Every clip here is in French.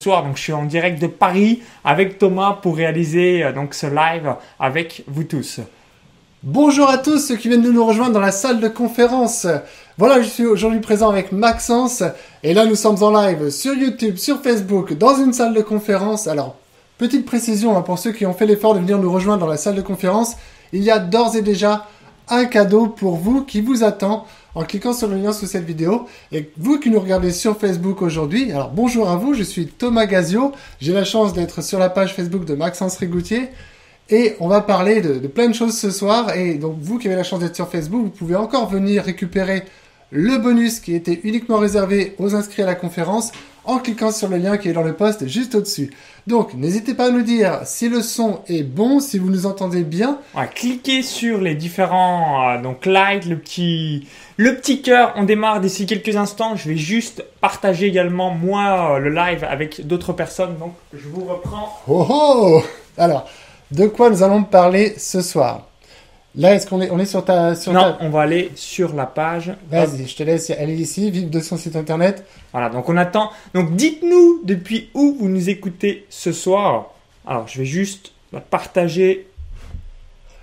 soir. Donc, je suis en direct de Paris avec Thomas pour réaliser euh, ce live avec vous tous. Bonjour à tous ceux qui viennent de nous rejoindre dans la salle de conférence. Voilà, je suis aujourd'hui présent avec Maxence et là nous sommes en live sur YouTube, sur Facebook, dans une salle de conférence. Alors, petite précision hein, pour ceux qui ont fait l'effort de venir nous rejoindre dans la salle de conférence, il y a d'ores et déjà un cadeau pour vous qui vous attend en cliquant sur le lien sous cette vidéo. Et vous qui nous regardez sur Facebook aujourd'hui, alors bonjour à vous, je suis Thomas Gazio. J'ai la chance d'être sur la page Facebook de Maxence Rigoutier. Et on va parler de, de, plein de choses ce soir. Et donc vous qui avez la chance d'être sur Facebook, vous pouvez encore venir récupérer le bonus qui était uniquement réservé aux inscrits à la conférence en cliquant sur le lien qui est dans le post juste au-dessus. Donc, n'hésitez pas à nous dire si le son est bon, si vous nous entendez bien. cliquez sur les différents euh, donc like, le petit le petit cœur. On démarre d'ici quelques instants. Je vais juste partager également moi euh, le live avec d'autres personnes. Donc, je vous reprends. Oh oh Alors, de quoi nous allons parler ce soir? Là, est-ce qu'on est, on est sur ta. Sur non, on va aller sur la page. Vas-y, je te laisse aller ici, vive de son site internet. Voilà, donc on attend. Donc dites-nous depuis où vous nous écoutez ce soir. Alors, je vais juste partager.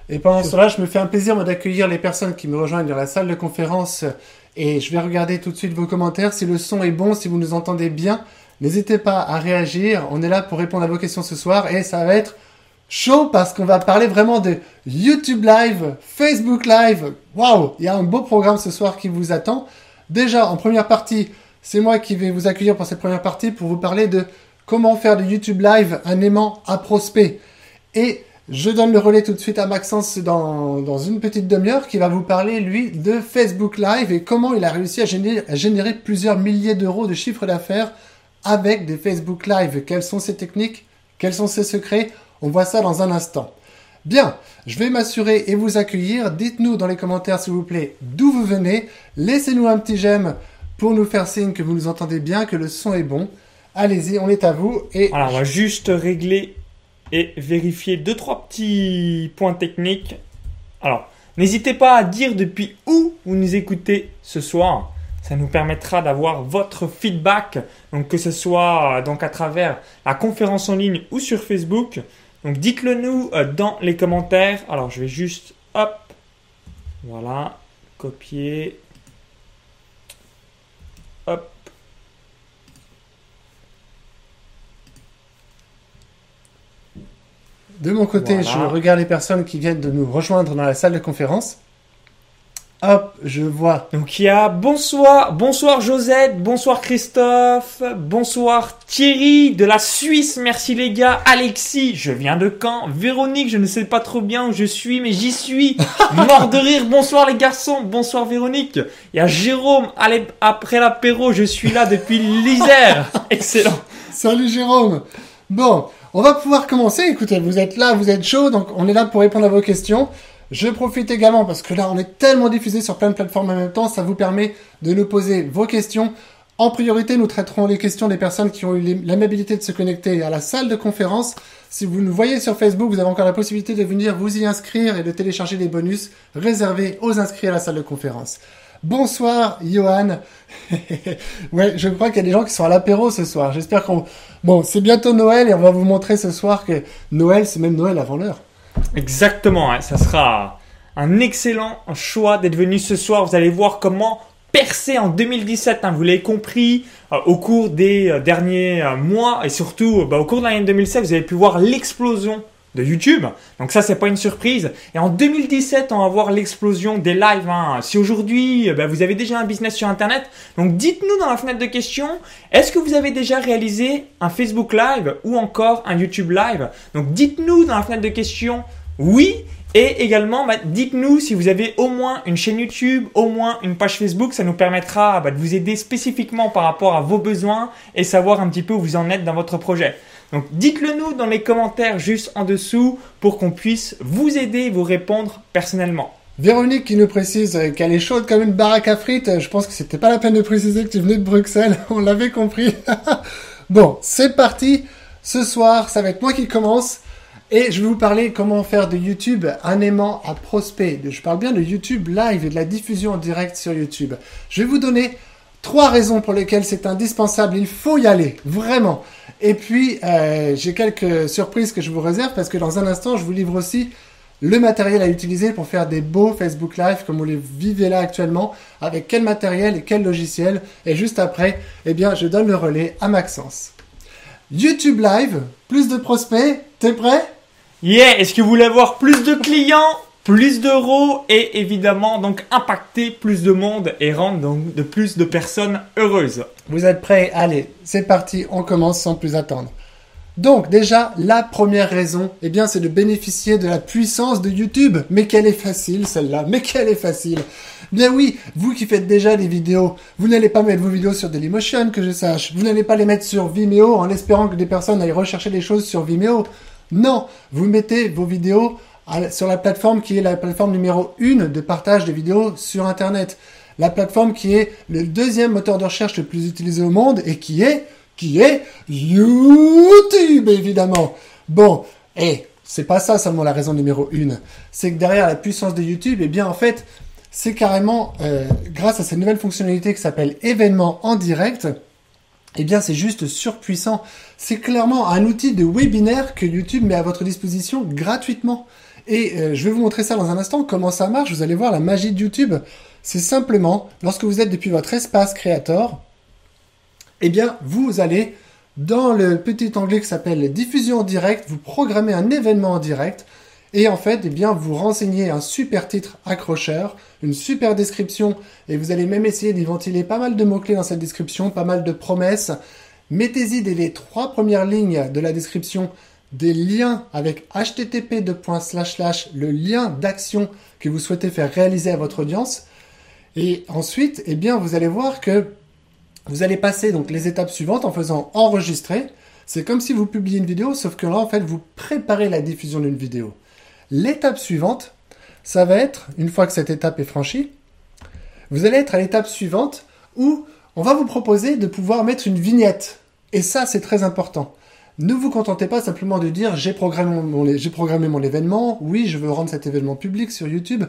Et pendant cela, je me fais un plaisir d'accueillir les personnes qui me rejoignent dans la salle de conférence. Et je vais regarder tout de suite vos commentaires. Si le son est bon, si vous nous entendez bien, n'hésitez pas à réagir. On est là pour répondre à vos questions ce soir. Et ça va être chaud parce qu'on va parler vraiment de YouTube Live, Facebook Live. Waouh, il y a un beau programme ce soir qui vous attend. Déjà, en première partie, c'est moi qui vais vous accueillir pour cette première partie pour vous parler de comment faire de YouTube Live un aimant à prospect. Et je donne le relais tout de suite à Maxence dans, dans une petite demi-heure qui va vous parler, lui, de Facebook Live et comment il a réussi à générer, à générer plusieurs milliers d'euros de chiffre d'affaires avec des Facebook Live. Quelles sont ses techniques? Quels sont ses secrets? On voit ça dans un instant. Bien, je vais m'assurer et vous accueillir. Dites-nous dans les commentaires, s'il vous plaît, d'où vous venez. Laissez-nous un petit j'aime pour nous faire signe que vous nous entendez bien, que le son est bon. Allez-y, on est à vous. Et Alors, on va juste régler et vérifier deux, trois petits points techniques. Alors, n'hésitez pas à dire depuis où vous nous écoutez ce soir. Ça nous permettra d'avoir votre feedback, donc que ce soit donc à travers la conférence en ligne ou sur Facebook. Donc dites-le nous euh, dans les commentaires. Alors je vais juste, hop, voilà, copier, hop. De mon côté, je regarde les personnes qui viennent de nous rejoindre dans la salle de conférence. Hop, je vois. Donc il y a bonsoir, bonsoir Josette, bonsoir Christophe, bonsoir Thierry de la Suisse, merci les gars, Alexis, je viens de Caen, Véronique, je ne sais pas trop bien où je suis, mais j'y suis, mort de rire, bonsoir les garçons, bonsoir Véronique. Il y a Jérôme, allez, après l'apéro, je suis là depuis l'Isère, excellent. Salut Jérôme. Bon, on va pouvoir commencer, écoutez, vous êtes là, vous êtes chaud, donc on est là pour répondre à vos questions. Je profite également parce que là, on est tellement diffusé sur plein de plateformes en même temps, ça vous permet de nous poser vos questions. En priorité, nous traiterons les questions des personnes qui ont eu l'amabilité de se connecter à la salle de conférence. Si vous nous voyez sur Facebook, vous avez encore la possibilité de venir vous y inscrire et de télécharger des bonus réservés aux inscrits à la salle de conférence. Bonsoir, Johan. ouais, je crois qu'il y a des gens qui sont à l'apéro ce soir. J'espère qu'on... Bon, c'est bientôt Noël et on va vous montrer ce soir que Noël, c'est même Noël avant l'heure. Exactement, hein. ça sera un excellent choix d'être venu ce soir. Vous allez voir comment percer en 2017, hein. vous l'avez compris, euh, au cours des euh, derniers euh, mois et surtout bah, au cours de l'année 2016, vous avez pu voir l'explosion de YouTube. Donc ça, c'est pas une surprise. Et en 2017, on va voir l'explosion des lives. Hein. Si aujourd'hui, bah, vous avez déjà un business sur Internet, donc dites-nous dans la fenêtre de questions, est-ce que vous avez déjà réalisé un Facebook Live ou encore un YouTube Live? Donc dites-nous dans la fenêtre de questions oui. Et également, bah, dites-nous si vous avez au moins une chaîne YouTube, au moins une page Facebook, ça nous permettra bah, de vous aider spécifiquement par rapport à vos besoins et savoir un petit peu où vous en êtes dans votre projet. Donc dites-le nous dans les commentaires juste en dessous pour qu'on puisse vous aider et vous répondre personnellement. Véronique qui nous précise qu'elle est chaude comme une baraque à frites. Je pense que c'était pas la peine de préciser que tu venais de Bruxelles. On l'avait compris. bon, c'est parti. Ce soir, ça va être moi qui commence. Et je vais vous parler comment faire de YouTube un aimant à prospect. Je parle bien de YouTube live et de la diffusion en direct sur YouTube. Je vais vous donner Trois raisons pour lesquelles c'est indispensable, il faut y aller, vraiment. Et puis, euh, j'ai quelques surprises que je vous réserve parce que dans un instant, je vous livre aussi le matériel à utiliser pour faire des beaux Facebook Live comme vous les vivez là actuellement, avec quel matériel et quel logiciel. Et juste après, eh bien, je donne le relais à Maxence. YouTube Live, plus de prospects, t'es prêt? Yeah, est-ce que vous voulez avoir plus de clients? Plus d'euros et évidemment donc impacter plus de monde et rendre donc de plus de personnes heureuses. Vous êtes prêts? Allez, c'est parti, on commence sans plus attendre. Donc déjà, la première raison, eh bien, c'est de bénéficier de la puissance de YouTube. Mais qu'elle est facile celle-là, mais qu'elle est facile. Bien oui, vous qui faites déjà des vidéos, vous n'allez pas mettre vos vidéos sur Dailymotion, que je sache. Vous n'allez pas les mettre sur Vimeo en espérant que des personnes aillent rechercher des choses sur Vimeo. Non, vous mettez vos vidéos sur la plateforme qui est la plateforme numéro 1 de partage de vidéos sur Internet. La plateforme qui est le deuxième moteur de recherche le plus utilisé au monde et qui est, qui est YouTube, évidemment. Bon, et c'est pas ça seulement la raison numéro 1. C'est que derrière la puissance de YouTube, eh bien, en fait, c'est carrément, euh, grâce à cette nouvelle fonctionnalité qui s'appelle événement en direct, eh bien c'est juste surpuissant. C'est clairement un outil de webinaire que YouTube met à votre disposition gratuitement. Et euh, je vais vous montrer ça dans un instant, comment ça marche. Vous allez voir la magie de YouTube. C'est simplement, lorsque vous êtes depuis votre espace Creator, eh bien, vous allez dans le petit onglet qui s'appelle diffusion en direct, vous programmez un événement en direct. Et en fait, eh bien, vous renseignez un super titre accrocheur, une super description, et vous allez même essayer d'y ventiler pas mal de mots-clés dans cette description, pas mal de promesses. Mettez-y dès les trois premières lignes de la description des liens avec http le lien d'action que vous souhaitez faire réaliser à votre audience. Et ensuite, eh bien, vous allez voir que vous allez passer donc les étapes suivantes en faisant enregistrer. C'est comme si vous publiez une vidéo, sauf que là, en fait, vous préparez la diffusion d'une vidéo. L'étape suivante, ça va être, une fois que cette étape est franchie, vous allez être à l'étape suivante où on va vous proposer de pouvoir mettre une vignette. Et ça, c'est très important. Ne vous contentez pas simplement de dire j'ai programmé mon, événement, oui, je veux rendre cet événement public sur YouTube.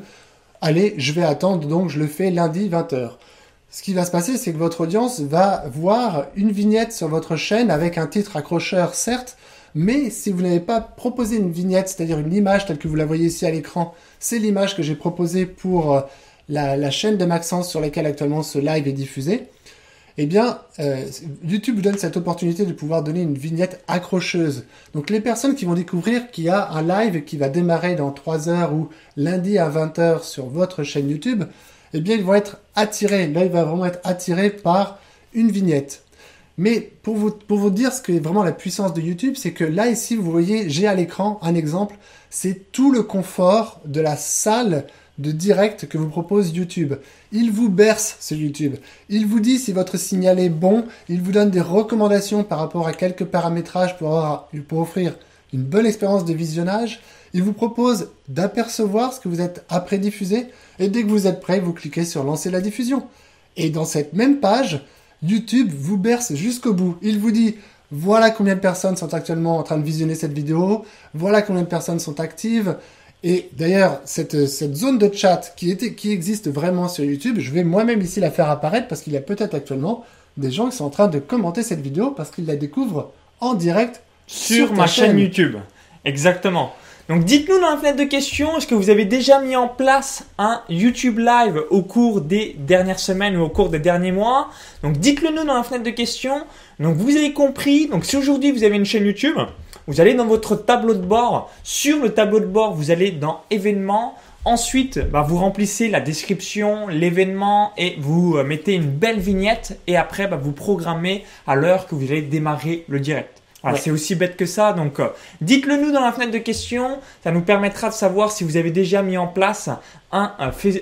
Allez, je vais attendre, donc je le fais lundi 20h. Ce qui va se passer, c'est que votre audience va voir une vignette sur votre chaîne avec un titre accrocheur, certes, mais si vous n'avez pas proposé une vignette, c'est-à-dire une image telle que vous la voyez ici à l'écran, c'est l'image que j'ai proposée pour euh, la, chaîne de Maxence sur laquelle actuellement ce live est diffusé eh bien, euh, YouTube vous donne cette opportunité de pouvoir donner une vignette accrocheuse. Donc les personnes qui vont découvrir qu'il y a un live qui va démarrer dans 3 heures ou lundi à 20h sur votre chaîne YouTube, eh bien, ils vont être attirés. Là, va vraiment être attiré par une vignette. Mais pour vous, dire ce que est vraiment la puissance de YouTube, c'est que là, ici, vous voyez, j'ai à l'écran un exemple. C'est tout le confort de la salle de direct que vous propose YouTube. Il vous berce ce YouTube. Il vous dit si votre signal est bon, il vous donne des recommandations par rapport à quelques paramétrages pour, avoir, pour offrir une bonne expérience de visionnage. Il vous propose d'apercevoir ce que vous êtes après diffusé et dès que vous êtes prêt, vous cliquez sur lancer la diffusion. Et dans cette même page, YouTube vous berce jusqu'au bout. Il vous dit voilà combien de personnes sont actuellement en train de visionner cette vidéo, voilà combien de personnes sont actives, et d'ailleurs, cette, cette zone de chat qui, était, qui existe vraiment sur YouTube, je vais moi-même ici la faire apparaître parce qu'il y a peut-être actuellement des gens qui sont en train de commenter cette vidéo parce qu'ils la découvrent en direct sur, ma chaîne. YouTube. Exactement. Donc dites-nous dans la fenêtre de questions, est-ce que vous avez déjà mis en place un YouTube Live au cours des dernières semaines ou au cours des derniers mois? Donc dites-le nous dans la fenêtre de questions. Donc vous avez compris, donc si aujourd'hui vous avez une chaîne YouTube, vous allez dans votre tableau de bord. Sur le tableau de bord, vous allez dans événements. Ensuite, bah, vous remplissez la description, l'événement et vous euh, mettez une belle vignette. Et après, bah, vous programmez à l'heure que vous allez démarrer le direct. C'est aussi bête que ça. Donc, euh, dites-le nous dans la fenêtre de questions. Ça nous permettra de savoir si vous avez déjà mis en place un,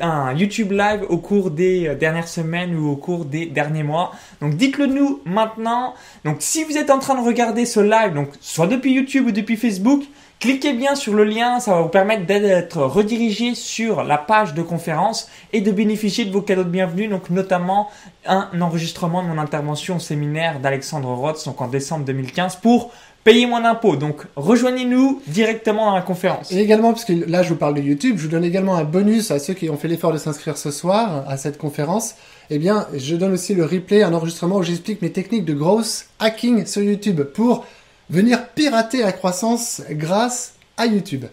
un, YouTube Live au cours des euh, dernières semaines ou au cours des derniers mois. Donc, dites-le nous maintenant. Donc, si vous êtes en train de regarder ce live, donc soit depuis YouTube ou depuis Facebook, Cliquez bien sur le lien, ça va vous permettre d'être redirigé sur la page de conférence et de bénéficier de vos cadeaux de bienvenue, donc notamment un enregistrement de mon intervention au séminaire d'Alexandre Rotz, donc en décembre 2015, pour payer moins d'impôts. Donc rejoignez-nous directement dans la conférence. Et également, parce que là je vous parle de YouTube, je vous donne également un bonus à ceux qui ont fait l'effort de s'inscrire ce soir à cette conférence. eh bien, je donne aussi le replay, un enregistrement où j'explique mes techniques de gross hacking sur YouTube pour venir pirater la croissance grâce à YouTube.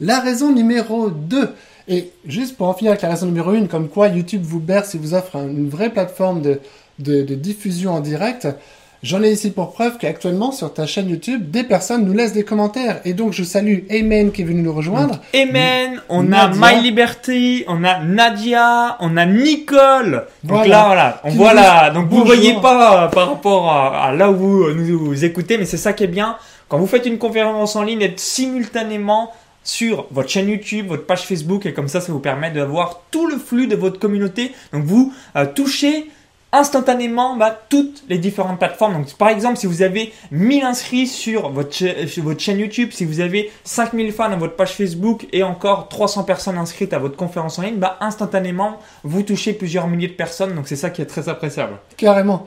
La raison numéro 2, et juste pour en finir avec la raison numéro 1, comme quoi YouTube vous berce et vous offre une vraie plateforme de, de, de diffusion en direct, J'en ai ici pour preuve qu'actuellement sur ta chaîne YouTube, des personnes nous laissent des commentaires. Et donc je salue Amen qui est venu nous rejoindre. Amen, on a My Liberty, on a Nadia, on a Nicole. Donc là voilà, on voit là. Donc vous voyez pas euh, par rapport à, là où vous nous écoutez, mais c'est ça qui est bien. Quand vous faites une conférence en ligne, être simultanément sur votre chaîne YouTube, votre page Facebook, et comme ça, ça vous permet d'avoir tout le flux de votre communauté. Donc vous euh, touchez instantanément bah, toutes les différentes plateformes. Donc, par exemple, si vous avez 1000 inscrits sur votre, sur votre chaîne YouTube, si vous avez 5000 fans à votre page Facebook et encore 300 personnes inscrites à votre conférence en ligne, bah, instantanément, vous touchez plusieurs milliers de personnes. Donc, c'est ça qui est très appréciable. Carrément.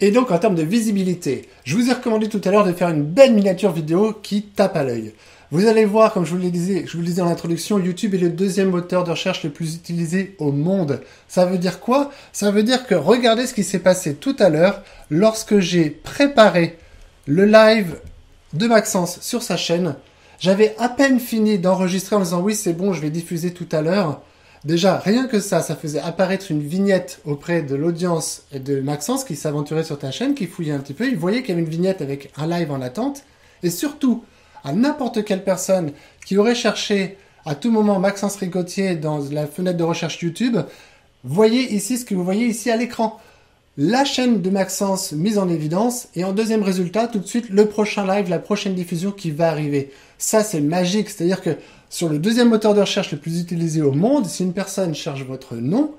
Et donc, en termes de visibilité, je vous ai recommandé tout à l'heure de faire une belle miniature vidéo qui tape à l'œil. Vous allez voir, comme je vous le disais, je vous le disais en introduction, YouTube est le deuxième moteur de recherche le plus utilisé au monde. Ça veut dire quoi? Ça veut dire que regardez ce qui s'est passé tout à l'heure lorsque j'ai préparé le live de Maxence sur sa chaîne. J'avais à peine fini d'enregistrer en disant oui c'est bon, je vais diffuser tout à l'heure. Déjà, rien que ça, ça faisait apparaître une vignette auprès de l'audience de Maxence qui s'aventurait sur ta chaîne, qui fouillait un petit peu. Il voyait qu'il y avait une vignette avec un live en attente. Et surtout, à n'importe quelle personne qui aurait cherché à tout moment Maxence Rigotier dans la fenêtre de recherche YouTube, voyez ici ce que vous voyez ici à l'écran. La chaîne de Maxence mise en évidence et en deuxième résultat tout de suite le prochain live, la prochaine diffusion qui va arriver. Ça c'est magique, c'est-à-dire que sur le deuxième moteur de recherche le plus utilisé au monde, si une personne cherche votre nom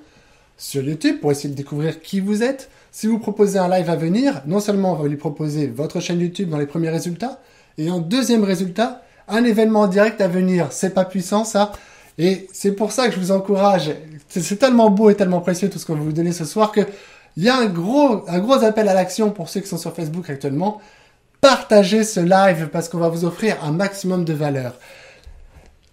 sur YouTube pour essayer de découvrir qui vous êtes, si vous proposez un live à venir, non seulement on va lui proposer votre chaîne YouTube dans les premiers résultats, et en deuxième résultat, un événement direct à venir. C'est pas puissant ça. Et c'est pour ça que je vous encourage. C'est tellement beau et tellement précieux tout ce qu'on va vous donner ce soir que il y a un gros, un gros appel à l'action pour ceux qui sont sur Facebook actuellement. Partagez ce live parce qu'on va vous offrir un maximum de valeur.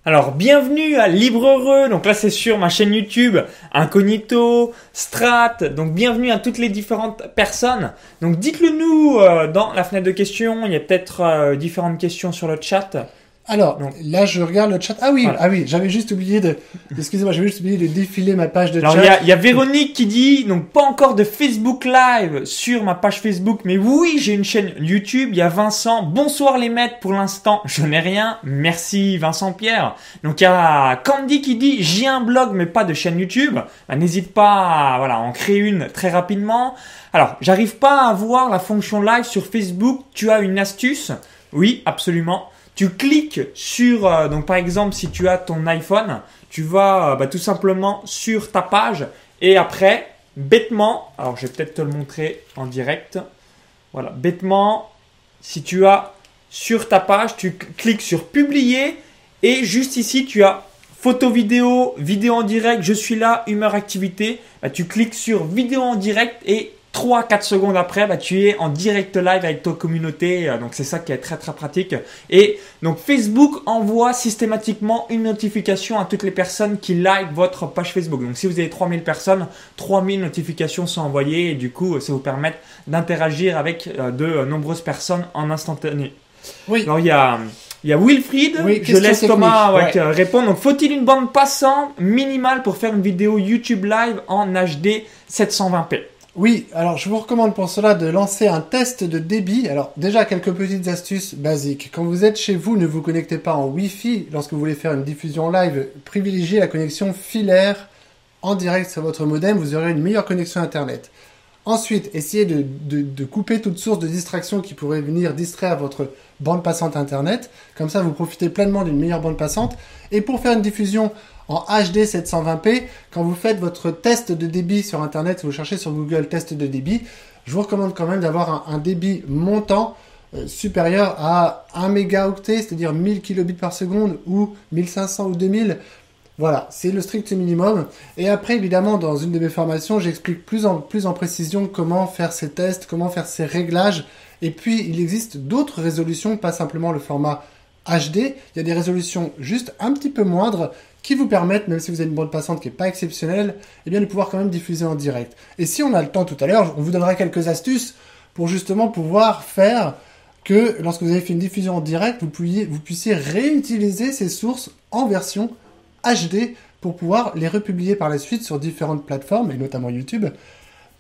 Alors, bienvenue à Libre Heureux. Donc là, c'est sur ma chaîne YouTube, Incognito, Strat. Donc, bienvenue à toutes les différentes personnes. Donc, dites-le nous euh, dans la fenêtre de questions. Il y a peut-être euh, différentes questions sur le chat. Alors, là, je regarde le chat. Ah oui, ah oui, j'avais juste oublié de. Excusez-moi, j'avais juste oublié de défiler ma page de Alors, chat. il y a, Véronique qui dit donc pas encore de Facebook Live sur ma page Facebook, mais oui, j'ai une chaîne YouTube. Il y a Vincent. Bonsoir les maîtres. Pour l'instant, je n'ai rien. Merci Vincent Pierre. Donc il y a Candy qui dit j'ai un blog mais pas de chaîne YouTube. Bah, N'hésite pas, à, voilà, à en créer une très rapidement. Alors, j'arrive pas à voir la fonction live sur Facebook. Tu as une astuce? Oui, absolument tu cliques sur, euh, donc par exemple, si tu as ton iPhone, tu vas euh, bah, tout simplement sur ta page et après, bêtement, alors je vais peut-être te le montrer en direct. Voilà, bêtement, si tu as sur ta page, tu cliques sur publier et juste ici, tu as photo vidéo, vidéo en direct, je suis là, humeur activité. Bah, tu cliques sur vidéo en direct et 3-4 secondes après, bah, tu es en direct live avec ta communauté. Euh, donc c'est ça qui est très très pratique. Et donc Facebook envoie systématiquement une notification à toutes les personnes qui like votre page Facebook. Donc si vous avez 3000 personnes, 3000 notifications sont envoyées et du coup ça vous permet d'interagir avec euh, de nombreuses personnes en instantané. Oui. Alors il y a... Il y a Wilfried, Oui, je laisse Thomas ouais, ouais. euh, répondre. Donc, faut-il une bande passante minimale pour faire une vidéo YouTube live en HD 720p Oui, alors je vous recommande pour cela de lancer un test de débit. Alors déjà quelques petites astuces basiques. Quand vous êtes chez vous, ne vous connectez pas en Wi-Fi. Lorsque vous voulez faire une diffusion live, privilégiez la connexion filaire en direct sur votre modem. Vous aurez une meilleure connexion Internet. Ensuite, essayez de, couper toute source de distraction qui pourrait venir distraire votre bande passante Internet. Comme ça, vous profitez pleinement d'une meilleure bande passante. Et pour faire une diffusion en HD 720p, quand vous faites votre test de débit sur Internet, vous cherchez sur Google test de débit, je vous recommande quand même d'avoir un, débit montant euh, supérieur à 1 mégaoctet, c'est-à-dire 1000 kilobits par seconde ou 1500 ou 2000. Voilà, c'est le strict minimum. Et après, évidemment, dans une de mes formations, j'explique plus en, plus en précision comment faire ces tests, comment faire ces réglages. Et puis, il existe d'autres résolutions, pas simplement le format HD, il y a des résolutions juste un petit peu moindres qui vous permettent, même si vous avez une bande passante qui n'est pas exceptionnelle, eh de pouvoir quand même diffuser en direct. Et si on a le temps tout à l'heure, on vous donnera quelques astuces pour justement pouvoir faire que lorsque vous avez fait une diffusion en direct, vous puissiez réutiliser ces sources en version HD pour pouvoir les republier par la suite sur différentes plateformes, et notamment YouTube,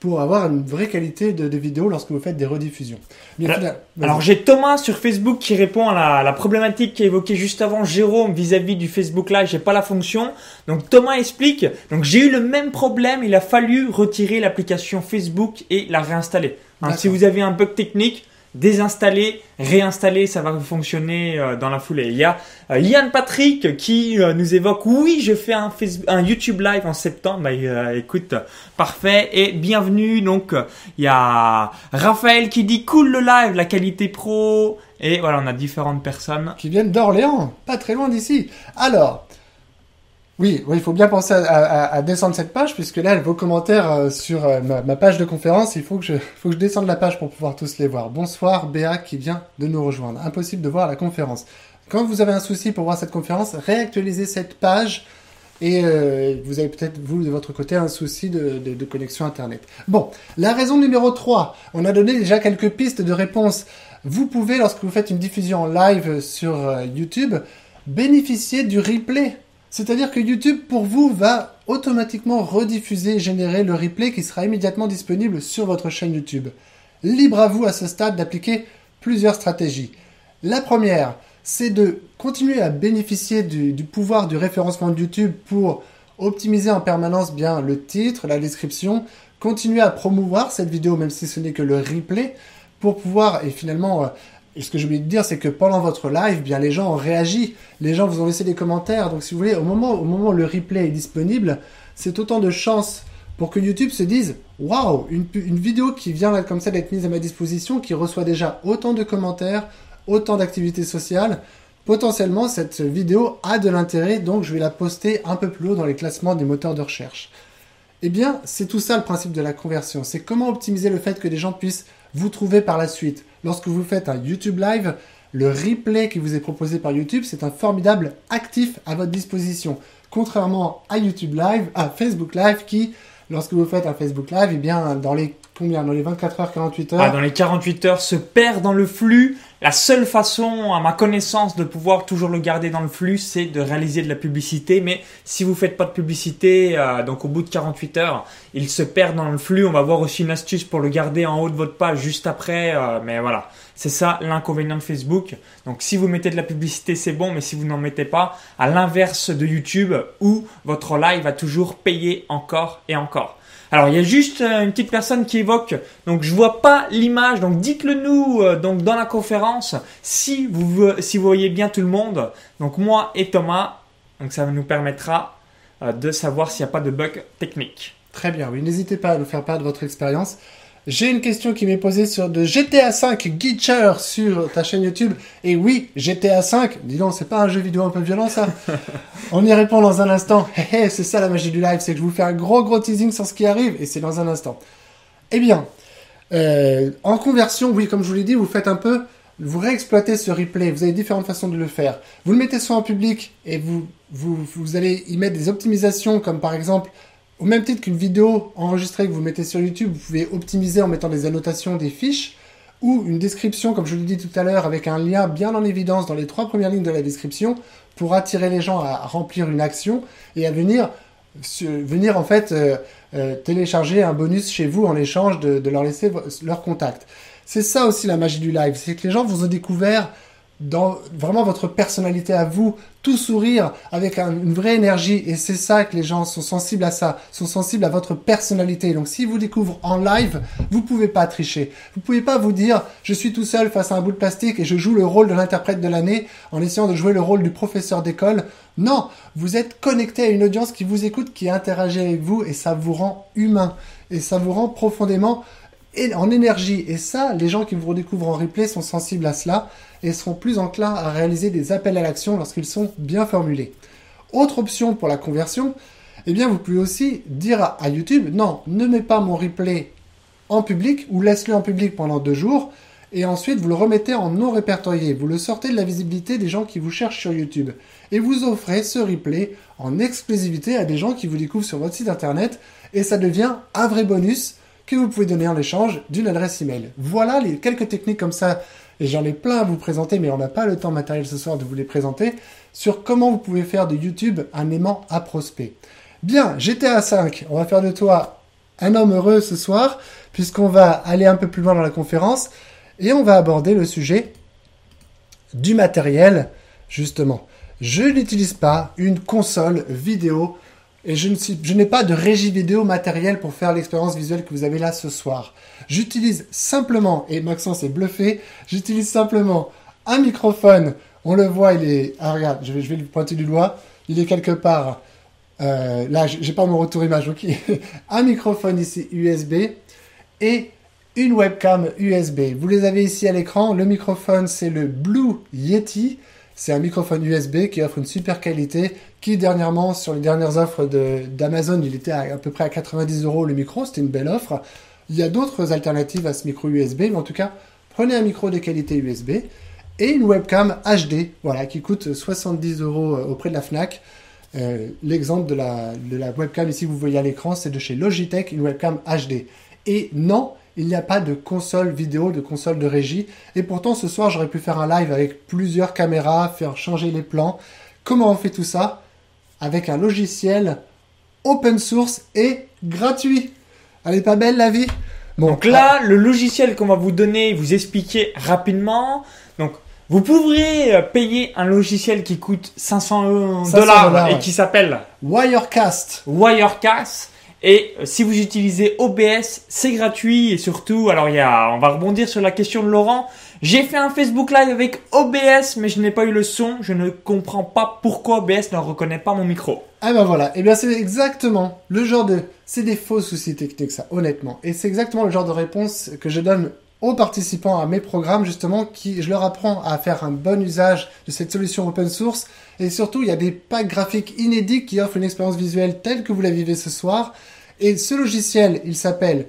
pour avoir une vraie qualité de, de vidéo lorsque vous faites des rediffusions. Bien, alors, alors j'ai Thomas sur Facebook qui répond à la, la problématique qui évoquée juste avant Jérôme vis-à-vis du Facebook Live, j'ai pas la fonction. Donc Thomas explique, donc j'ai eu le même problème, il a fallu retirer l'application Facebook et la réinstaller. Hein, si vous avez un bug technique, désinstaller, réinstaller, ça va fonctionner euh, dans la foulée. Il y a euh, Yann Patrick qui euh, nous évoque, oui, je fais un, un YouTube live en septembre. Bah, écoute, parfait et bienvenue. Donc, il y a Raphaël qui dit cool le live, la qualité pro. Et voilà, on a différentes personnes. Qui viennent d'Orléans, pas très loin d'ici. Alors, oui, il faut bien penser à, descendre cette page, puisque là, vos commentaires euh, sur euh, ma, page de conférence, il faut que, je, faut que je descende la page pour pouvoir tous les voir. Bonsoir, Béa qui vient de nous rejoindre. Impossible de voir la conférence. Quand vous avez un souci pour voir cette conférence, réactualisez cette page et euh, vous avez peut-être, vous, de votre côté, un souci de, de, de, connexion Internet. Bon, la raison numéro 3, on a donné déjà quelques pistes de réponse. Vous pouvez, lorsque vous faites une diffusion en live sur YouTube, bénéficier du replay c'est-à-dire que YouTube, pour vous, va automatiquement rediffuser générer le replay qui sera immédiatement disponible sur votre chaîne YouTube. Libre à vous à ce stade d'appliquer plusieurs stratégies. La première, c'est de continuer à bénéficier du, du, pouvoir du référencement de YouTube pour optimiser en permanence bien le titre, la description, continuer à promouvoir cette vidéo même si ce n'est que le replay pour pouvoir et finalement euh, ce que j'ai oublié de dire, c'est que pendant votre live, bien les gens ont réagi, les gens vous ont laissé des commentaires. Donc si vous voulez, au moment, au moment où le replay est disponible, c'est autant de chances pour que YouTube se dise waouh, une, une, vidéo qui vient comme ça d'être mise à ma disposition, qui reçoit déjà autant de commentaires, autant d'activités sociales. Potentiellement, cette vidéo a de l'intérêt, donc je vais la poster un peu plus haut dans les classements des moteurs de recherche. Eh bien, c'est tout ça le principe de la conversion. C'est comment optimiser le fait que les gens puissent vous trouver par la suite lorsque vous faites un YouTube Live, le replay qui vous est proposé par YouTube, c'est un formidable actif à votre disposition. Contrairement à YouTube Live, à Facebook Live qui, lorsque vous faites un Facebook Live, eh bien, dans les combien? Dans les 24 heures, 48 heures? Ah, Dans les 48 heures, se perd dans le flux. La seule façon, à ma connaissance, de pouvoir toujours le garder dans le flux, c'est de réaliser de la publicité. Mais si vous faites pas de publicité, euh, donc au bout de 48 heures, il se perd dans le flux. On va voir aussi une astuce pour le garder en haut de votre page juste après. Euh, mais voilà, c'est ça l'inconvénient de Facebook. Donc si vous mettez de la publicité, c'est bon. Mais si vous n'en mettez pas, à l'inverse de YouTube, où votre live va toujours payer encore et encore. Alors il y a juste euh, une petite personne qui évoque, donc je vois pas l'image, donc dites-le nous euh, donc dans la conférence si vous si vous voyez bien tout le monde, donc moi et Thomas, donc ça nous permettra euh, de savoir s'il n'y a pas de bug technique. Très bien, oui, n'hésitez pas à nous faire part de votre expérience. J'ai une question qui m'est posée sur de GTA 5 Gitcher sur ta chaîne YouTube. Et oui, GTA 5, dis donc, c'est pas un jeu vidéo un peu violent ça On y répond dans un instant. c'est ça la magie du live, c'est que je vous fais un gros gros teasing sur ce qui arrive et c'est dans un instant. Eh bien, euh, en conversion, oui, comme je vous l'ai dit, vous faites un peu, vous réexploitez ce replay. Vous avez différentes façons de le faire. Vous le mettez soit en public et vous, vous, vous allez y mettre des optimisations comme par exemple au même titre qu'une vidéo enregistrée que vous mettez sur YouTube, vous pouvez optimiser en mettant des annotations, des fiches, ou une description, comme je l'ai dit tout à l'heure, avec un lien bien en évidence dans les trois premières lignes de la description, pour attirer les gens à remplir une action et à venir, venir en fait euh, euh, télécharger un bonus chez vous en échange de, de leur laisser leur contact. C'est ça aussi la magie du live, c'est que les gens vous ont découvert dans vraiment votre personnalité à vous, tout sourire avec une vraie énergie et c'est ça que les gens sont sensibles à ça, sont sensibles à votre personnalité. Donc s'ils vous découvrent en live, vous pouvez pas tricher. Vous pouvez pas vous dire je suis tout seul face à un bout de plastique et je joue le rôle de l'interprète de l'année en essayant de jouer le rôle du professeur d'école. Non, vous êtes connecté à une audience qui vous écoute, qui interagit avec vous et ça vous rend humain et ça vous rend profondément en énergie. Et ça, les gens qui vous redécouvrent en replay sont sensibles à cela et seront plus enclins à réaliser des appels à l'action lorsqu'ils sont bien formulés. Autre option pour la conversion, eh bien vous pouvez aussi dire à YouTube, non, ne mets pas mon replay en public ou laisse-le en public pendant deux jours et ensuite vous le remettez en non répertorié. Vous le sortez de la visibilité des gens qui vous cherchent sur YouTube. Et vous offrez ce replay en exclusivité à des gens qui vous découvrent sur votre site internet et ça devient un vrai bonus que vous pouvez donner en échange d'une adresse email. Voilà les quelques techniques comme ça, et j'en ai plein à vous présenter, mais on n'a pas le temps matériel ce soir de vous les présenter, sur comment vous pouvez faire de YouTube un aimant à prospect. Bien, GTA 5, on va faire de toi un homme heureux ce soir, puisqu'on va aller un peu plus loin dans la conférence, et on va aborder le sujet du matériel, justement. Je n'utilise pas une console vidéo et je, n'ai pas de régie vidéo matérielle pour faire l'expérience visuelle que vous avez là ce soir. J'utilise simplement, et Maxence est bluffé, j'utilise simplement un microphone. On le voit, il est... Ah regarde, je vais, je vais lui pointer du doigt. Il est quelque part... Euh, là, j'ai pas mon retour image, ok. un microphone ici USB et une webcam USB. Vous les avez ici à l'écran. Le microphone, c'est le Blue Yeti. C'est un microphone USB qui offre une super qualité, qui dernièrement, sur les dernières offres d'Amazon, il était à, peu près à 90 euros le micro, c'était une belle offre. Il y a d'autres alternatives à ce micro USB, mais en tout cas, prenez un micro de qualité USB et une webcam HD, voilà, qui coûte 70 euros euh, auprès de la FNAC. Euh, l'exemple de la, de la webcam ici que vous voyez à l'écran, c'est de chez Logitech, une webcam HD. Et non, il n'y a pas de console vidéo, de console de régie. Et pourtant, ce soir, j'aurais pu faire un live avec plusieurs caméras, faire changer les plans. Comment on fait tout ça? Avec un logiciel open source et gratuit. Elle est pas belle la vie? Donc là, le logiciel qu'on va vous donner, vous expliquer rapidement. Donc, vous pourrez euh, payer un logiciel qui coûte 500 dollars et qui s'appelle Wirecast. Wirecast. Et euh, si vous utilisez OBS, c'est gratuit et surtout, alors il y a, on va rebondir sur la question de Laurent. J'ai fait un Facebook Live avec OBS, mais je n'ai pas eu le son. Je ne comprends pas pourquoi OBS ne reconnaît pas mon micro. Ah ben voilà, et eh bien c'est exactement le genre de... C'est des faux soucis techniques ça, honnêtement. Et c'est exactement le genre de réponse que je donne aux participants à mes programmes justement qui je leur apprends à faire un bon usage de cette solution open source. Et surtout il y a des packs graphiques inédits qui offrent une expérience visuelle telle que vous la vivez ce soir. Et ce logiciel il s'appelle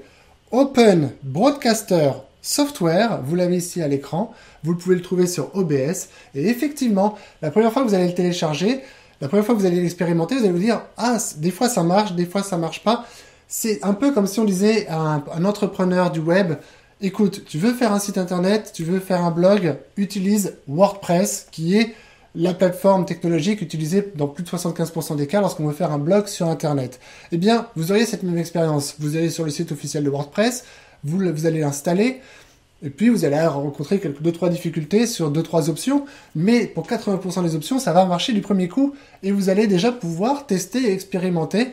Open Broadcaster Software. Vous l'avez ici à l'écran. Vous pouvez le trouver sur OBS et effectivement la première fois que vous allez le télécharger la première fois que vous allez l'expérimenter vous allez vous dire ah des fois ça marche des fois ça marche pas c'est un peu comme si on disait à un, un entrepreneur du web écoute, tu veux faire un site internet, tu veux faire un blog, utilise WordPress, qui est la plateforme technologique utilisée dans plus de 75% des cas lorsqu'on veut faire un blog sur Internet. Eh bien, vous auriez cette même expérience. Vous allez sur le site officiel de WordPress, vous, allez l'installer, et puis vous allez rencontrer quelques deux trois difficultés sur deux trois options, mais pour 80% des options, ça va marcher du premier coup, et vous allez déjà pouvoir tester et expérimenter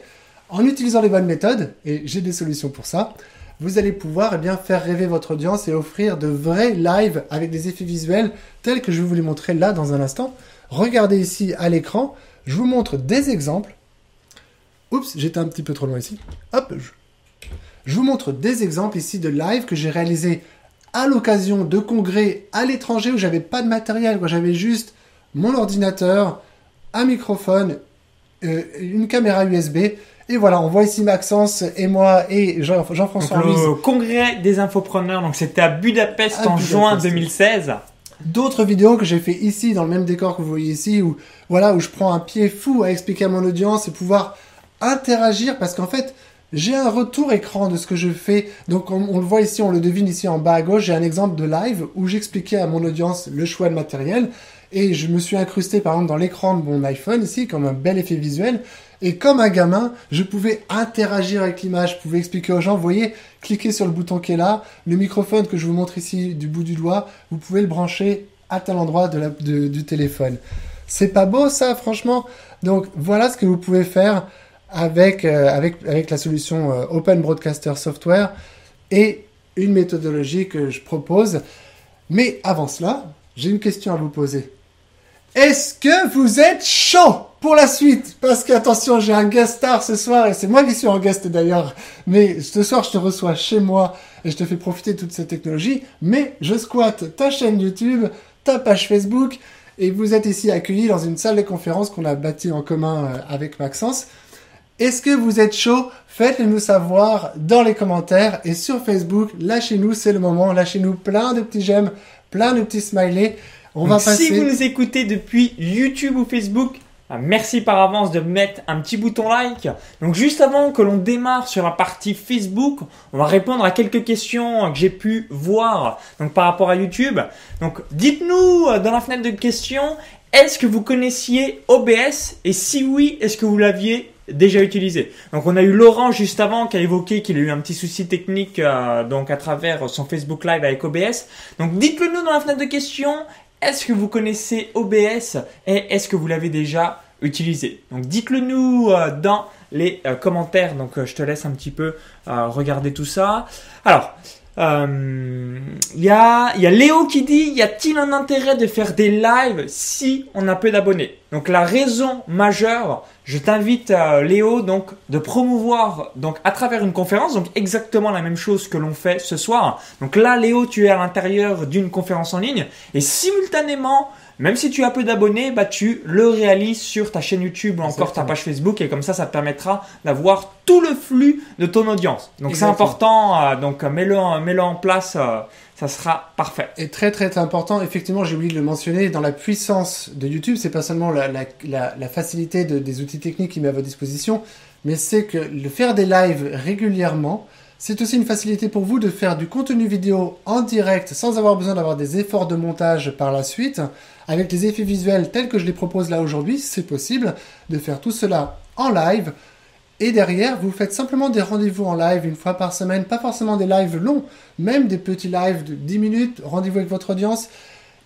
en utilisant les bonnes méthodes, et j'ai des solutions pour ça vous allez pouvoir eh bien, faire rêver votre audience et offrir de vrais lives avec des effets visuels tels que je vais vous les montrer là dans un instant. Regardez ici à l'écran, je vous montre des exemples. Oups, j'étais un petit peu trop loin ici. Hop, je... vous montre des exemples ici de live que j'ai réalisé à l'occasion de congrès à l'étranger où j'avais pas de matériel, j'avais juste mon ordinateur, un microphone, euh, une caméra USB et voilà, on voit ici Maxence et moi et Jean-François Jean Le congrès des infopreneurs, donc c'était à Budapest en juin 2016. D'autres vidéos que j'ai fait ici, dans le même décor que vous voyez ici, où, voilà, où je prends un pied fou à expliquer à mon audience et pouvoir interagir parce qu'en fait, j'ai un retour écran de ce que je fais. Donc on, on, le voit ici, on le devine ici en bas à gauche. J'ai un exemple de live où j'expliquais à mon audience le choix de matériel. Et je me suis incrusté par exemple dans l'écran de mon iPhone ici comme un bel effet visuel. Et comme un gamin, je pouvais interagir avec l'image, je pouvais expliquer aux gens, vous voyez, cliquez sur le bouton qui est là, le microphone que je vous montre ici du bout du doigt, vous pouvez le brancher à tel endroit du téléphone. C'est pas beau ça, franchement? Donc voilà ce que vous pouvez faire avec, euh, avec, avec la solution euh, Open Broadcaster Software et une méthodologie que je propose. Mais avant cela, j'ai une question à vous poser. Est-ce que vous êtes chaud? Pour la suite Parce que attention, j'ai un guest star ce soir et c'est moi qui suis en guest d'ailleurs. Mais ce soir, je te reçois chez moi et je te fais profiter de toute cette technologie. Mais je squatte ta chaîne YouTube, ta page Facebook et vous êtes ici accueillis dans une salle de conférence qu'on a bâtie en commun euh, avec Maxence. Est-ce que vous êtes chaud? Faites-le nous savoir dans les commentaires et sur Facebook. Lâchez-nous, c'est le moment. Lâchez-nous plein de petits j'aime, plein de petits smileys. On va passer. Si vous nous écoutez depuis YouTube ou Facebook, Merci par avance de mettre un petit bouton like. Donc juste avant que l'on démarre sur la partie Facebook, on va répondre à quelques questions que j'ai pu voir donc par rapport à YouTube. Donc dites-nous euh, dans la fenêtre de questions, est-ce que vous connaissiez OBS et si oui, est-ce que vous l'aviez déjà utilisé? Donc on a eu Laurent juste avant qui a évoqué qu'il a eu un petit souci technique euh, donc à travers son Facebook Live avec OBS. Donc dites-le nous dans la fenêtre de questions. Est-ce que vous connaissez OBS et est-ce que vous l'avez déjà utilisé? Donc dites-le nous euh, dans les euh, commentaires. Donc je te laisse un petit peu regarder tout ça. Alors il euh, y, a, y a Léo qui dit y a-t-il un intérêt de faire des lives si on a peu d'abonnés? Donc la raison majeure, je t'invite euh, Léo donc de promouvoir donc à travers une conférence donc exactement la même chose que l'on fait ce soir. Donc là Léo, tu es à l'intérieur d'une conférence en ligne et simultanément même si tu as peu d'abonnés, bah, tu le réalises sur ta chaîne YouTube ou encore ta page Facebook et comme ça, ça te permettra d'avoir tout le flux de ton audience. Donc c'est important, euh, donc mets-le en, mets en place. Euh, ça sera parfait. Et très très important, effectivement, j'ai oublié de le mentionner, dans la puissance de YouTube, c'est pas seulement la, la, la, facilité de, des outils techniques qui met à votre disposition, mais c'est que le faire des lives régulièrement, c'est aussi une facilité pour vous de faire du contenu vidéo en direct sans avoir besoin d'avoir des efforts de montage par la suite. Avec les effets visuels tels que je les propose là aujourd'hui, c'est possible de faire tout cela en live. Et derrière, vous faites simplement des rendez-vous en live une fois par semaine, pas forcément des lives longs, même des petits lives de 10 minutes, rendez-vous avec votre audience.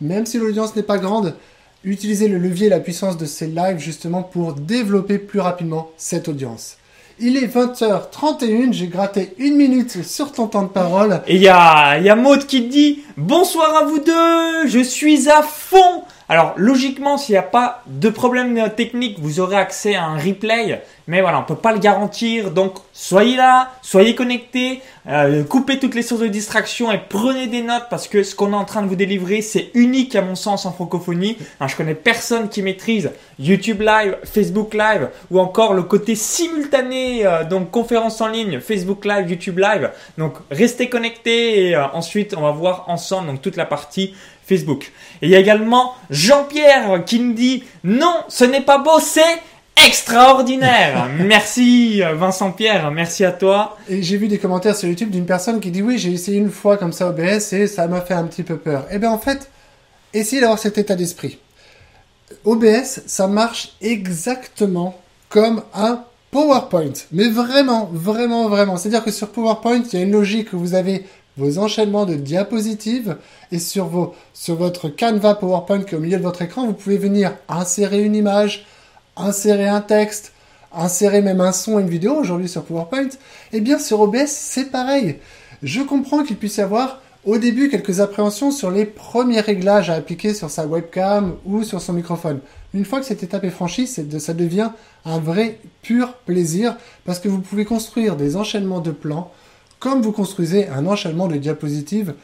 Même si l'audience n'est pas grande, utilisez le levier et la puissance de ces lives justement pour développer plus rapidement cette audience. Il est 20h31, j'ai gratté une minute sur ton temps de parole. Et il y a, y a Maud qui dit Bonsoir à vous deux, je suis à fond alors logiquement, s'il n'y a pas de problème technique, vous aurez accès à un replay. Mais voilà, on peut pas le garantir. Donc soyez là, soyez connectés, euh, coupez toutes les sources de distraction et prenez des notes parce que ce qu'on est en train de vous délivrer, c'est unique à mon sens en francophonie. Je je connais personne qui maîtrise YouTube Live, Facebook Live ou encore le côté simultané, euh, donc conférence en ligne, Facebook Live, YouTube Live. Donc restez connectés et euh, ensuite on va voir ensemble toute la partie Facebook. Et il y a également Jean-Pierre qui nous dit non, ce n'est pas beau, c'est extraordinaire. merci Vincent Pierre, merci à toi. Et j'ai vu des commentaires sur YouTube d'une personne qui dit oui, j'ai essayé une fois comme ça OBS et ça m'a fait un petit peu peur. Eh bien en fait, essayez d'avoir cet état d'esprit. OBS, ça marche exactement comme un PowerPoint. Mais vraiment, vraiment, vraiment. C'est-à-dire que sur PowerPoint, il y a une logique que vous avez vos enchaînements de diapositives et sur, votre Canva PowerPoint qui est au milieu de votre écran, vous pouvez venir insérer une image, insérer un texte, insérer même un son et une vidéo aujourd'hui sur PowerPoint. Et eh bien sur OBS, c'est pareil. Je comprends qu'il puisse y avoir au début quelques appréhensions sur les premiers réglages à appliquer sur sa webcam ou sur son microphone. Une fois que cette étape est franchie, ça devient un vrai pur plaisir parce que vous pouvez construire des enchaînements de plans comme vous construisez un enchaînement de diapositives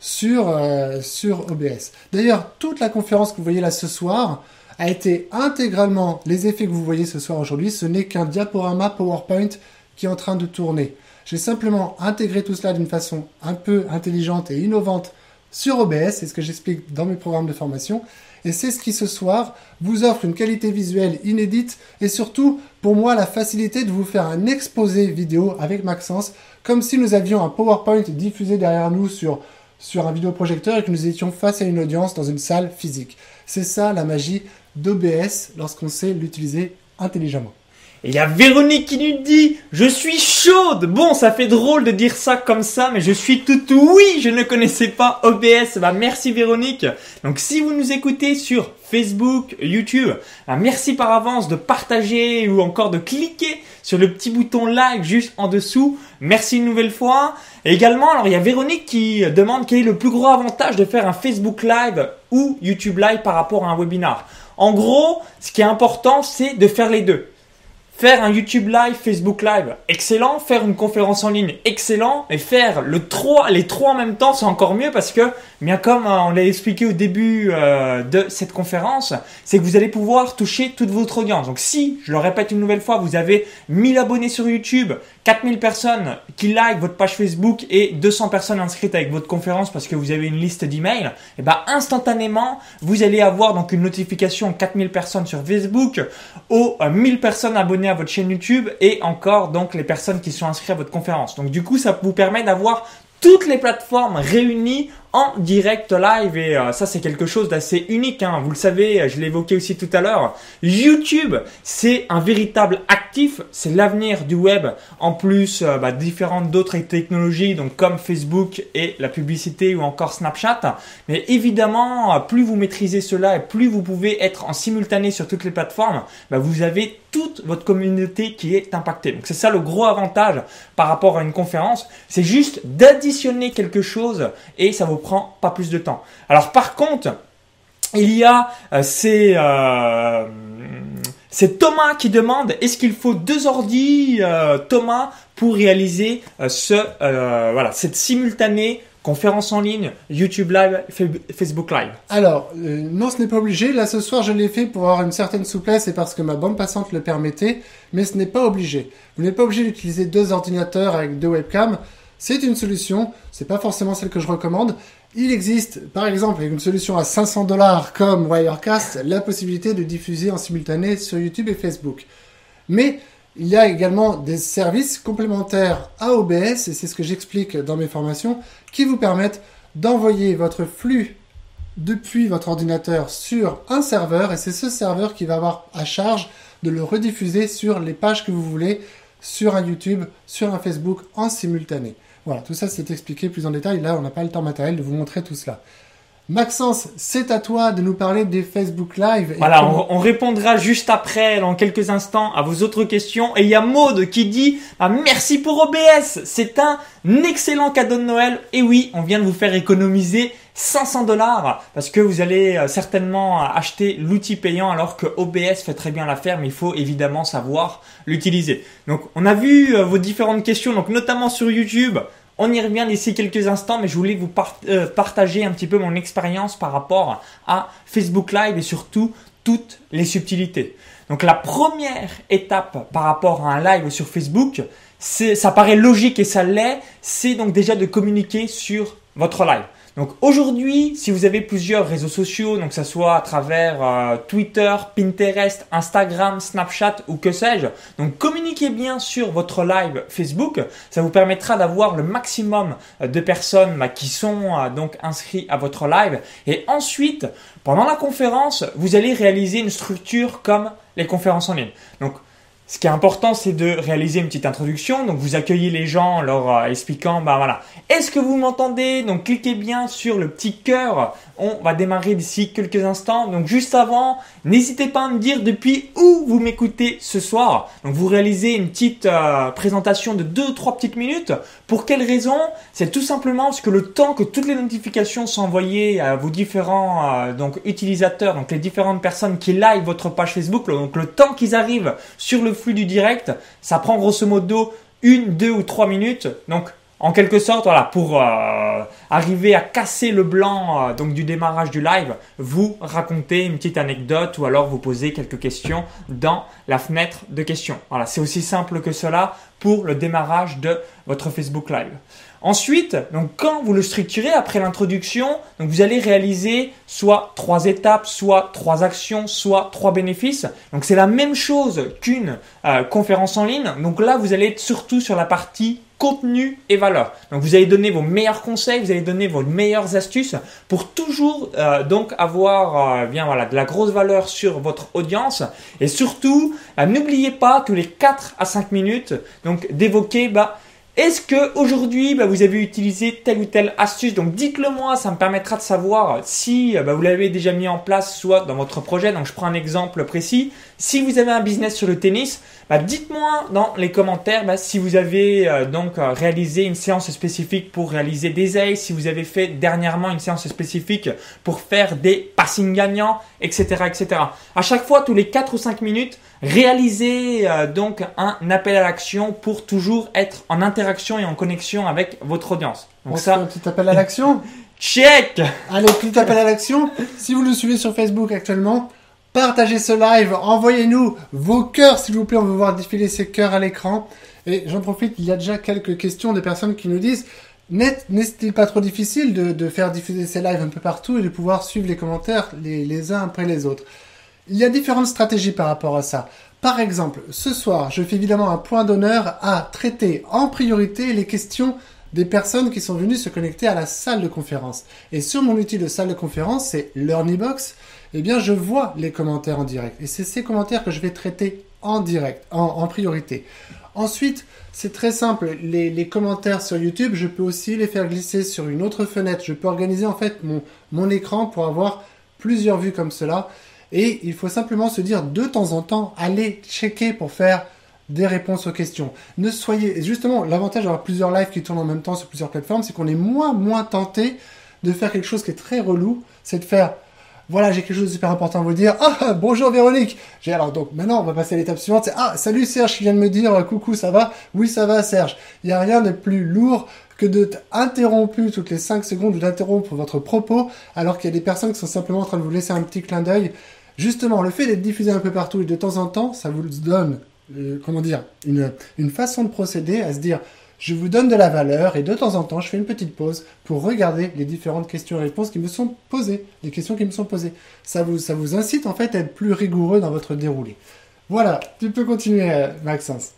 sur, euh, OBS. D'ailleurs, toute la conférence que vous voyez là ce soir a été intégralement, les effets que vous voyez ce soir aujourd'hui, ce n'est qu'un diaporama PowerPoint qui est en train de tourner. J'ai simplement intégré tout cela d'une façon un peu intelligente et innovante sur OBS, c'est ce que j'explique dans mes programmes de formation, et c'est ce qui ce soir vous offre une qualité visuelle inédite et surtout pour moi la facilité de vous faire un exposé vidéo avec Maxence comme si nous avions un PowerPoint diffusé derrière nous sur, un vidéoprojecteur et que nous étions face à une audience dans une salle physique. C'est ça la magie d'OBS lorsqu'on sait l'utiliser intelligemment. Et il y a Véronique qui nous dit Je suis chaude Bon, ça fait drôle de dire ça comme ça, mais je suis tout oui Je ne connaissais pas OBS. Bah, merci Véronique. Donc, si vous nous écoutez sur Facebook, YouTube, bah, merci par avance de partager ou encore de cliquer sur le petit bouton like juste en dessous. Merci une nouvelle fois. Et également, alors il y a Véronique qui demande quel est le plus gros avantage de faire un Facebook Live ou YouTube Live par rapport à un webinar. En gros, ce qui est important, c'est de faire les deux Faire un YouTube Live, Facebook Live, excellent. Faire une conférence en ligne, excellent. Et faire le 3, les trois en même temps, c'est encore mieux parce que, bien comme euh, on l'a expliqué au début euh, de cette conférence, c'est que vous allez pouvoir toucher toute votre audience. Donc si, je le répète une nouvelle fois, vous avez 1000 abonnés sur YouTube, 4000 personnes qui like votre page Facebook et 200 personnes inscrites avec votre conférence parce que vous avez une liste d'emails, et eh ben instantanément, vous allez avoir donc une notification 4000 personnes sur Facebook, aux 1000 euh, personnes abonnées à votre chaîne YouTube et encore donc les personnes qui sont inscrites à votre conférence. Donc du coup, ça vous permet d'avoir toutes les plateformes réunies en direct live et euh, ça c'est quelque chose d'assez unique. Hein. Vous le savez, je évoqué aussi tout à l'heure. YouTube, c'est un véritable actif, c'est l'avenir du web. En plus, euh, bah, différentes d'autres technologies, donc comme Facebook et la publicité ou encore Snapchat. Mais évidemment, plus vous maîtrisez cela et plus vous pouvez être en simultané sur toutes les plateformes, bah, vous avez toute votre communauté qui est impactée. Donc c'est ça le gros avantage par rapport à une conférence, c'est juste d'additionner quelque chose et ça vous pas plus de temps. Alors par contre, il y a euh, euh, c'est Thomas qui demande est-ce qu'il faut deux ordi euh, Thomas pour réaliser ce voilà cette simultanée conférence en ligne, YouTube Live, Facebook Live? Alors, non, ce n'est pas obligé. Là, ce soir, je l'ai fait pour avoir une certaine souplesse et parce que ma bande passante le permettait, mais ce n'est pas obligé. Vous n'êtes pas obligé d'utiliser deux ordinateurs avec deux webcams. C'est une solution, c'est pas forcément celle que je recommande. Il existe, par exemple, avec une solution à 500 dollars comme Wirecast, la possibilité de diffuser en simultané sur YouTube et Facebook. Mais il y a également des services complémentaires à OBS, et c'est ce que j'explique dans mes formations, qui vous permettent d'envoyer votre flux depuis votre ordinateur sur un serveur, et c'est ce serveur qui va avoir à charge de le rediffuser sur les pages que vous voulez, sur un YouTube, sur un Facebook en simultané. Voilà, tout ça c'est expliqué plus en détail. Là, on n'a pas le temps matériel de vous montrer tout cela. Maxence, c'est à toi de nous parler des Facebook Live. Voilà, on, répondra juste après, dans quelques instants, à vos autres questions. Et il y a Maude qui dit ah, merci pour OBS, c'est un excellent cadeau de Noël. Et oui, on vient de vous faire économiser 500 dollars parce que vous allez euh, certainement acheter l'outil payant alors que OBS fait très bien l'affaire, mais il faut évidemment savoir l'utiliser. Donc, on a vu euh, vos différentes questions, donc notamment sur YouTube. On y revient d'ici quelques instants, mais je voulais vous euh, partager un petit peu mon expérience par rapport à Facebook Live et surtout toutes les subtilités. Donc la première étape par rapport à un live sur Facebook, ça paraît logique et ça l'est, c'est donc déjà de communiquer sur votre live. Donc aujourd'hui, si vous avez plusieurs réseaux sociaux, donc que ce soit à travers euh, Twitter, Pinterest, Instagram, Snapchat ou que sais-je, donc communiquez bien sur votre live Facebook. Ça vous permettra d'avoir le maximum euh, de personnes bah, qui sont euh, donc inscrits à votre live. Et ensuite, pendant la conférence, vous allez réaliser une structure comme les conférences en ligne. Donc ce qui est important, c'est de réaliser une petite introduction. Donc, vous accueillez les gens en leur euh, expliquant, bah voilà, est-ce que vous m'entendez? Donc, cliquez bien sur le petit cœur. On va démarrer d'ici quelques instants. Donc, juste avant, n'hésitez pas à me dire depuis où vous m'écoutez ce soir. Donc, vous réalisez une petite euh, présentation de 2-3 petites minutes. Pour quelle raison? C'est tout simplement parce que le temps que toutes les notifications sont envoyées à vos différents euh, donc utilisateurs, donc les différentes personnes qui like votre page Facebook, donc le temps qu'ils arrivent sur le flux du direct, ça prend grosso modo une, deux ou trois minutes. Donc, en quelque sorte, voilà, pour euh, arriver à casser le blanc euh, donc du démarrage du live, vous racontez une petite anecdote ou alors vous posez quelques questions dans la fenêtre de questions. Voilà, c'est aussi simple que cela pour le démarrage de votre Facebook Live. Ensuite, donc quand vous le structurez après l'introduction, donc vous allez réaliser soit trois étapes, soit trois actions, soit trois bénéfices. Donc c'est la même chose qu'une euh, conférence en ligne. Donc là, vous allez être surtout sur la partie contenu et valeur. Donc vous allez donner vos meilleurs conseils, vous allez donner vos meilleures astuces pour toujours euh, donc avoir euh, bien voilà de la grosse valeur sur votre audience et surtout n'oubliez pas tous les 4 à 5 minutes donc d'évoquer bah Est-ce que aujourd'hui bah, vous avez utilisé telle ou telle astuce? Donc dites-le moi, ça me permettra de savoir si bah, vous l'avez déjà mis en place, soit dans votre projet. Donc je prends un exemple précis. Si vous avez un business sur le tennis, bah, dites-moi dans les commentaires bah, si vous avez euh, donc euh, réalisé une séance spécifique pour réaliser des ailes, si vous avez fait dernièrement une séance spécifique pour faire des passings gagnants, etc., etc. À chaque fois, tous les 4 ou 5 minutes, réalisez euh, donc un appel à l'action pour toujours être en interaction et en connexion avec votre audience. Donc On ça, un petit appel à l'action. Check Allez, petit appel à l'action. Si vous le suivez sur Facebook actuellement, partagez ce live, envoyez-nous vos cœurs s'il vous plaît, on veut voir défiler ces cœurs à l'écran. Et j'en profite, il y a déjà quelques questions de personnes qui nous disent n'est-il pas trop difficile de, faire diffuser ces lives un peu partout et de pouvoir suivre les commentaires les, les uns après les autres? Il y a différentes stratégies par rapport à ça. Par exemple, ce soir, je fais évidemment un point d'honneur à traiter en priorité les questions des personnes qui sont venues se connecter à la salle de conférence. Et sur mon outil de salle de conférence, c'est LearnyBox, eh bien je vois les commentaires en direct. Et c'est ces commentaires que je vais traiter en direct, en, priorité. Ensuite, c'est très simple, les, commentaires sur YouTube, je peux aussi les faire glisser sur une autre fenêtre. Je peux organiser en fait mon, mon écran pour avoir plusieurs vues comme cela. Et il faut simplement se dire de temps en temps, allez checker pour faire des réponses aux questions. Ne soyez justement l'avantage d'avoir plusieurs lives qui tournent en même temps sur plusieurs plateformes, c'est qu'on est moins moins tenté de faire quelque chose qui est très relou, c'est de faire voilà, j'ai quelque chose de super important à vous dire. Ah, bonjour Véronique. J'ai alors donc maintenant on va passer à l'étape suivante. Ah, salut Serge qui vient de me dire euh, coucou, ça va? Oui, ça va Serge. Il n'y a rien de plus lourd que de interrompre toutes les 5 secondes ou d'interrompre votre propos alors qu'il y a des personnes qui sont simplement en train de vous laisser un petit clin d'œil. Justement, le fait d'être diffusé un peu partout et de temps en temps, ça vous donne, euh, comment dire, une, une façon de procéder à se dire je vous donne de la valeur et de temps en temps, je fais une petite pause pour regarder les différentes questions et réponses qui me sont posées, les questions qui me sont posées. Ça vous, ça vous incite en fait à être plus rigoureux dans votre déroulé. Voilà, tu peux continuer, Maxence.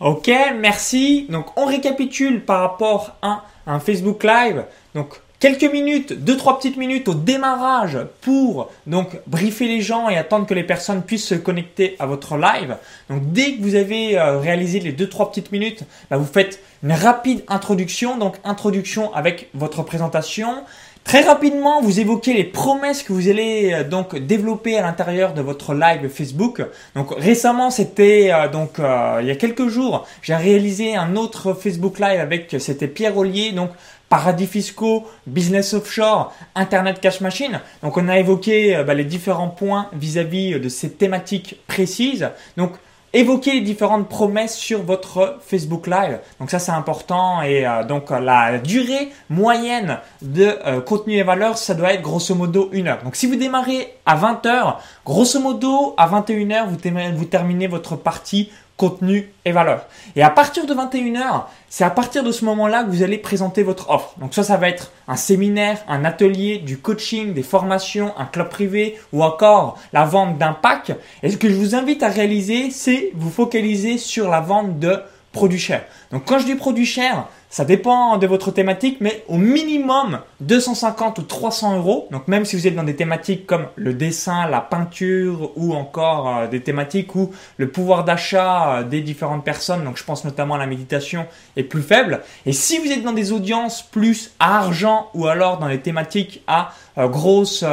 Ok, merci. Donc, on récapitule par rapport à un Facebook Live. Donc, quelques minutes, deux trois petites minutes au démarrage pour donc briefer les gens et attendre que les personnes puissent se connecter à votre live. Donc dès que vous avez euh, réalisé les deux trois petites minutes, bah, vous faites une rapide introduction, donc introduction avec votre présentation. Très rapidement, vous évoquez les promesses que vous allez euh, donc développer à l'intérieur de votre live Facebook. Donc récemment, c'était euh, donc il y a quelques jours, j'ai réalisé un autre Facebook Live avec c'était Pierre Ollier donc paradis fiscaux, business offshore, Internet cash machine. Donc on a évoqué euh, bah, les différents points vis-à-vis euh, de ces thématiques précises. Donc évoquez les différentes promesses sur votre Facebook Live. Donc ça c'est important et euh, donc la durée moyenne de contenu et valeur ça doit être grosso modo une heure. Donc si vous démarrez à 20h, grosso modo à 21h vous, vous terminez votre partie contenu et valeur. Et à partir de 21h, c'est à partir de ce moment-là que vous allez présenter votre offre. Donc ça, ça va être un séminaire, un atelier, du coaching, des formations, un club privé ou encore la vente d'un pack. Et ce que je vous invite à réaliser, c'est vous focaliser sur la vente de produits chers. Donc quand je dis produits chers, ça dépend de votre thématique, mais au minimum 250 ou 300 euros. Donc même si vous êtes dans des thématiques comme le dessin, la peinture ou encore euh, des thématiques où le pouvoir d'achat euh, des différentes personnes, donc je pense notamment à la méditation, est plus faible. Et si vous êtes dans des audiences plus à argent ou alors dans des thématiques à euh, grosses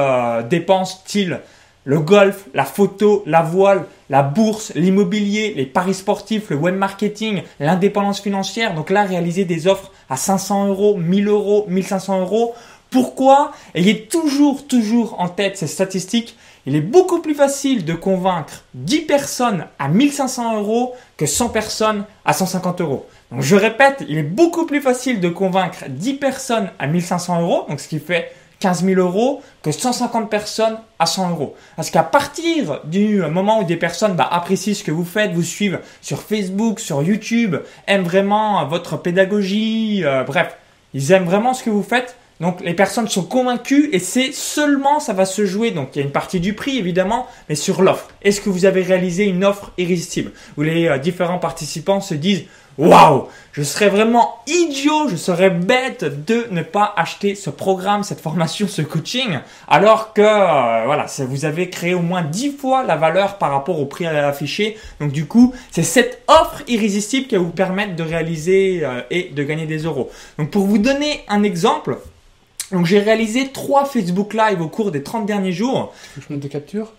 dépenses style le golf, la photo, la voile, la bourse, l'immobilier, les paris sportifs, le web marketing, l'indépendance financière. Donc là, réaliser des offres à 500 euros, 1000 euros, 1500 euros. Pourquoi? Ayez toujours, toujours en tête ces statistiques. Il est beaucoup plus facile de convaincre 10 personnes à 1500 euros que 100 personnes à 150 euros. Donc je répète, il est beaucoup plus facile de convaincre 10 personnes à 1500 euros, donc ce qui fait 15 000 euros que 150 personnes à 100 euros. Parce qu'à partir du moment où des personnes bah, apprécient ce que vous faites, vous suivent sur Facebook, sur YouTube, aiment vraiment votre pédagogie, euh, bref, ils aiment vraiment ce que vous faites. Donc les personnes sont convaincues et c'est seulement ça va se jouer. Donc il y a une partie du prix évidemment, mais sur l'offre. Est-ce que vous avez réalisé une offre irrésistible? Où les euh, différents participants se disent waouh, je serais vraiment idiot, je serais bête de ne pas acheter ce programme, cette formation, ce coaching, alors que euh, voilà, vous avez créé au moins 10 fois la valeur par rapport au prix affiché. Donc du coup, c'est cette offre irrésistible qui va vous permettre de réaliser euh, et de gagner des euros. Donc pour vous donner un exemple, j'ai réalisé trois Facebook Live au cours des 30 derniers jours. Je mets des captures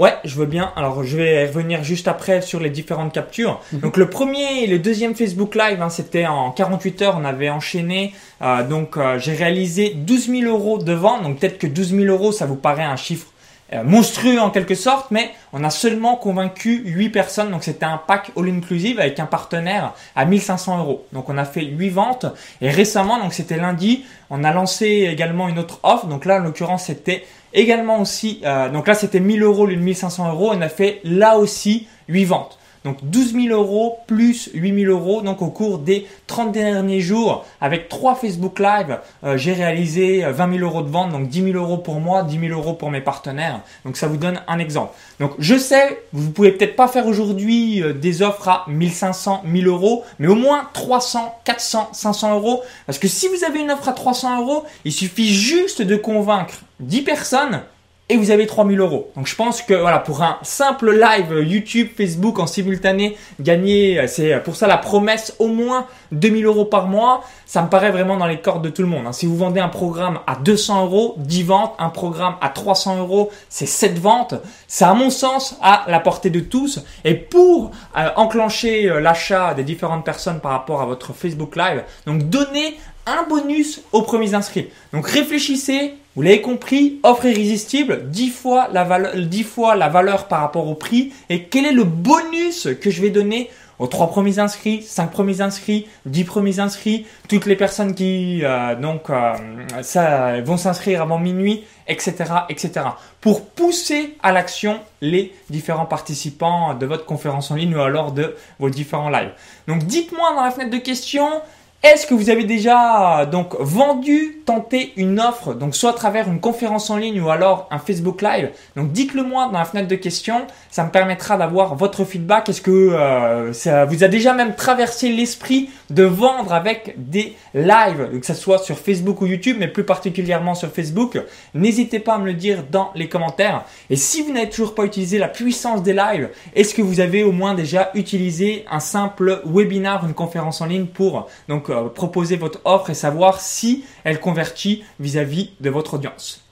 Ouais, je veux bien. Alors, je vais revenir juste après sur les différentes captures. Mhm. Donc, le premier et le deuxième Facebook Live, hein, c'était en 48 heures, on avait enchaîné. Euh, donc, euh, j'ai réalisé 12 000 euros de vente. Donc, peut-être que 12 000 euros, ça vous paraît un chiffre euh, monstrueux en quelque sorte, mais on a seulement convaincu 8 personnes. Donc c'était un pack all-inclusive avec un partenaire à 1500 euros. Donc on a fait 8 ventes et récemment, donc c'était lundi, on a lancé également une autre offre. Donc là, en l'occurrence, c'était également aussi, euh, donc là c'était 1000 euros, l'une 1500 euros. On a fait là aussi 8 ventes. Donc 12 000 euros plus 8 000 euros. Donc au cours des 30 derniers jours, avec trois Facebook Live, euh, j'ai réalisé 20 euh, 000 euros de vente. Donc 10 000 euros pour moi, 10 000 euros pour mes partenaires. Donc ça vous donne un exemple. Donc je sais, vous pouvez peut-être pas faire aujourd'hui euh, des offres à 1500, 1000 euros, mais au moins 300, 400, 500 euros. Parce que si vous avez une offre à 300 euros, il suffit juste de convaincre 10 personnes et vous avez 3000 euros. Donc je pense que voilà pour un simple live YouTube, Facebook en simultané, gagner, c'est pour ça la promesse au moins 2000 euros par mois, ça me paraît vraiment dans les cordes de tout le monde. Hein. Si vous vendez un programme à 200 euros, 10 ventes, un programme à 300 euros, c'est 7 ventes. C'est à mon sens à la portée de tous. Et pour euh, enclencher euh, l'achat des différentes personnes par rapport à votre Facebook Live, donc donnez un bonus aux premiers inscrits. Donc réfléchissez, vous l'avez compris, offre irrésistible, 10 fois, la valeur, 10 fois la valeur par rapport au prix. Et quel est le bonus que je vais donner aux 3 premiers inscrits, 5 premiers inscrits, 10 premiers inscrits, toutes les personnes qui euh, donc euh, vont s'inscrire avant minuit, etc., etc. Pour pousser à l'action les différents participants de votre conférence en ligne ou alors de vos différents lives. Donc dites-moi dans la fenêtre de questions est-ce que vous avez déjà donc vendu, tenté une offre, donc soit à travers une conférence en ligne ou alors un Facebook Live? Donc dites-le moi dans la fenêtre de questions, ça me permettra d'avoir votre feedback. Est-ce que euh, ça vous a déjà même traversé l'esprit de vendre avec des lives, que ce soit sur Facebook ou YouTube, mais plus particulièrement sur Facebook N'hésitez pas à me le dire dans les commentaires. Et si vous n'avez toujours pas utilisé la puissance des lives, est-ce que vous avez au moins déjà utilisé un simple webinar, une conférence en ligne pour donc euh, proposer votre offre et savoir si elle convertit vis-à-vis de votre audience.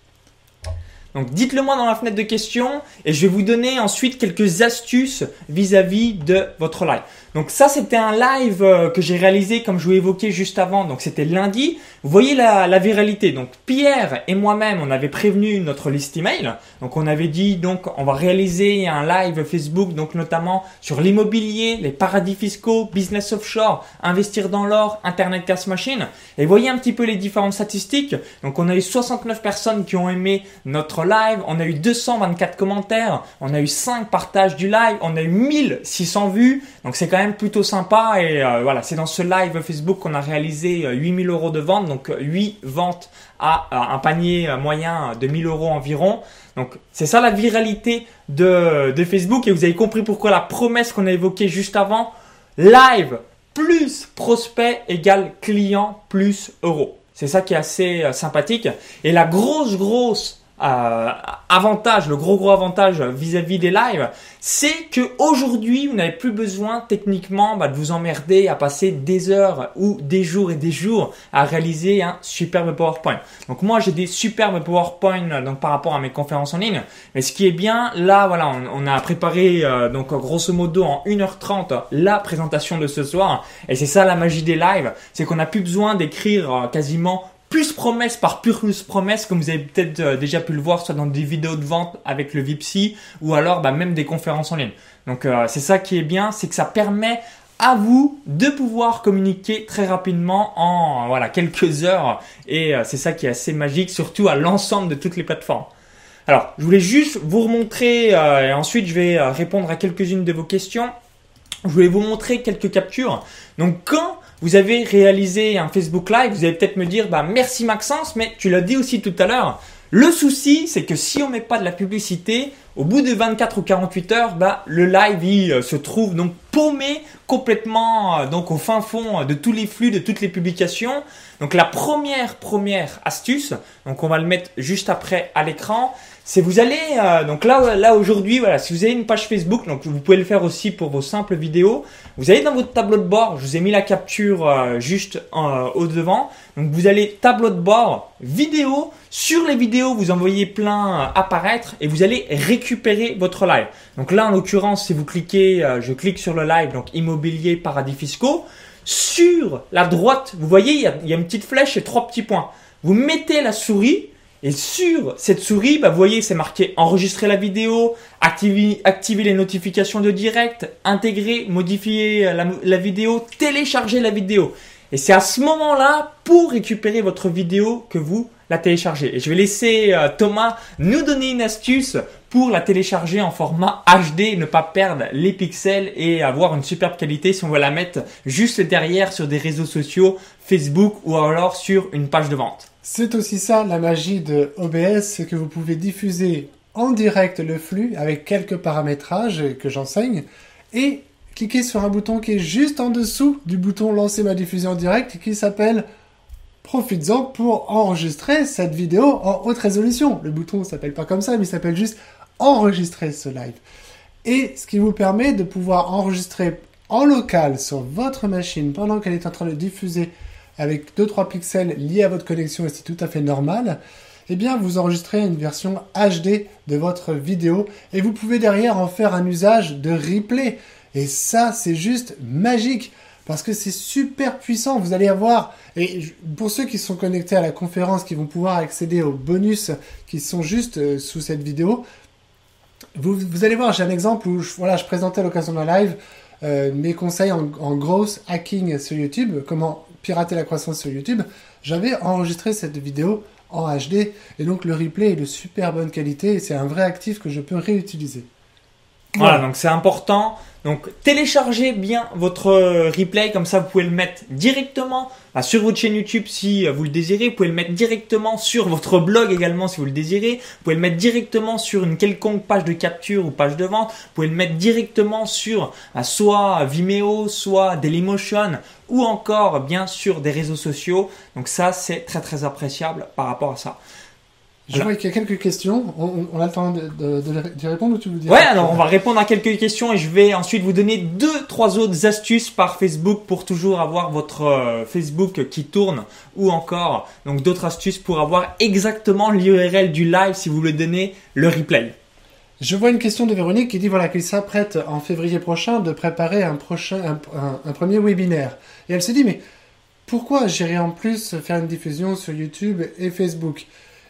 Donc dites-le moi dans la fenêtre de questions et je vais vous donner ensuite quelques astuces vis-à-vis de votre live. Donc ça, c'était un live euh, que j'ai réalisé, comme je vous évoqué juste avant. Donc c'était lundi. Vous voyez la, la viralité. Donc Pierre et moi-même, on avait prévenu notre liste email. Donc on avait dit, donc on va réaliser un live Facebook, donc notamment sur l'immobilier, les paradis fiscaux, business offshore, investir dans l'or, Internet cash machine. Et voyez un petit peu les différentes statistiques. Donc on a eu 69 personnes qui ont aimé notre live. On a eu 224 commentaires. On a eu 5 partages du live. On a eu 1600 vues. Donc c'est quand même plutôt sympa et euh, voilà, c'est dans ce live Facebook qu'on a réalisé 8000 euh, euros de vente, donc 8 ventes à, un panier moyen de 1000 euros environ. Donc c'est ça la viralité de, de Facebook et vous avez compris pourquoi la promesse qu'on a évoquée juste avant, live plus prospect égale client plus euros. C'est ça qui est assez euh, sympathique. Et la grosse, grosse euh, avantage, le gros gros avantage vis-à-vis des lives, c'est que aujourd'hui vous n'avez plus besoin techniquement bah, de vous emmerder à passer des heures ou des jours et des jours à réaliser un superbe PowerPoint. Donc moi j'ai des superbes PowerPoint donc par rapport à mes conférences en ligne, mais ce qui est bien là voilà on, a préparé euh, donc grosso modo en 1h30 la présentation de ce soir et c'est ça la magie des lives, c'est qu'on n'a plus besoin d'écrire euh, quasiment plus promesse par plus promesse, comme vous avez peut-être euh, déjà pu le voir, soit dans des vidéos de vente avec le Vipsy, ou alors bah, même des conférences en ligne. Donc euh, c'est ça qui est bien, c'est que ça permet à vous de pouvoir communiquer très rapidement en voilà quelques heures et euh, c'est ça qui est assez magique surtout à l'ensemble de toutes les plateformes. Alors, je voulais juste vous remontrer et ensuite je vais répondre à quelques-unes de vos questions. Je voulais vous montrer quelques captures. Donc quand vous avez réalisé un Facebook Live, vous allez peut-être me dire, bah merci Maxence, mais tu l'as dit aussi tout à l'heure, Le souci, c'est que si on met pas de la publicité, au bout de 24 ou 48 heures, bah, le live il, euh, se trouve donc paumé complètement euh, donc au fin fond de tous les flux, de toutes les publications. Donc la première première astuce, donc on va le mettre juste après à l'écran, c'est vous allez euh, donc là là aujourd'hui voilà si vous avez une page Facebook donc vous pouvez le faire aussi pour vos simples vidéos. Vous allez dans votre tableau de bord je vous ai mis la capture euh, juste euh, au devant. Donc vous allez tableau de bord vidéo. Sur les vidéos vous envoyez plein apparaître et vous allez récupérer votre live. Donc là en l'occurrence si vous cliquez je clique sur le live donc immobilier paradis fiscaux. Sur la droite vous voyez il y a, il y a une petite flèche et trois petits points. Vous mettez la souris et sur cette souris, bah, vous voyez, c'est marqué enregistrer la vidéo, activer, les notifications de direct, intégrer, modifier la, la vidéo, télécharger la vidéo. Et c'est à ce moment-là, pour récupérer votre vidéo, que vous la téléchargez. Et je vais laisser euh, Thomas nous donner une astuce pour la télécharger en format HD, ne pas perdre les pixels et avoir une superbe qualité si on veut la mettre juste derrière sur des réseaux sociaux, Facebook ou alors sur une page de vente. C'est aussi ça la magie de OBS, c'est que vous pouvez diffuser en direct le flux avec quelques paramétrages que j'enseigne et cliquer sur un bouton qui est juste en dessous du bouton lancer ma diffusion en direct qui s'appelle Profites-en pour enregistrer cette vidéo en haute résolution. Le bouton s'appelle pas comme ça, mais il s'appelle juste enregistrer ce live. Et ce qui vous permet de pouvoir enregistrer en local sur votre machine pendant qu'elle est en train de diffuser avec 2-3 pixels liés à votre connexion et c'est tout à fait normal, eh bien vous enregistrez une version HD de votre vidéo et vous pouvez derrière en faire un usage de replay. Et ça, c'est juste magique parce que c'est super puissant. Vous allez avoir, et pour ceux qui sont connectés à la conférence, qui vont pouvoir accéder aux bonus qui sont juste euh, sous cette vidéo, vous, allez voir, j'ai un exemple où je, voilà, je présentais à l'occasion d'un live euh, mes conseils en, en hacking sur YouTube, comment pirater la croissance sur YouTube, j'avais enregistré cette vidéo en HD et donc le replay est de super bonne qualité et c'est un vrai actif que je peux réutiliser. Voilà, donc c'est important. Donc téléchargez bien votre euh, replay, comme ça vous pouvez le mettre directement bah, sur votre chaîne YouTube si euh, vous le désirez. Vous pouvez le mettre directement sur votre blog également si vous le désirez. Vous pouvez le mettre directement sur une quelconque page de capture ou page de vente. Vous pouvez le mettre directement sur bah, soit Vimeo, soit Dailymotion ou encore bien sûr des réseaux sociaux. Donc ça c'est très très appréciable par rapport à ça. Je vois qu'il y a quelques questions. On, a le temps de, répondre ou tu veux dire Ouais, alors on va répondre à quelques questions et je vais ensuite vous donner deux, trois autres astuces par Facebook pour toujours avoir votre euh, Facebook qui tourne ou encore donc d'autres astuces pour avoir exactement l'URL du live si vous voulez donner le replay. Je vois une question de Véronique qui dit voilà qu'il s'apprête en février prochain de préparer un prochain un premier webinaire et elle se dit mais pourquoi j'irai en plus faire une diffusion sur YouTube et Facebook?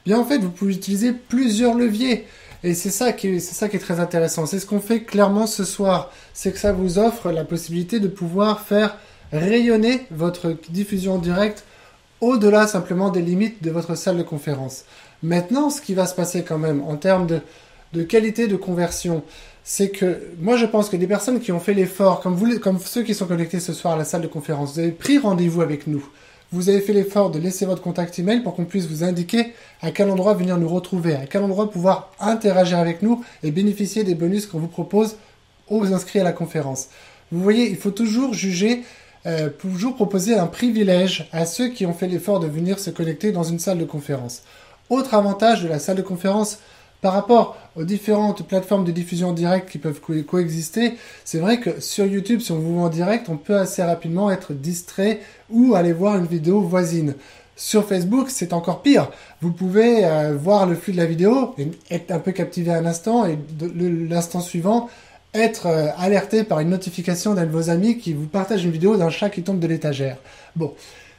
Bien en fait, vous pouvez utiliser plusieurs leviers. Et c'est ça qui est, ça qui est très intéressant. C'est ce qu'on fait clairement ce soir. C'est que ça vous offre la possibilité de pouvoir faire rayonner votre diffusion en direct au-delà simplement des limites de votre salle de conférence. Maintenant, ce qui va se passer quand même en termes de, de qualité de conversion, c'est que moi je pense que des personnes qui ont fait l'effort, comme, vous, comme ceux qui sont connectés ce soir à la salle de conférence, vous avez pris rendez-vous avec nous vous avez fait l'effort de laisser votre contact email pour qu'on puisse vous indiquer à quel endroit venir nous retrouver, à quel endroit pouvoir interagir avec nous et bénéficier des bonus qu'on vous propose aux inscrits à la conférence. Vous voyez, il faut toujours juger, euh, toujours proposer un privilège à ceux qui ont fait l'effort de venir se connecter dans une salle de conférence. Autre avantage de la salle de conférence, par rapport aux différentes plateformes de diffusion en direct qui peuvent coexister, c'est vrai que sur YouTube, si on vous voit en direct, on peut assez rapidement être distrait ou aller voir une vidéo voisine. Sur Facebook, c'est encore pire. Vous pouvez euh, voir le flux de la vidéo, et être un peu captivé un instant et l'instant suivant être euh, alerté par une notification d'un de vos amis qui vous partage une vidéo d'un chat qui tombe de l'étagère. Bon,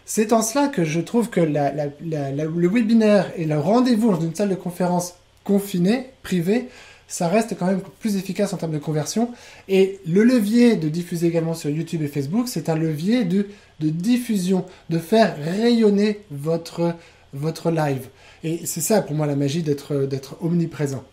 c'est en cela que je trouve que le webinaire et le rendez-vous dans une salle de conférence confiné, privé, ça reste quand même plus efficace en termes de conversion. Et le levier de diffuser également sur YouTube et Facebook, c'est un levier de, de diffusion, de faire rayonner votre, votre live. Et c'est ça pour moi la magie d'être omniprésent.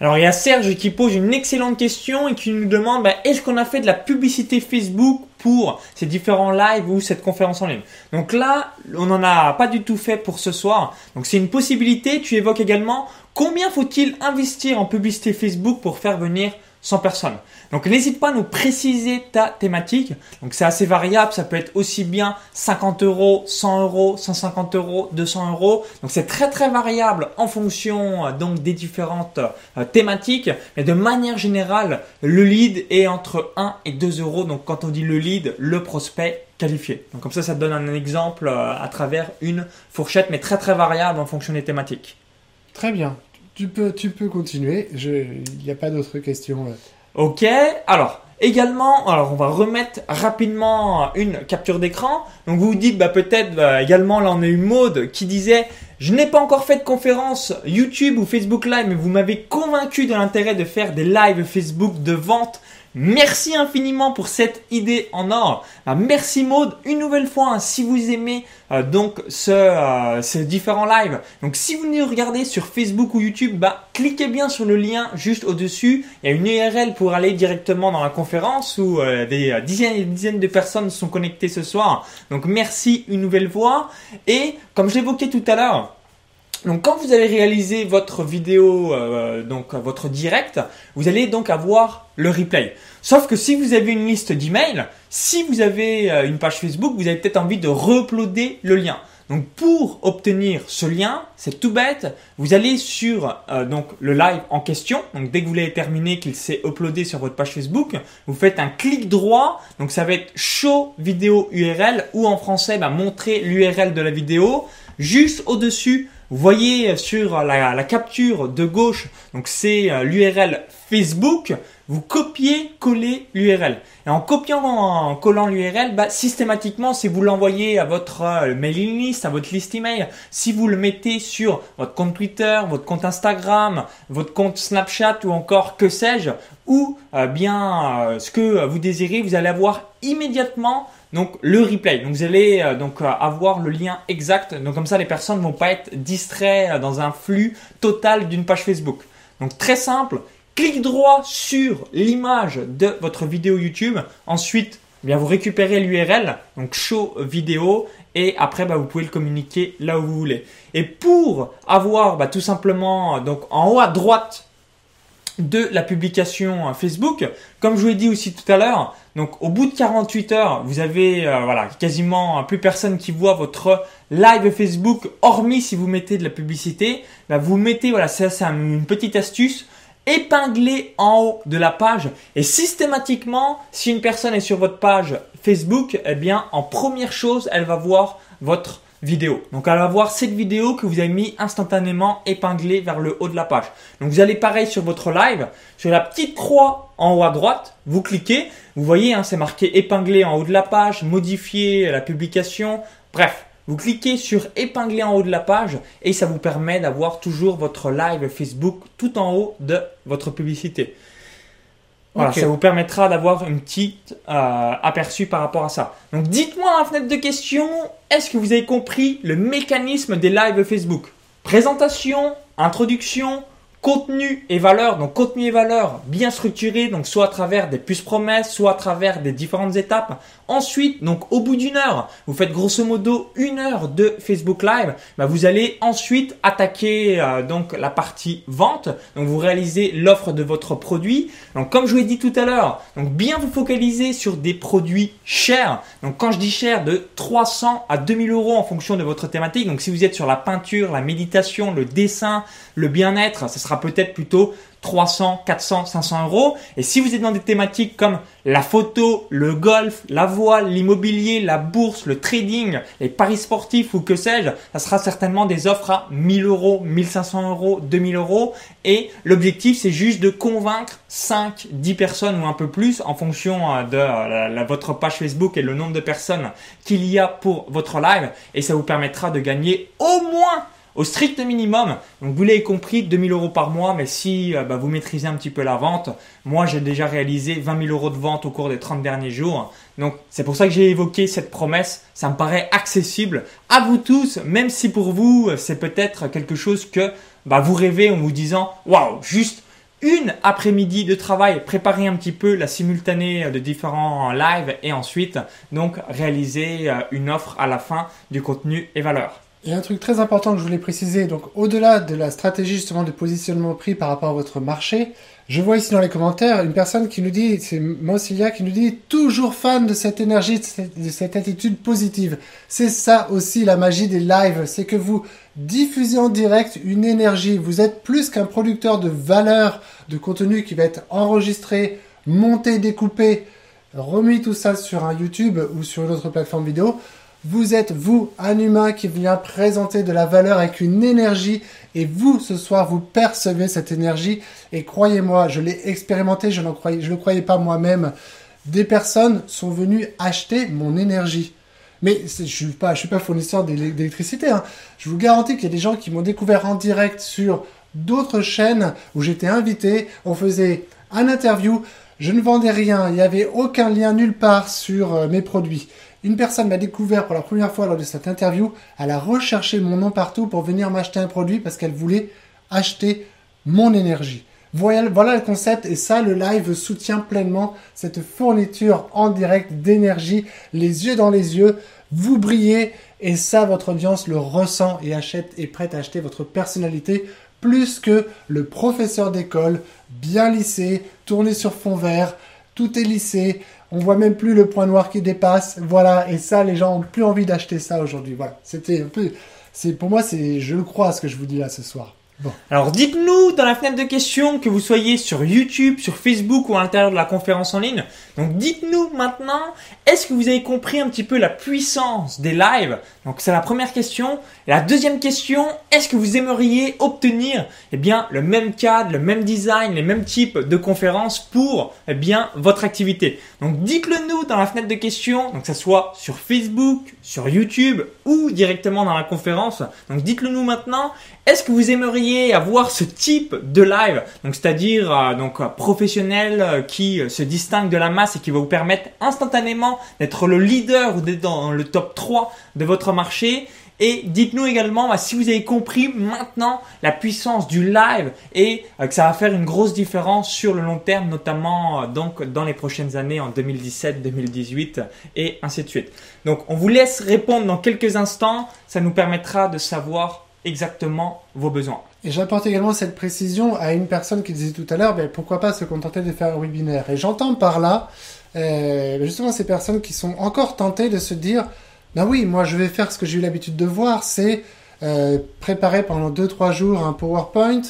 Alors il y a Serge qui pose une excellente question et qui nous demande bah, est-ce qu'on a fait de la publicité Facebook pour ces différents lives ou cette conférence en ligne? Donc là, on n'en a pas du tout fait pour ce soir. Donc c'est une possibilité. Tu évoques également combien faut-il investir en publicité Facebook pour faire venir 100 personnes? Donc n'hésite pas à nous préciser ta thématique. Donc c'est assez variable, ça peut être aussi bien 50 euros, 100 euros, 150 euros, 200 euros. Donc c'est très très variable en fonction euh, donc des différentes euh, thématiques. Mais de manière générale, le lead est entre 1 et 2 euros. Donc quand on dit le lead, le prospect qualifié. Donc comme ça, ça donne un exemple euh, à travers une fourchette, mais très très variable en fonction des thématiques. Très bien. Tu peux, continuer. Il n'y a pas d'autres questions. Ok, alors également, alors on va remettre rapidement une capture d'écran. Donc vous vous dites bah peut-être bah, également là on a eu Maude qui disait je n'ai pas encore fait de conférence YouTube ou Facebook Live mais vous m'avez convaincu de l'intérêt de faire des lives Facebook de vente Merci infiniment pour cette idée en or. Ah, merci Maude. Une nouvelle fois, hein, si vous aimez euh, donc ce, euh, ces différents lives, donc si vous nous regardez sur Facebook ou YouTube, bah, cliquez bien sur le lien juste au-dessus. Il y a une URL pour aller directement dans la conférence où euh, des dizaines et des dizaines de personnes sont connectées ce soir. Donc merci une nouvelle fois. Et comme je l'évoquais tout à l'heure, donc quand vous allez réaliser votre vidéo, euh, donc votre direct, vous allez donc avoir le replay. Sauf que si vous avez une liste d'emails, si vous avez euh, une page Facebook, vous avez peut-être envie de re-uploader le lien. Donc pour obtenir ce lien, c'est tout bête, vous allez sur euh, le live en question. Donc dès que vous l'avez terminé, qu'il s'est uploadé sur votre page Facebook, vous faites un clic droit. Donc ça va être show vidéo URL ou en français bah, montrer l'URL de la vidéo. Juste au-dessus, vous voyez sur la, capture de gauche, donc c'est euh, l'URL Facebook. Vous copiez, collez l'URL. Et en copiant, en collant l'URL, bah, systématiquement, si vous l'envoyez à votre euh, mailing list, à votre liste email, si vous le mettez sur votre compte Twitter, votre compte Instagram, votre compte Snapchat ou encore que sais-je, ou euh, bien ce que vous désirez, vous allez avoir immédiatement donc le replay. Donc vous allez euh, donc euh, avoir le lien exact. Donc comme ça les personnes ne vont pas être distraites euh, dans un flux total d'une page Facebook. Donc très simple, clic droit sur l'image de votre vidéo YouTube. Ensuite, eh vous récupérez l'URL, donc show vidéo, et après bah, vous pouvez le communiquer là où vous voulez. Et pour avoir bah, tout simplement donc en haut à droite de la publication Facebook. Comme je vous l'ai dit aussi tout à l'heure, donc au bout de 48 heures, vous avez euh, voilà quasiment plus personne qui voit votre live Facebook, hormis si vous mettez de la publicité. Bah, vous mettez voilà, c'est une petite astuce épinglé en haut de la page et systématiquement si une personne est sur votre page Facebook eh bien en première chose elle va voir votre vidéo. Donc elle va voir cette vidéo que vous avez mis instantanément épinglée vers le haut de la page. Donc vous allez pareil sur votre live, sur la petite croix en haut à droite, vous cliquez, vous voyez, hein, c'est marqué épinglé en haut de la page, modifier la publication, bref. Vous cliquez sur épingler en haut de la page et ça vous permet d'avoir toujours votre live Facebook tout en haut de votre publicité. Voilà, ça vous permettra d'avoir une petite euh, aperçu par rapport à ça. Donc dites-moi dans la fenêtre de questions, est-ce que vous avez compris le mécanisme des lives Facebook? Présentation, introduction, contenu et valeur, donc contenu et valeur bien structuré, donc soit à travers des puces promesses, soit à travers des différentes étapes. Ensuite, donc au bout d'une heure, vous faites grosso modo une heure de Facebook Live, bah, vous allez ensuite attaquer euh, donc la partie vente. Donc vous réalisez l'offre de votre produit. Donc comme je vous l'ai dit tout à l'heure, donc bien vous focaliser sur des produits chers. Donc quand je dis cher, de 300 à 2000 euros en fonction de votre thématique. Donc si vous êtes sur la peinture, la méditation, le dessin, le bien-être, ce sera peut-être plutôt 300, 400, 500 euros. Et si vous êtes dans des thématiques comme la photo, le golf, la voile, l'immobilier, la bourse, le trading, les paris sportifs ou que sais-je, ça sera certainement des offres à 1000 euros, 1500 euros, 2000 euros. Et l'objectif, c'est juste de convaincre 5, 10 personnes ou un peu plus en fonction euh, de votre page Facebook et le nombre de personnes qu'il y a pour votre live. Et ça vous permettra de gagner au moins au strict minimum. Donc vous l'avez compris, 2000 euros par mois, mais si euh, bah, vous maîtrisez un petit peu la vente, moi j'ai déjà réalisé 20 000 euros de vente au cours des 30 derniers jours. Donc c'est pour ça que j'ai évoqué cette promesse. Ça me paraît accessible à vous tous, même si pour vous c'est peut-être quelque chose que bah, vous rêvez en vous disant waouh, juste une après-midi de travail, préparer un petit peu la simultanée de différents lives et ensuite donc réaliser euh, une offre à la fin du contenu et valeur. Il y a un truc très important que je voulais préciser. Donc, au-delà de la stratégie justement de positionnement prix par rapport à votre marché, je vois ici dans les commentaires une personne qui nous dit, c'est Monsilia qui nous dit toujours fan de cette énergie, de cette, attitude positive. C'est ça aussi la magie des lives, c'est que vous diffusez en direct une énergie. Vous êtes plus qu'un producteur de valeur, de contenu qui va être enregistré, monté, découpé, remis tout ça sur un YouTube ou sur une autre plateforme vidéo. Vous êtes, vous, un humain qui vient présenter de la valeur avec une énergie. Et vous, ce soir, vous percevez cette énergie. Et croyez-moi, je l'ai expérimenté, je ne le croyais pas moi-même. Des personnes sont venues acheter mon énergie. Mais je suis suis pas fournisseur d'électricité. Hein. Je vous garantis qu'il y a des gens qui m'ont découvert en direct sur d'autres chaînes où j'étais invité. On faisait un interview. Je ne vendais rien. Il n'y avait aucun lien nulle part sur euh, mes produits. Une personne m'a découvert pour la première fois lors de cette interview. Elle a recherché mon nom partout pour venir m'acheter un produit parce qu'elle voulait acheter mon énergie. Voilà, le concept et ça, le live soutient pleinement cette fourniture en direct d'énergie, les yeux dans les yeux. Vous brillez et ça, votre audience le ressent et achète et prête à acheter votre personnalité plus que le professeur d'école, bien lissé, tourné sur fond vert, tout est lissé, on voit même plus le point noir qui dépasse. Voilà, et ça, les gens ont plus envie d'acheter ça aujourd'hui. Voilà, c'était un peu. C'est pour moi, c'est, je le crois, ce que je vous dis là ce soir. Bon. Alors dites-nous dans la fenêtre de questions que vous soyez sur YouTube, sur Facebook ou à l'intérieur de la conférence en ligne. Donc dites-nous maintenant, est-ce que vous avez compris un petit peu la puissance des lives? Donc c'est la première question. La deuxième question, est-ce que vous aimeriez obtenir eh bien le même cadre, le même design, les mêmes types de conférences pour eh bien votre activité? Donc dites-le nous dans la fenêtre de questions, donc que ce soit sur Facebook, sur YouTube ou directement dans la conférence. Donc dites-le nous maintenant. Est-ce que vous aimeriez avoir ce type de live, donc c'est-à-dire euh, donc professionnel euh, qui se distingue de la masse et qui va vous permettre instantanément d'être le leader ou d'être dans le top 3 de votre marché? Et dites-nous également bah, si vous avez compris maintenant la puissance du live et euh, que ça va faire une grosse différence sur le long terme, notamment donc dans les prochaines années en 2017, 2018 et ainsi de suite. Donc on vous laisse répondre dans quelques instants, ça nous permettra de savoir exactement vos besoins. Et j'apporte également cette précision à une personne qui disait tout à l'heure, ben, pourquoi pas se contenter de faire un webinaire? Et j'entends par là euh, justement ces personnes qui sont encore tentées de se dire, ben oui, moi je vais faire ce que j'ai eu l'habitude de voir, c'est euh, préparer pendant 2-3 jours un PowerPoint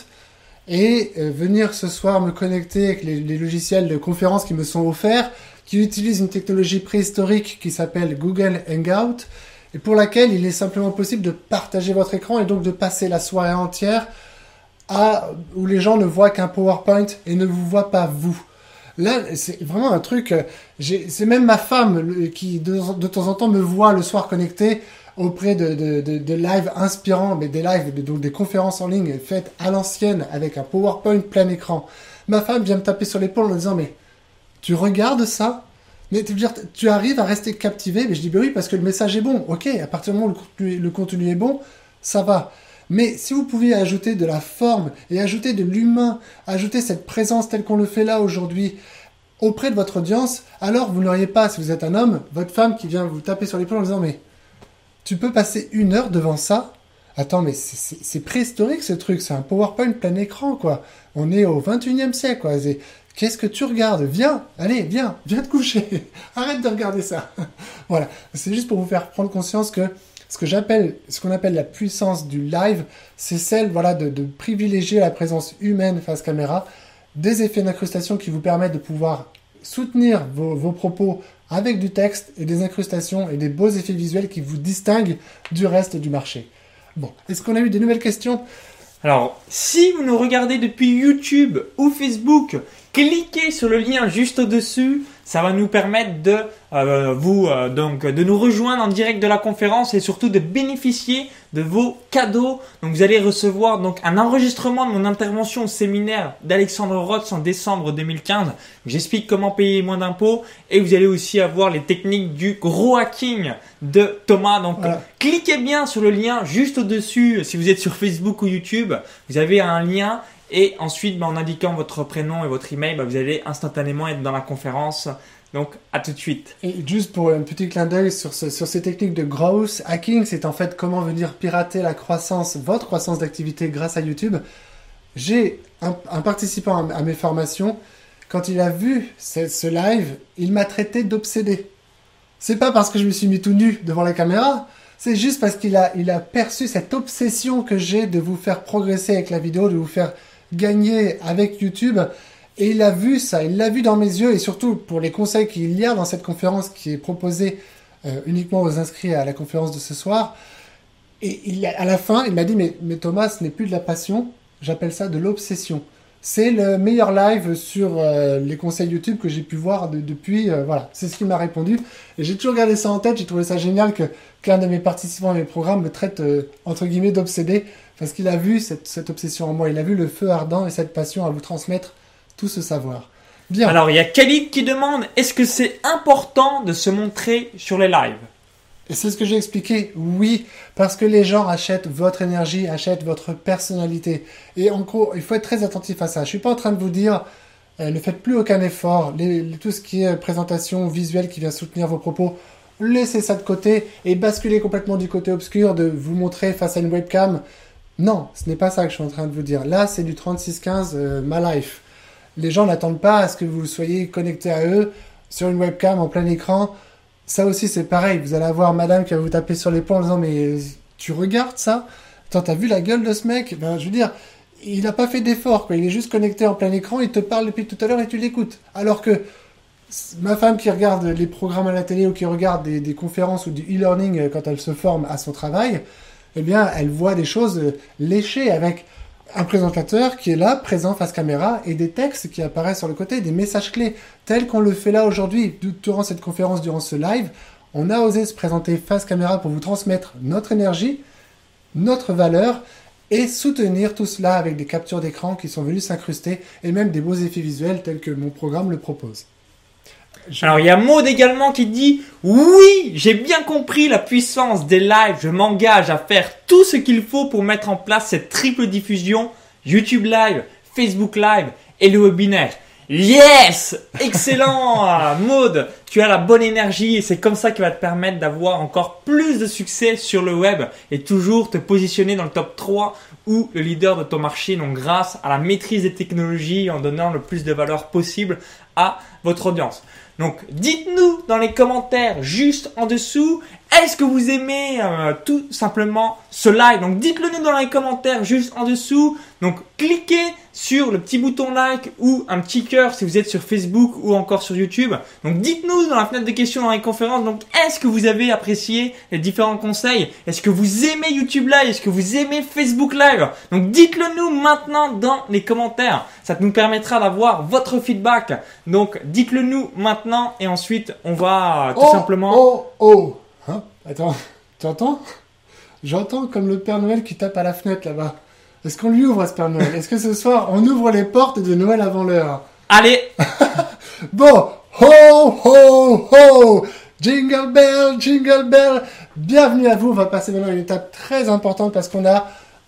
et euh, venir ce soir me connecter avec les, logiciels de conférence qui me sont offerts, qui utilisent une technologie préhistorique qui s'appelle Google Hangout et pour laquelle il est simplement possible de partager votre écran et donc de passer la soirée entière à, où les gens ne voient qu'un PowerPoint et ne vous voient pas vous. Là, c'est vraiment un truc. Euh, c'est même ma femme qui de, temps en temps me voit le soir connecté auprès de, de, de, lives inspirants, mais des lives, donc des conférences en ligne faites à l'ancienne avec un PowerPoint plein écran. Ma femme vient me taper sur l'épaule en disant mais tu regardes ça? Mais tu veux dire, tu arrives à rester captivé? Mais je dis, ben oui, parce que le message est bon. Ok, à partir du moment où le contenu, est bon, ça va. Mais si vous pouviez ajouter de la forme et ajouter de l'humain, ajouter cette présence telle qu'on le fait là aujourd'hui auprès de votre audience, alors vous n'auriez pas, si vous êtes un homme, votre femme qui vient vous taper sur l'épaule en disant, mais tu peux passer une heure devant ça? Attends, mais c'est préhistorique ce truc, c'est un PowerPoint plein écran, quoi. On est au 21e siècle, quoi. Qu'est-ce que tu regardes? Viens, allez, viens, viens te coucher. Arrête de regarder ça. voilà, c'est juste pour vous faire prendre conscience que ce que j'appelle, ce qu'on appelle la puissance du live, c'est celle, voilà, de, privilégier la présence humaine face caméra, des effets d'incrustation qui vous permettent de pouvoir soutenir vos, vos, propos avec du texte et des incrustations et des beaux effets visuels qui vous distinguent du reste du marché. Bon, est-ce qu'on a eu des nouvelles questions? Alors, si vous nous regardez depuis YouTube ou Facebook, cliquez sur le lien juste au-dessus. Ça va nous permettre de euh, vous euh, donc de nous rejoindre en direct de la conférence et surtout de bénéficier de vos cadeaux. Donc vous allez recevoir donc un enregistrement de mon intervention au séminaire d'Alexandre Rotz en décembre 2015. J'explique comment payer moins d'impôts et vous allez aussi avoir les techniques du gros hacking de Thomas. Donc cliquez bien sur le lien juste au-dessus si vous êtes sur Facebook ou YouTube. Vous avez un lien Et ensuite, bah, en indiquant votre prénom et votre email, bah, vous allez instantanément être dans la conférence. Donc, à tout de suite. Et juste pour un petit clin d'œil sur, ce- sur ces techniques de growth hacking, c'est en fait comment venir pirater la croissance, votre croissance d'activité grâce à YouTube. J'ai un, participant à, mes formations, quand il a vu ce, live, il m'a traité d'obsédé. C'est pas parce que je me suis mis tout nu devant la caméra, c'est juste parce qu'il a, il a perçu cette obsession que j'ai de vous faire progresser avec la vidéo, de vous faire gagner avec YouTube. Et il a vu ça, il l'a vu dans mes yeux, et surtout pour les conseils qu'il y a dans cette conférence qui est proposée euh, uniquement aux inscrits à la conférence de ce soir. Et il, à la fin, il m'a dit, mais, mais Thomas, ce n'est plus de la passion, j'appelle ça de l'obsession. C'est le meilleur live sur euh, les conseils YouTube que j'ai pu voir de- depuis. euh, voilà, c'est ce qu'il m'a répondu. Et j'ai toujours gardé ça en tête. J'ai trouvé ça génial que qu'un de mes participants à mes programmes me traite entre guillemets d'obsédé parce qu'il a vu cette, cette obsession en moi. Il a vu le feu ardent et cette passion à vous transmettre tout ce savoir. Bien. Alors, il y a Khalid qui demande est-ce que c'est important de se montrer sur les lives? Et c'est ce que j'ai expliqué. Oui, parce que les gens achètent votre énergie, achètent votre personnalité. Et en gros, il faut être très attentif à ça. Je suis pas en train de vous dire euh, ne faites plus aucun effort. Les- les- tout ce qui est présentation visuelle qui vient soutenir vos propos, laissez ça de côté et basculez complètement du côté obscur de vous montrer face à une webcam. Non, ce n'est pas ça que je suis en train de vous dire. Là, c'est du 3615 euh, My Life. Les gens n'attendent pas à ce que vous soyez connecté à eux sur une webcam en plein écran. Ça aussi, c'est pareil. Vous allez avoir madame qui va vous taper sur l'épaule en disant Mais euh, tu regardes ça? Attends, t'as vu la gueule de ce mec? Ben, je veux dire, il n'a pas fait d'effort. Il est juste connecté en plein écran, il te parle depuis tout à l'heure et tu l'écoutes. Alors que ma femme qui regarde les programmes à la télé ou qui regarde des, des conférences ou du e-learning euh, quand elle se forme à son travail, eh bien, elle voit des choses euh, léchées avec un présentateur qui est là, présent face caméra, et des textes qui apparaissent sur le côté, des messages clés, tels qu'on le fait là aujourd'hui, du- durant cette conférence, durant ce live. On a osé se présenter face caméra pour vous transmettre notre énergie, notre valeur, et soutenir tout cela avec des captures d'écran qui sont venues s'incruster, et même des beaux effets visuels tels que mon programme le propose. Alors il y a Maud également qui dit oui, j'ai bien compris la puissance des lives, je m'engage à faire tout ce qu'il faut pour mettre en place cette triple diffusion. YouTube Live, Facebook Live et le webinaire. Yes! Excellent! Maud, tu as la bonne énergie et c'est comme ça qui va te permettre d'avoir encore plus de succès sur le web et toujours te positionner dans le top 3 ou le leader de ton marché donc grâce à la maîtrise des technologies en donnant le plus de valeur possible votre audience. Donc dites-nous dans les commentaires juste en dessous, est-ce que vous aimez euh, tout simplement ce live Donc dites-le nous dans les commentaires juste en dessous. Donc cliquez sur le petit bouton like ou un petit cœur si vous êtes sur Facebook ou encore sur YouTube. Donc dites-nous dans la fenêtre de questions dans les conférences. Donc est-ce que vous avez apprécié les différents conseils? Est-ce que vous aimez YouTube Live? Est-ce que vous aimez Facebook Live? Donc dites-le nous maintenant dans les commentaires. Ça nous permettra d'avoir votre feedback. Donc dites-le nous maintenant et ensuite on va euh, tout oh, simplement... Oh, oh Hein Attends, tu entends J'entends comme le Père Noël qui tape à la fenêtre là-bas. Est-ce qu'on lui ouvre à ce Père Noël? Est-ce que ce soir, on ouvre les portes de Noël avant l'heure? Allez Bon, ho, ho, ho Jingle bell, jingle bell Bienvenue à vous, on va passer maintenant à une étape très importante parce qu'on a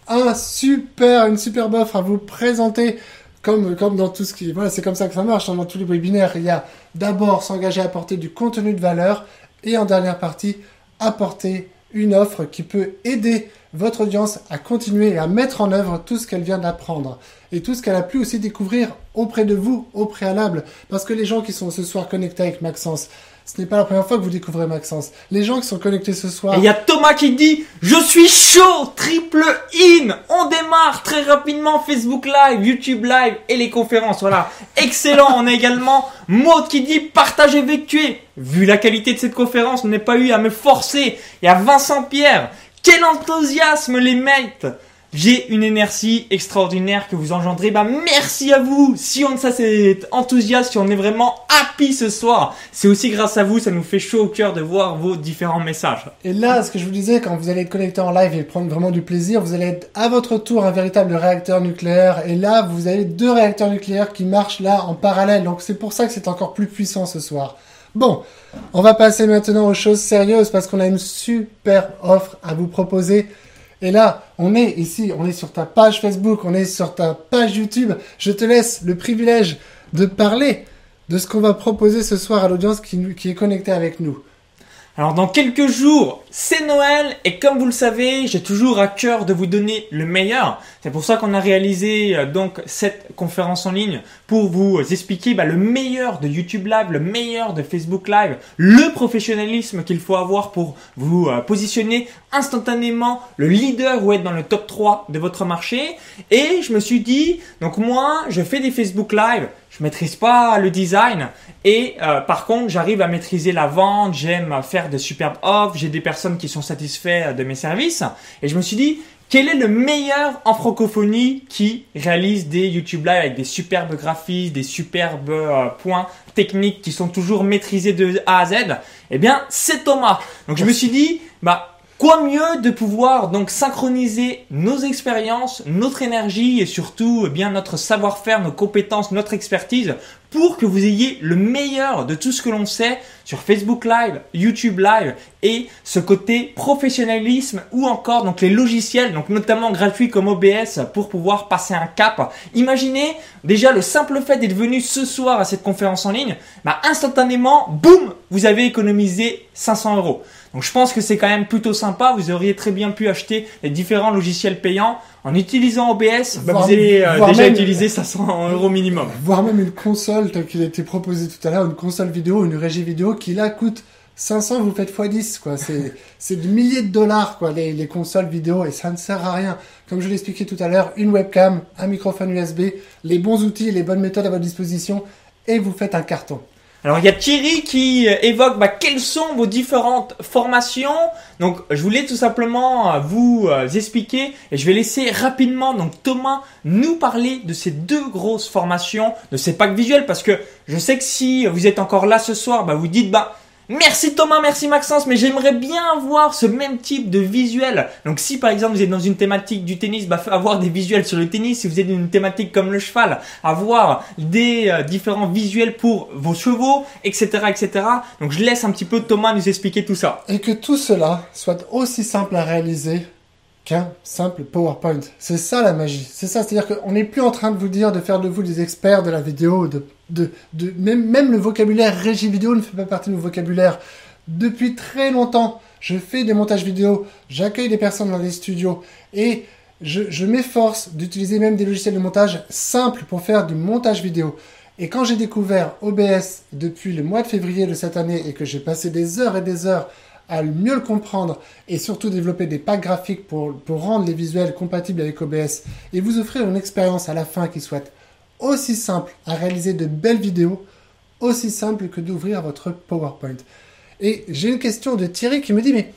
un super, une superbe offre à vous présenter. Comme, comme dans tout ce qui... Voilà, c'est comme ça que ça marche dans tous les webinaires. Il y a d'abord s'engager à apporter du contenu de valeur et en dernière partie, apporter une offre qui peut aider votre audience à continuer et à mettre en œuvre tout ce qu'elle vient d'apprendre et tout ce qu'elle a pu aussi découvrir auprès de vous au préalable. Parce que les gens qui sont ce soir connectés avec Maxence, ce n'est pas la première fois que vous découvrez Maxence. Les gens qui sont connectés ce soir, Et il y a Thomas qui dit Je suis chaud Triple in On démarre très rapidement Facebook Live, YouTube Live et les conférences. Voilà. Excellent On a également Maud qui dit Partage effectué Vu la qualité de cette conférence, on n'a pas eu à me forcer. Il y a Vincent Pierre Quel enthousiasme les mates j'ai une énergie extraordinaire que vous engendrez. Bah, merci à vous. Si on ça c'est enthousiaste, si on est vraiment happy ce soir, c'est aussi grâce à vous. Ça nous fait chaud au cœur de voir vos différents messages. Et là, ce que je vous disais, quand vous allez être connecté en live et prendre vraiment du plaisir, vous allez être à votre tour un véritable réacteur nucléaire. Et là, vous avez deux réacteurs nucléaires qui marchent là en parallèle. Donc c'est pour ça que c'est encore plus puissant ce soir. Bon, on va passer maintenant aux choses sérieuses parce qu'on a une super offre à vous proposer. Et là, on est ici, on est sur ta page Facebook, on est sur ta page YouTube. Je te laisse le privilège de parler de ce qu'on va proposer ce soir à l'audience qui, est connectée avec nous. Alors dans quelques jours, c'est Noël et comme vous le savez, j'ai toujours à cœur de vous donner le meilleur. C'est pour ça qu'on a réalisé euh, donc cette conférence en ligne pour vous expliquer bah, le meilleur de YouTube Live, le meilleur de Facebook Live, le professionnalisme qu'il faut avoir pour vous euh, positionner instantanément le leader ou être dans le top 3 de votre marché. Et je me suis dit, donc moi, je fais des Facebook Live, je maîtrise pas le design et euh, par contre j'arrive à maîtriser la vente, j'aime faire de superbes offres, j'ai des personnes qui sont satisfaites de mes services et je me suis dit quel est le meilleur en francophonie qui réalise des YouTube Live avec des superbes graphismes, des superbes euh, points techniques qui sont toujours maîtrisés de A à Z? Eh bien, c'est Thomas. Donc je me suis dit, bah Quoi mieux de pouvoir donc synchroniser nos expériences, notre énergie et surtout eh bien notre savoir-faire, nos compétences, notre expertise pour que vous ayez le meilleur de tout ce que l'on sait sur Facebook Live, YouTube Live et ce côté professionnalisme ou encore donc les logiciels donc notamment gratuits comme OBS pour pouvoir passer un cap. Imaginez déjà le simple fait d'être venu ce soir à cette conférence en ligne, bah instantanément, boum, vous avez économisé 500 euros. Donc je pense que c'est quand même plutôt sympa. Vous auriez très bien pu acheter les différents logiciels payants en utilisant OBS. Bah, vous allez euh, déjà utiliser 500 euros minimum. Voire même une console telle qu'il a été proposé tout à l'heure, une console vidéo, une régie vidéo qui là coûte 500, vous faites x10 quoi. C'est c'est des milliers de dollars quoi les, les consoles vidéo et ça ne sert à rien. Comme je l'expliquais tout à l'heure, une webcam, un microphone USB, les bons outils les bonnes méthodes à votre disposition et vous faites un carton. Alors il y a Thierry qui euh, évoque bah, quelles sont vos différentes formations. Donc je voulais tout simplement euh, vous euh, expliquer et je vais laisser rapidement donc Thomas nous parler de ces deux grosses formations, de ces packs visuels parce que je sais que si vous êtes encore là ce soir, bah, vous dites bah Merci Thomas, merci Maxence, mais j'aimerais bien avoir ce même type de visuel. Donc si par exemple vous êtes dans une thématique du tennis, bah avoir des visuels sur le tennis. Si vous êtes dans une thématique comme le cheval, avoir des euh, différents visuels pour vos chevaux, etc., etc. Donc je laisse un petit peu Thomas nous expliquer tout ça. Et que tout cela soit aussi simple à réaliser qu'un simple PowerPoint. C'est ça la magie. C'est ça, c'est-à-dire qu'on n'est plus en train de vous dire de faire de vous des experts de la vidéo, de, même, le vocabulaire régie vidéo ne fait pas partie de mon vocabulaire. Depuis très longtemps, je fais des montages vidéo, j'accueille des personnes dans des studios et je, je m'efforce d'utiliser même des logiciels de montage simples pour faire du montage vidéo. Et quand j'ai découvert OBS depuis le mois de février de cette année et que j'ai passé des heures et des heures à mieux le comprendre et surtout développer des packs graphiques pour, pour rendre les visuels compatibles avec OBS et vous offrir une expérience à la fin qui soit aussi simple à réaliser de belles vidéos, aussi simple que d'ouvrir votre PowerPoint. Et j'ai une question de Thierry qui me dit, mais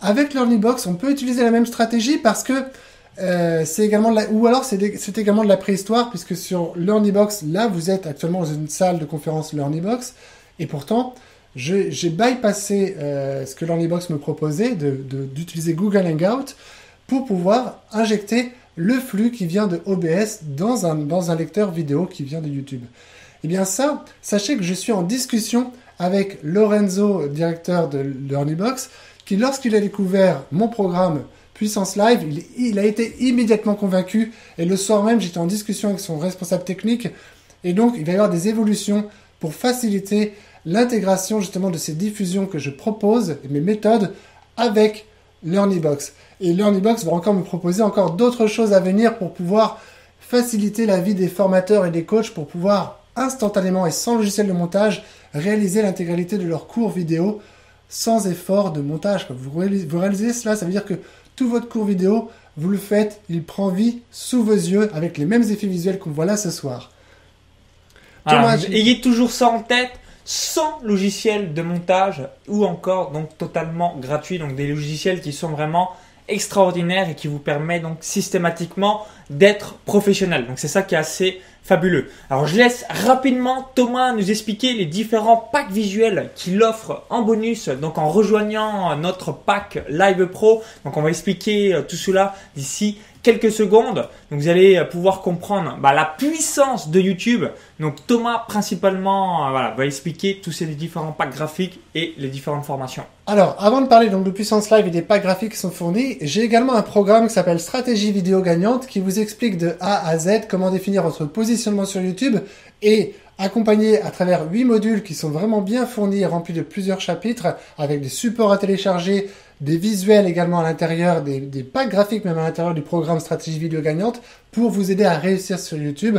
avec LearnyBox, on peut utiliser la même stratégie parce que euh, c'est également de la... ou alors c'est également de la préhistoire puisque sur LearnyBox, là vous êtes actuellement dans une salle de conférence LearnyBox et pourtant j'ai bypassé euh, ce que LearnyBox me proposait d'utiliser Google Hangout pour pouvoir injecter le flux qui vient de OBS dans un, lecteur vidéo qui vient de YouTube. Eh bien ça, sachez que je suis en discussion avec Lorenzo, directeur de LearnyBox, qui lorsqu'il a découvert mon programme Puissance Live, il, il, a été immédiatement convaincu et le soir même j'étais en discussion avec son responsable technique et donc il va y avoir des évolutions pour faciliter l'intégration justement de ces diffusions que je propose et mes méthodes avec LearnyBox. Et LearnyBox va encore me proposer encore d'autres choses à venir pour pouvoir faciliter la vie des formateurs et des coachs pour pouvoir instantanément et sans logiciel de montage réaliser l'intégralité de leurs cours vidéo sans effort de montage. Vous réalisez, cela, ça veut dire que tout votre cours vidéo, vous le faites, il prend vie sous vos yeux avec les mêmes effets visuels qu'on voit là ce soir. ayez toujours ça en tête sans logiciel de montage ou encore donc totalement gratuit. Donc des logiciels qui sont vraiment extraordinaires et qui vous permettent donc systématiquement d'être professionnel. Donc c'est ça qui est assez fabuleux. Alors je laisse rapidement Thomas nous expliquer les différents packs visuels qu'il offre en bonus, donc en rejoignant notre pack Live Pro. Donc on va expliquer euh, tout cela d'ici quelques secondes. Donc vous allez pouvoir comprendre bah, la puissance de YouTube. Donc Thomas principalement euh, voilà, va expliquer tous ces différents packs graphiques et les différentes formations. Alors, avant de parler donc de puissance live et des packs graphiques qui sont fournis, j'ai également un programme qui s'appelle Stratégie vidéo gagnante qui vous explique de A à Z comment définir votre positionnement sur YouTube et accompagné à travers huit modules qui sont vraiment bien fournis et remplis de plusieurs chapitres avec des supports à télécharger, des visuels également à l'intérieur, des, des packs graphiques même à l'intérieur du programme Stratégie vidéo gagnante pour vous aider à réussir sur YouTube.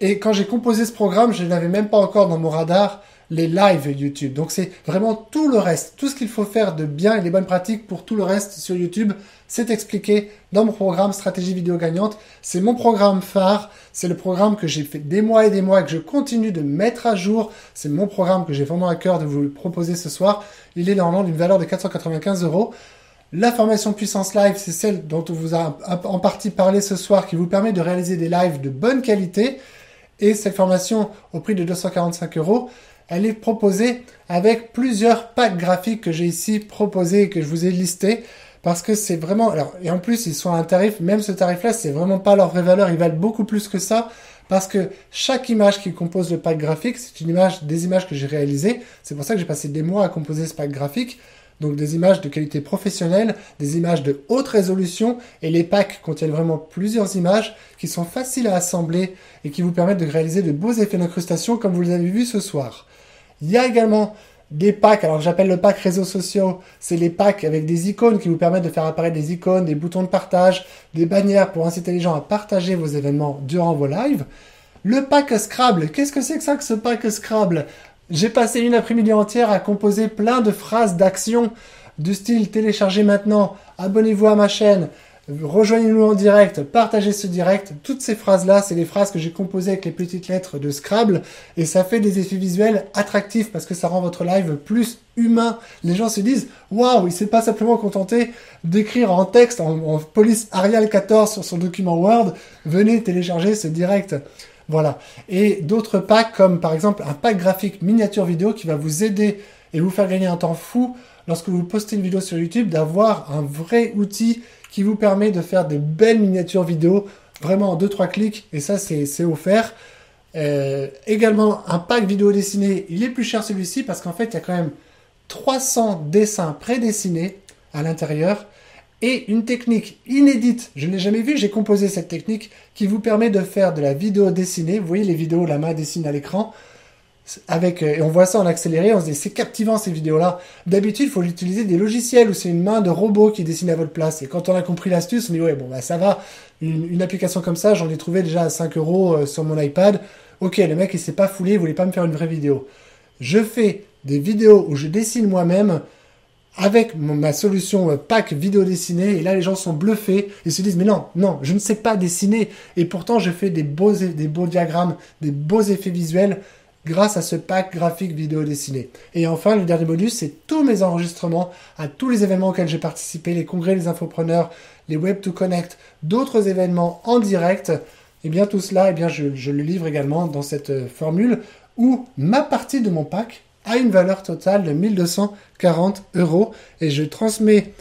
Et quand j'ai composé ce programme, je n'avais même pas encore dans mon radar les lives YouTube. Donc c'est vraiment tout le reste, tout ce qu'il faut faire de bien et les bonnes pratiques pour tout le reste sur YouTube, c'est expliqué dans mon programme Stratégie vidéo gagnante. C'est mon programme phare, c'est le programme que j'ai fait des mois et des mois et que je continue de mettre à jour. C'est mon programme que j'ai vraiment à cœur de vous proposer ce soir. Il est normalement d'une valeur de 495 euros. La formation puissance live, c'est celle dont on vous a en partie parlé ce soir qui vous permet de réaliser des lives de bonne qualité. Et cette formation au prix de 245 euros, elle est proposée avec plusieurs packs graphiques que j'ai ici proposés et que je vous ai listés. Parce que c'est vraiment, alors, et en plus, ils sont à un tarif, même ce tarif-là, c'est vraiment pas leur vraie valeur, ils valent beaucoup plus que ça. Parce que chaque image qui compose le pack graphique, c'est une image, des images que j'ai réalisées. C'est pour ça que j'ai passé des mois à composer ce pack graphique. Donc des images de qualité professionnelle, des images de haute résolution, et les packs contiennent vraiment plusieurs images qui sont faciles à assembler et qui vous permettent de réaliser de beaux effets d'incrustation comme vous les avez vus ce soir. Il y a également des packs, alors j'appelle le pack réseaux sociaux, c'est les packs avec des icônes qui vous permettent de faire apparaître des icônes, des boutons de partage, des bannières pour inciter les gens à partager vos événements durant vos lives. Le pack Scrabble, qu'est-ce que c'est que ça que ce pack Scrabble? J'ai passé une après-midi entière à composer plein de phrases d'action du style téléchargez maintenant, abonnez-vous à ma chaîne, rejoignez-nous en direct, partagez ce direct. Toutes ces phrases-là, c'est les phrases que j'ai composées avec les petites lettres de Scrabble et ça fait des effets visuels attractifs parce que ça rend votre live plus humain. Les gens se disent, waouh, il s'est pas simplement contenté d'écrire en texte, en, police Arial 14 sur son document Word, venez télécharger ce direct. Voilà. Et d'autres packs comme par exemple un pack graphique miniature vidéo qui va vous aider et vous faire gagner un temps fou lorsque vous postez une vidéo sur YouTube d'avoir un vrai outil qui vous permet de faire des belles miniatures vidéo vraiment en 2-3 clics et ça c'est offert. Euh, également un pack vidéo dessiné, il est plus cher celui-ci parce qu'en fait il y a quand même 300 dessins prédessinés à l'intérieur et une technique inédite, je n'ai jamais vu, j'ai composé cette technique qui vous permet de faire de la vidéo dessinée, vous voyez les vidéos, la main dessine à l'écran, avec euh, et on voit ça en accéléré, on se dit c'est captivant ces vidéos-là. D'habitude, il faut utiliser des logiciels où c'est une main de robot qui dessine à votre place. Et quand on a compris l'astuce, on dit ouais bon bah ça va. Une, application comme ça, j'en ai trouvé déjà à 5 euros euh, sur mon iPad. Ok, le mec il s'est pas foulé, il voulait pas me faire une vraie vidéo. Je fais des vidéos où je dessine moi-même avec ma solution euh, pack vidéo dessinée et là les gens sont bluffés ils se disent mais non non je ne sais pas dessiner et pourtant je fais des beaux des beaux diagrammes des beaux effets visuels grâce à ce pack graphique vidéo dessiné. Et enfin, le dernier bonus, c'est tous mes enregistrements à tous les événements auxquels j'ai participé, les congrès les infopreneurs, les Web to Connect, d'autres événements en direct. Et eh bien tout cela, et eh bien je, je, le livre également dans cette euh, formule où ma partie de mon pack a une valeur totale de 1240 euros et je transmets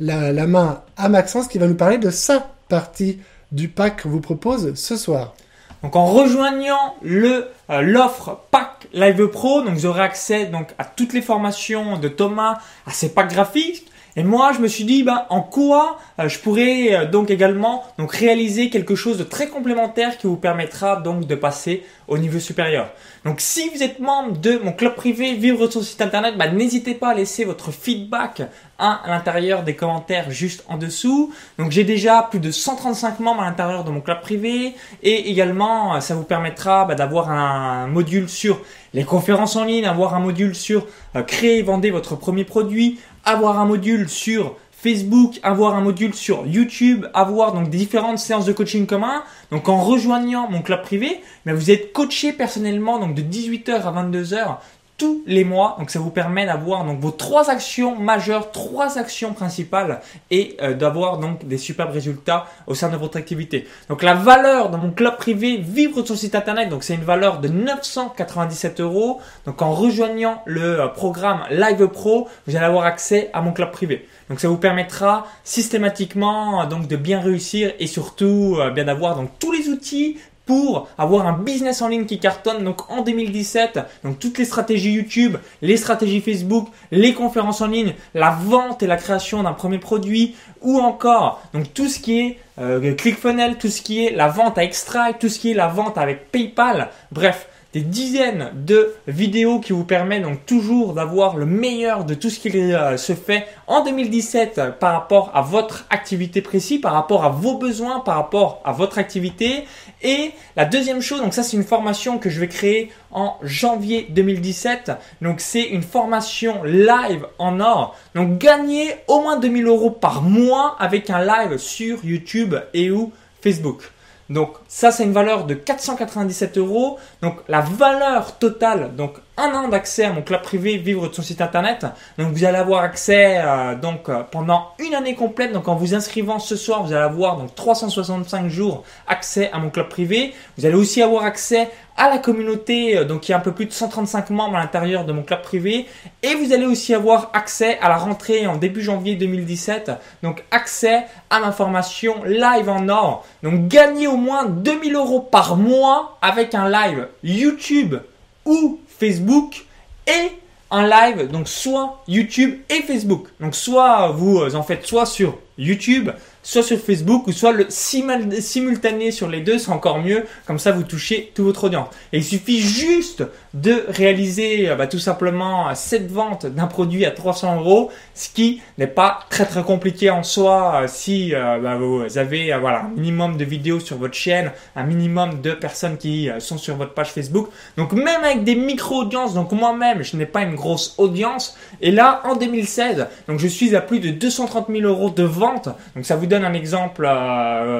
la, la main à Maxence qui va nous parler de sa partie du pack qu'on vous propose ce soir. Donc en rejoignant le euh, l'offre Pack Live Pro, donc vous aurez accès donc à toutes les formations de Thomas, à ses packs graphiques. Et moi, je me suis dit, ben, en quoi euh, je pourrais euh, donc également donc réaliser quelque chose de très complémentaire qui vous permettra donc de passer au niveau supérieur. Donc si vous êtes membre de mon club privé Vivre sur site internet, bah, n'hésitez pas à laisser votre feedback hein, à l'intérieur des commentaires juste en dessous. Donc j'ai déjà plus de 135 membres à l'intérieur de mon club privé et également ça vous permettra bah, d'avoir un module sur les conférences en ligne, avoir un module sur euh, créer et vendre votre premier produit, avoir un module sur Facebook, avoir un module sur YouTube, avoir donc différentes séances de coaching commun. Donc en rejoignant mon club privé, mais vous êtes coaché personnellement donc de 18h à 22h tous les mois. Donc ça vous permet d'avoir donc vos trois actions majeures, trois actions principales et euh, d'avoir donc des superbes résultats au sein de votre activité. Donc la valeur de mon club privé Vivre son site internet, donc c'est une valeur de 997 euros. Donc en rejoignant le euh, programme Live Pro, vous allez avoir accès à mon club privé. Donc ça vous permettra systématiquement donc de bien réussir et surtout bien d'avoir donc tous les outils pour avoir un business en ligne qui cartonne. Donc en 2017, donc toutes les stratégies YouTube, les stratégies Facebook, les conférences en ligne, la vente et la création d'un premier produit, ou encore donc tout ce qui est euh, ClickFunnels, tout ce qui est la vente à Extract, tout ce qui est la vente avec PayPal. Bref, des dizaines de vidéos qui vous permettent donc toujours d'avoir le meilleur de tout ce qui euh, se fait en 2017 par rapport à votre activité précise, par rapport à vos besoins, par rapport à votre activité. Et la deuxième chose, donc ça c'est une formation que je vais créer en janvier 2017. Donc c'est une formation live en or. Donc gagner au moins 2000 euros par mois avec un live sur YouTube et ou Facebook. Donc ça, c'est une valeur de 497 euros. Donc la valeur totale, donc un an d'accès à mon club privé, vivre de son site internet. Donc vous allez avoir accès euh, donc euh, pendant une année complète. Donc en vous inscrivant ce soir, vous allez avoir donc 365 jours accès à mon club privé. Vous allez aussi avoir accès à la communauté, euh, donc il y a un peu plus de 135 membres à l'intérieur de mon club privé. Et vous allez aussi avoir accès à la rentrée en début janvier 2017. Donc accès à l'information live en or. Donc gagner au moins 2000 euros par mois avec un live YouTube ou Facebook et un live, donc soit YouTube et Facebook. Donc soit vous en faites soit sur YouTube, soit sur Facebook ou soit le simultané sur les deux, c'est encore mieux. Comme ça, vous touchez toute votre audience. Et il suffit juste de réaliser euh, bah, tout simplement cette vente d'un produit à 300 euros, ce qui n'est pas très très compliqué en soi euh, si euh, bah, vous avez un minimum de vidéos sur votre chaîne, un minimum de personnes qui sont sur votre page Facebook. Donc même avec des micro audiences, donc moi-même je n'ai pas une grosse audience. Et là en 2016, donc je suis à plus de 230 000 euros de vente. Donc ça vous donne un exemple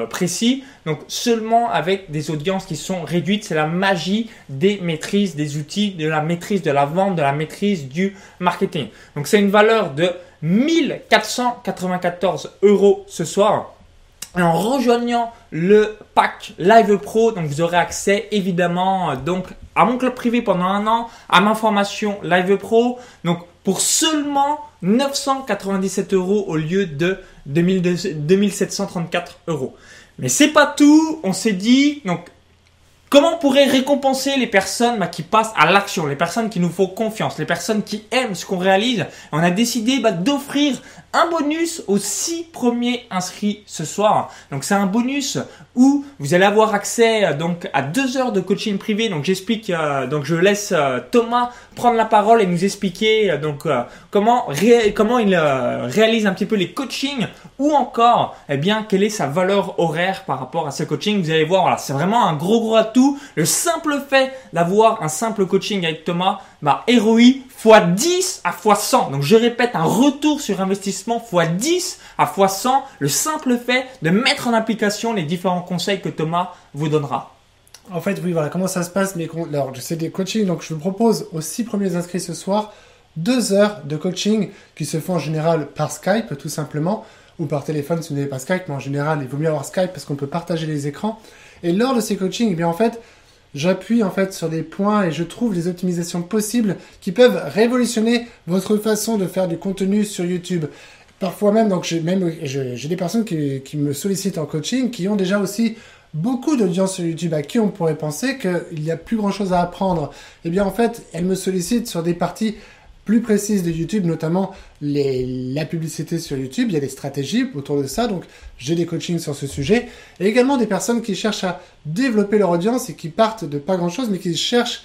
précis. Donc seulement avec des audiences qui sont réduites, c'est la magie des maîtrises des outils, de la maîtrise de la vente, de la maîtrise du marketing. Donc c'est une valeur de 1494 euros ce soir. Et en rejoignant le pack Live Pro, donc vous aurez accès évidemment donc à mon club privé pendant un an, à ma formation Live Pro, donc pour seulement 997 euros au lieu de 2734 euros. Mais c'est pas tout. On s'est dit, donc, comment on pourrait récompenser les personnes bah, qui passent à l'action, les personnes qui nous font confiance, les personnes qui aiment ce qu'on réalise? On a décidé bah, d'offrir un bonus aux six premiers inscrits ce soir. Donc c'est un bonus où vous allez avoir accès euh, donc à deux heures de coaching privé. Donc j'explique, euh, donc je laisse euh, Thomas prendre la parole et nous expliquer donc comment comment il réalise un petit peu les coachings ou encore eh bien quelle est sa valeur horaire par rapport à ce coaching. Vous allez voir, voilà, c'est vraiment un gros gros atout. Le simple fait d'avoir un simple coaching avec Thomas, bah ROI fois 10 à fois 100. Donc je répète, un retour sur investissement fois 10 à fois 100, le simple fait de mettre en application les différents conseils que Thomas vous donnera. En fait, oui, voilà, comment ça se passe mais Alors, c'est des coachings, donc je vous propose aux 6 premiers inscrits ce soir deux heures de coaching qui se font en général par Skype, tout simplement, ou par téléphone si vous n'avez pas Skype, mais en général, il vaut mieux avoir Skype parce qu'on peut partager les écrans. Et lors de ces coachings, eh bien en fait, j'appuie en fait sur des points et je trouve les optimisations possibles qui peuvent révolutionner votre façon de faire du contenu sur YouTube. Parfois même, donc j'ai même j'ai des personnes qui, qui, me sollicitent en coaching qui ont déjà aussi beaucoup d'audience sur YouTube à qui on pourrait penser qu'il n'y a plus grand chose à apprendre. Eh bien en fait, elles me sollicitent sur des parties plus précises de YouTube, notamment les, la publicité sur YouTube. Il y a des stratégies autour de ça, donc j'ai des coachings sur ce sujet. Et également des personnes qui cherchent à développer leur audience et qui partent de pas grand-chose, mais qui cherchent,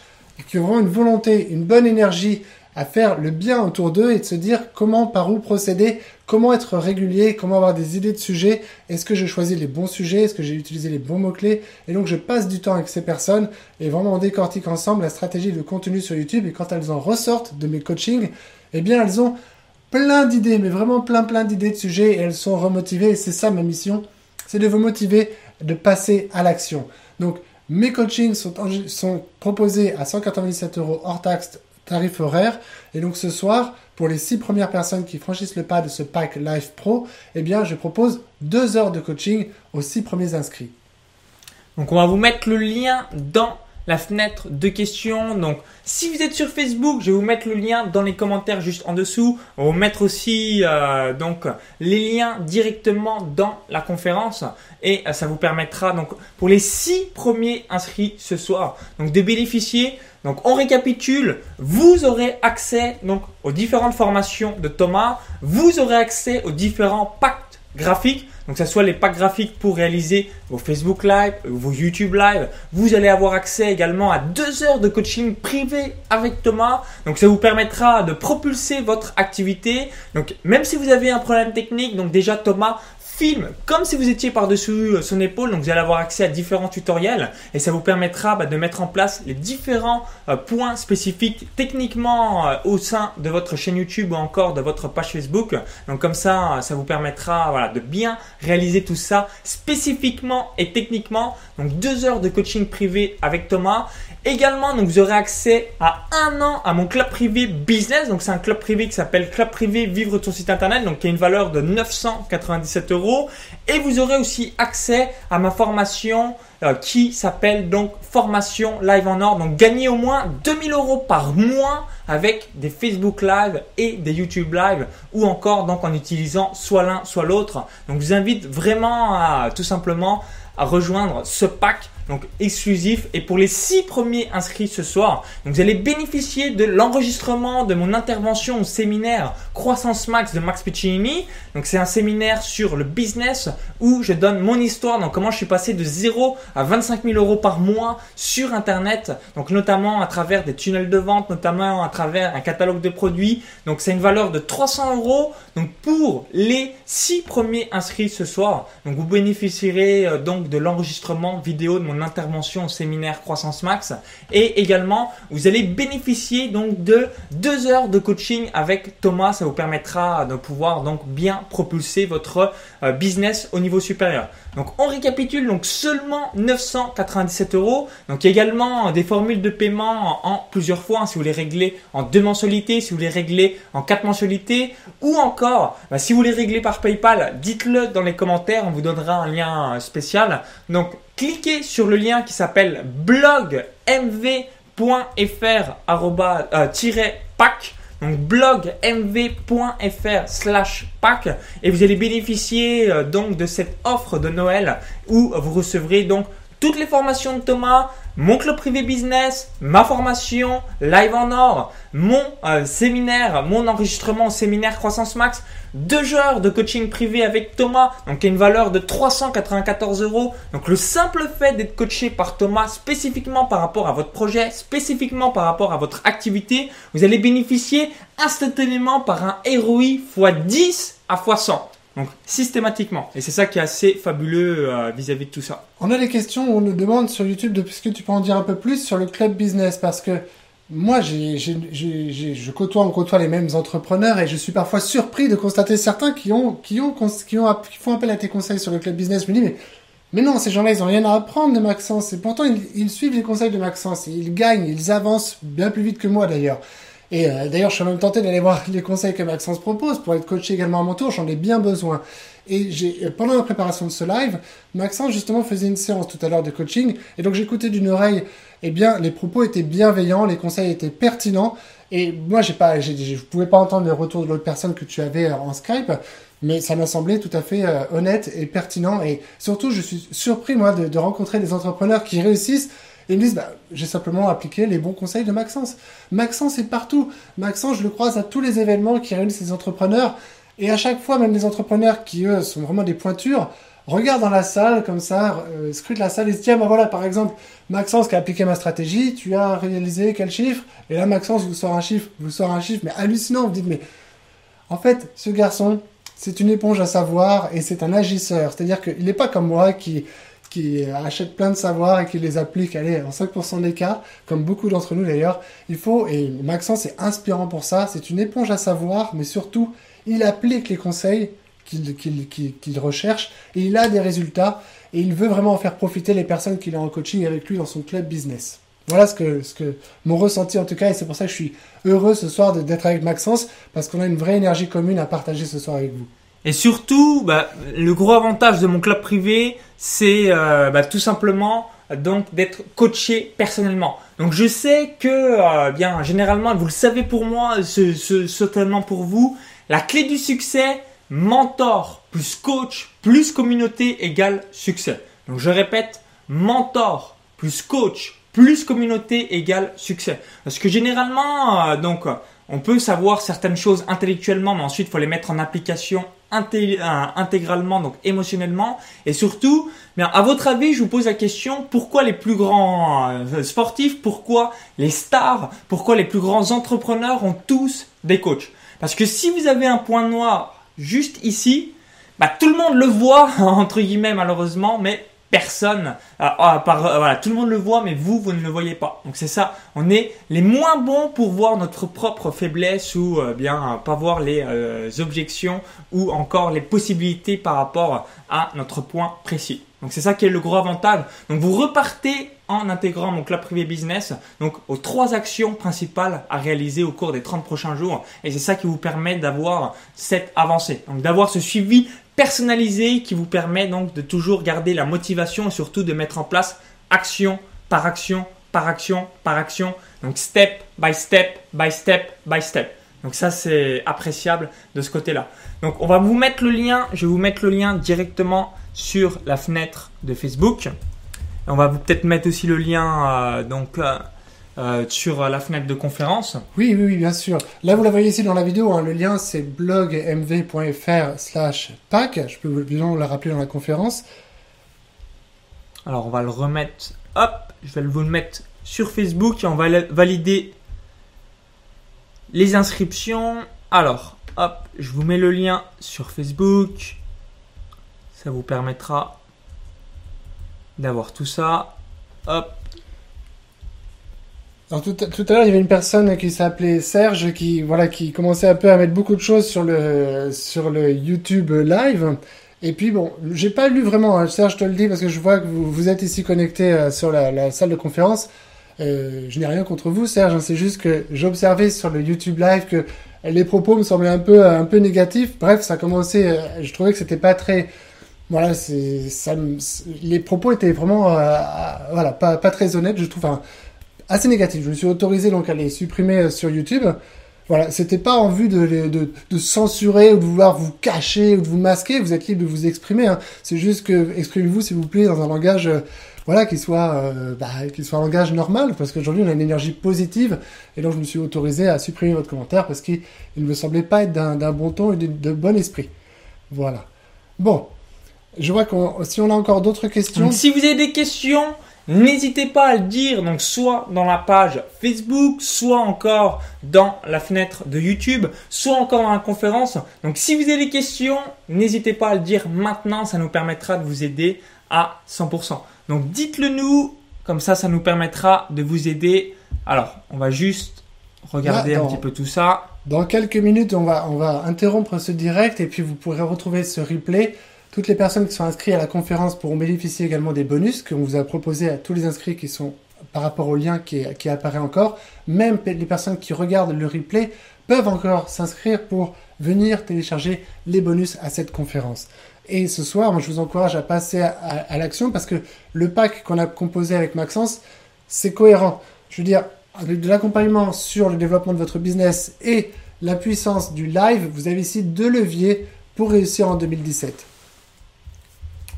qui ont vraiment une volonté, une bonne énergie à faire le bien autour d'eux et de se dire comment, par où procéder, comment être régulier, comment avoir des idées de sujets, est-ce que je choisis les bons sujets, est-ce que j'ai utilisé les bons mots-clés? Et donc je passe du temps avec ces personnes et vraiment on décortique ensemble la stratégie de contenu sur YouTube. Et quand elles en ressortent de mes coachings, eh bien elles ont plein d'idées, mais vraiment plein plein d'idées de sujets et elles sont remotivées. Et c'est ça ma mission, c'est de vous motiver de passer à l'action. Donc mes coachings sont, sont proposés à 197 euros hors taxe tarif horaire. Et donc ce soir, pour les six premières personnes qui franchissent le pas de ce pack Live Pro, eh bien, je propose deux heures de coaching aux six premiers inscrits. Donc on va vous mettre le lien dans la fenêtre de questions. Donc, si vous êtes sur Facebook, je vais vous mettre le lien dans les commentaires juste en dessous. On va mettre aussi euh, donc les liens directement dans la conférence et euh, ça vous permettra donc pour les six premiers inscrits ce soir donc de bénéficier. Donc, on récapitule. Vous aurez accès donc aux différentes formations de Thomas. Vous aurez accès aux différents pactes graphiques donc, que ce soit les packs graphiques pour réaliser vos Facebook Live, vos YouTube Live. Vous allez avoir accès également à deux heures de coaching privé avec Thomas. Donc, ça vous permettra de propulser votre activité. Donc, même si vous avez un problème technique, donc déjà Thomas film comme si vous étiez par-dessus euh, son épaule. Donc vous allez avoir accès à différents tutoriels et ça vous permettra bah, de mettre en place les différents euh, points spécifiques techniquement euh, au sein de votre chaîne YouTube ou encore de votre page Facebook. Donc comme ça, ça vous permettra de bien réaliser tout ça spécifiquement et techniquement. Donc deux heures de coaching privé avec Thomas Également, donc, vous aurez accès à un an à mon club privé business. Donc, c'est un club privé qui s'appelle Club privé Vivre ton site internet. Donc, qui a une valeur de 997 euros. Et vous aurez aussi accès à ma formation euh, qui s'appelle donc Formation Live en Or. Donc, gagner au moins 2000 euros par mois avec des Facebook Live et des YouTube Live ou encore donc en utilisant soit l'un soit l'autre. Donc, je vous invite vraiment à tout simplement à rejoindre ce pack donc exclusif. Et pour les six premiers inscrits ce soir, donc vous allez bénéficier de l'enregistrement de mon intervention au séminaire Croissance Max de Max Piccinini. Donc c'est un séminaire sur le business où je donne mon histoire, donc comment je suis passé de 0 à 25 000 euros par mois sur Internet. Donc notamment à travers des tunnels de vente, notamment à travers un catalogue de produits. Donc c'est une valeur de 300 euros. Donc pour les six premiers inscrits ce soir, donc vous bénéficierez euh, donc de l'enregistrement vidéo de mon intervention au séminaire Croissance Max et également vous allez bénéficier donc de deux heures de coaching avec Thomas. Vous permettra de pouvoir donc bien propulser votre euh, business au niveau supérieur. Donc on récapitule donc seulement 997 euros. Donc également des formules de paiement en, plusieurs fois. Hein, si vous les réglez en deux mensualités, si vous les réglez en quatre mensualités, ou encore bah, si vous les réglez par PayPal, dites-le dans les commentaires. On vous donnera un lien euh, spécial. Donc cliquez sur le lien qui s'appelle blogmv.fr-pack donc blogmv.fr slash pack. Et vous allez bénéficier euh, donc de cette offre de Noël où vous recevrez donc toutes les formations de Thomas, mon club privé business, ma formation, live en or, mon euh, séminaire, mon enregistrement au séminaire Croissance Max, deux heures de coaching privé avec Thomas, donc une valeur de 394 euros. Donc le simple fait d'être coaché par Thomas spécifiquement par rapport à votre projet, spécifiquement par rapport à votre activité, vous allez bénéficier instantanément par un ROI x 10 à x 100. Donc systématiquement. Et c'est ça qui est assez fabuleux euh, vis-à-vis de tout ça. On a des questions, on nous demande sur YouTube de ce que tu peux en dire un peu plus sur le club business parce que moi, je côtoie, on côtoie les mêmes entrepreneurs et je suis parfois surpris de constater certains qui ont, qui ont, qui font appel à tes conseils sur le club business. Je me dis, mais, mais non, ces gens-là, ils ont rien à apprendre de Maxence. Et pourtant, ils, ils suivent les conseils de Maxence. Et ils gagnent, ils avancent bien plus vite que moi d'ailleurs. Et euh, d'ailleurs, je suis même tenté d'aller voir les conseils que Maxence propose pour être coaché également à mon tour. J'en ai bien besoin. Et j'ai, euh, pendant la préparation de ce live, Maxence justement faisait une séance tout à l'heure de coaching. Et donc j'écoutais d'une oreille. Eh bien, les propos étaient bienveillants, les conseils étaient pertinents. Et moi, j'ai pas, j'ai, je pouvais pas entendre les retours de l'autre personne que tu avais euh, en Skype, mais ça m'a semblé tout à fait honnête et pertinent. Et surtout, je suis surpris moi de, de rencontrer des entrepreneurs qui réussissent ils me disent, bah, j'ai simplement appliqué les bons conseils de Maxence. Maxence est partout. Maxence, je le croise à tous les événements qui réunissent les entrepreneurs. Et à chaque fois, même les entrepreneurs qui, eux, sont vraiment des pointures, regardent dans la salle, comme ça, euh, scrutent la salle et se disent, tiens, bah voilà, par exemple, Maxence qui a appliqué ma stratégie, tu as réalisé quel chiffre? Et là, Maxence vous sort un chiffre, vous sort un chiffre, mais hallucinant. Vous dites, mais en fait, ce garçon, c'est une éponge à savoir et c'est un agisseur. C'est-à-dire qu'il n'est pas comme moi qui qui achètent plein de savoirs et qui les appliquent, allez, en 5% des cas, comme beaucoup d'entre nous d'ailleurs. Il faut, et Maxence est inspirant pour ça, c'est une éponge à savoir, mais surtout, il applique les conseils qu'il recherche et il a des résultats et il veut vraiment en faire profiter les personnes qu'il a en coaching avec lui dans son club business. Voilà ce que, ce que mon ressenti en tout cas, et c'est pour ça que je suis heureux ce soir d'être avec Maxence, parce qu'on a une vraie énergie commune à partager ce soir avec vous. Et surtout, bah, le gros avantage de mon club privé, c'est euh, bah, tout simplement donc d'être coaché personnellement. Donc je sais que, euh, bien, généralement, vous le savez pour moi, ce- ce- certainement pour vous, la clé du succès, mentor plus coach plus communauté égale succès. Donc je répète, mentor plus coach plus communauté égale succès. Parce que généralement, euh, donc, on peut savoir certaines choses intellectuellement, mais ensuite il faut les mettre en application euh, intégralement, donc émotionnellement. Et surtout, bien, à votre avis, je vous pose la question, pourquoi les plus grands euh, sportifs, pourquoi les stars, pourquoi les plus grands entrepreneurs ont tous des coachs? Parce que si vous avez un point noir juste ici, bah, tout le monde le voit, entre guillemets malheureusement, mais personne, euh, par, euh, voilà, tout le monde le voit, mais vous, vous ne le voyez pas. Donc c'est ça, on est les moins bons pour voir notre propre faiblesse ou euh, bien euh, pas voir les euh, objections ou encore les possibilités par rapport à notre point précis. Donc c'est ça qui est le gros avantage. Donc vous repartez en intégrant mon club privé business donc aux trois actions principales à réaliser au cours des 30 prochains jours et c'est ça qui vous permet d'avoir cette avancée. Donc d'avoir ce suivi personnalisé qui vous permet donc de toujours garder la motivation et surtout de mettre en place action par action par action par action. Donc step by step by step by step. Donc ça c'est appréciable de ce côté-là. Donc on va vous mettre le lien, je vais vous mettre le lien directement sur la fenêtre de Facebook. On va vous peut-être mettre aussi le lien euh, donc euh, euh, sur la fenêtre de conférence. Oui, oui, oui, bien sûr. Là, vous la voyez ici dans la vidéo, hein, le lien c'est blogmv.fr slash pack. Je peux bien le rappeler dans la conférence. Alors on va le remettre, hop, je vais vous le mettre sur Facebook et on va valider les inscriptions. Alors, hop, je vous mets le lien sur Facebook. Ça vous permettra d'avoir tout ça. Hop, Alors, tout, tout à l'heure, il y avait une personne qui s'appelait Serge qui, voilà, qui commençait un peu à mettre beaucoup de choses sur le, sur le YouTube live. Et puis bon, j'ai pas lu vraiment, hein, Serge, je te le dis, parce que je vois que vous, vous êtes ici connecté euh, sur la, la salle de conférence. Euh, je n'ai rien contre vous, Serge, hein, c'est juste que j'observais sur le YouTube live que les propos me semblaient un peu, un peu négatifs. Bref, ça a commencé, euh, je trouvais que c'était pas très, voilà, c'est, ça, les propos étaient vraiment, euh, voilà, pas, pas très honnêtes, je trouve, enfin, assez négatifs. Je me suis autorisé donc à les supprimer euh, sur YouTube. Voilà, c'était pas en vue de, les- de, censurer ou de vouloir vous cacher ou de vous masquer. Vous êtes libre de vous exprimer. Hein. C'est juste que exprimez-vous, s'il vous plaît, dans un langage, euh, voilà, qui soit, euh, bah, qui soit un langage normal, parce qu'aujourd'hui on a une énergie positive. Et donc je me suis autorisé à supprimer votre commentaire parce qu'il il me semblait pas être d'un d'un bon ton et de bon esprit. Voilà. Bon, je vois qu'on, si on a encore d'autres questions. Donc, si vous avez des questions, n'hésitez pas à le dire. Donc, soit dans la page Facebook, soit encore dans la fenêtre de YouTube, soit encore dans la conférence. Donc, si vous avez des questions, n'hésitez pas à le dire maintenant. Ça nous permettra de vous aider à 100%. Donc, dites-le nous. Comme ça, ça nous permettra de vous aider. Alors, on va juste regarder Là, un petit peu tout ça. Dans quelques minutes, on va, on va interrompre ce direct et puis vous pourrez retrouver ce replay. Toutes les personnes qui sont inscrites à la conférence pourront bénéficier également des bonus qu'on vous a proposés à tous les inscrits qui sont par rapport au lien qui, apparaît encore. Même les personnes qui regardent le replay peuvent encore s'inscrire pour venir télécharger les bonus à cette conférence. Et ce soir, moi, je vous encourage à passer à, à- à l'action parce que le pack qu'on a composé avec Maxence, c'est cohérent. Je veux dire, de l'accompagnement sur le développement de votre business et la puissance du live, vous avez ici deux leviers pour réussir en 2017.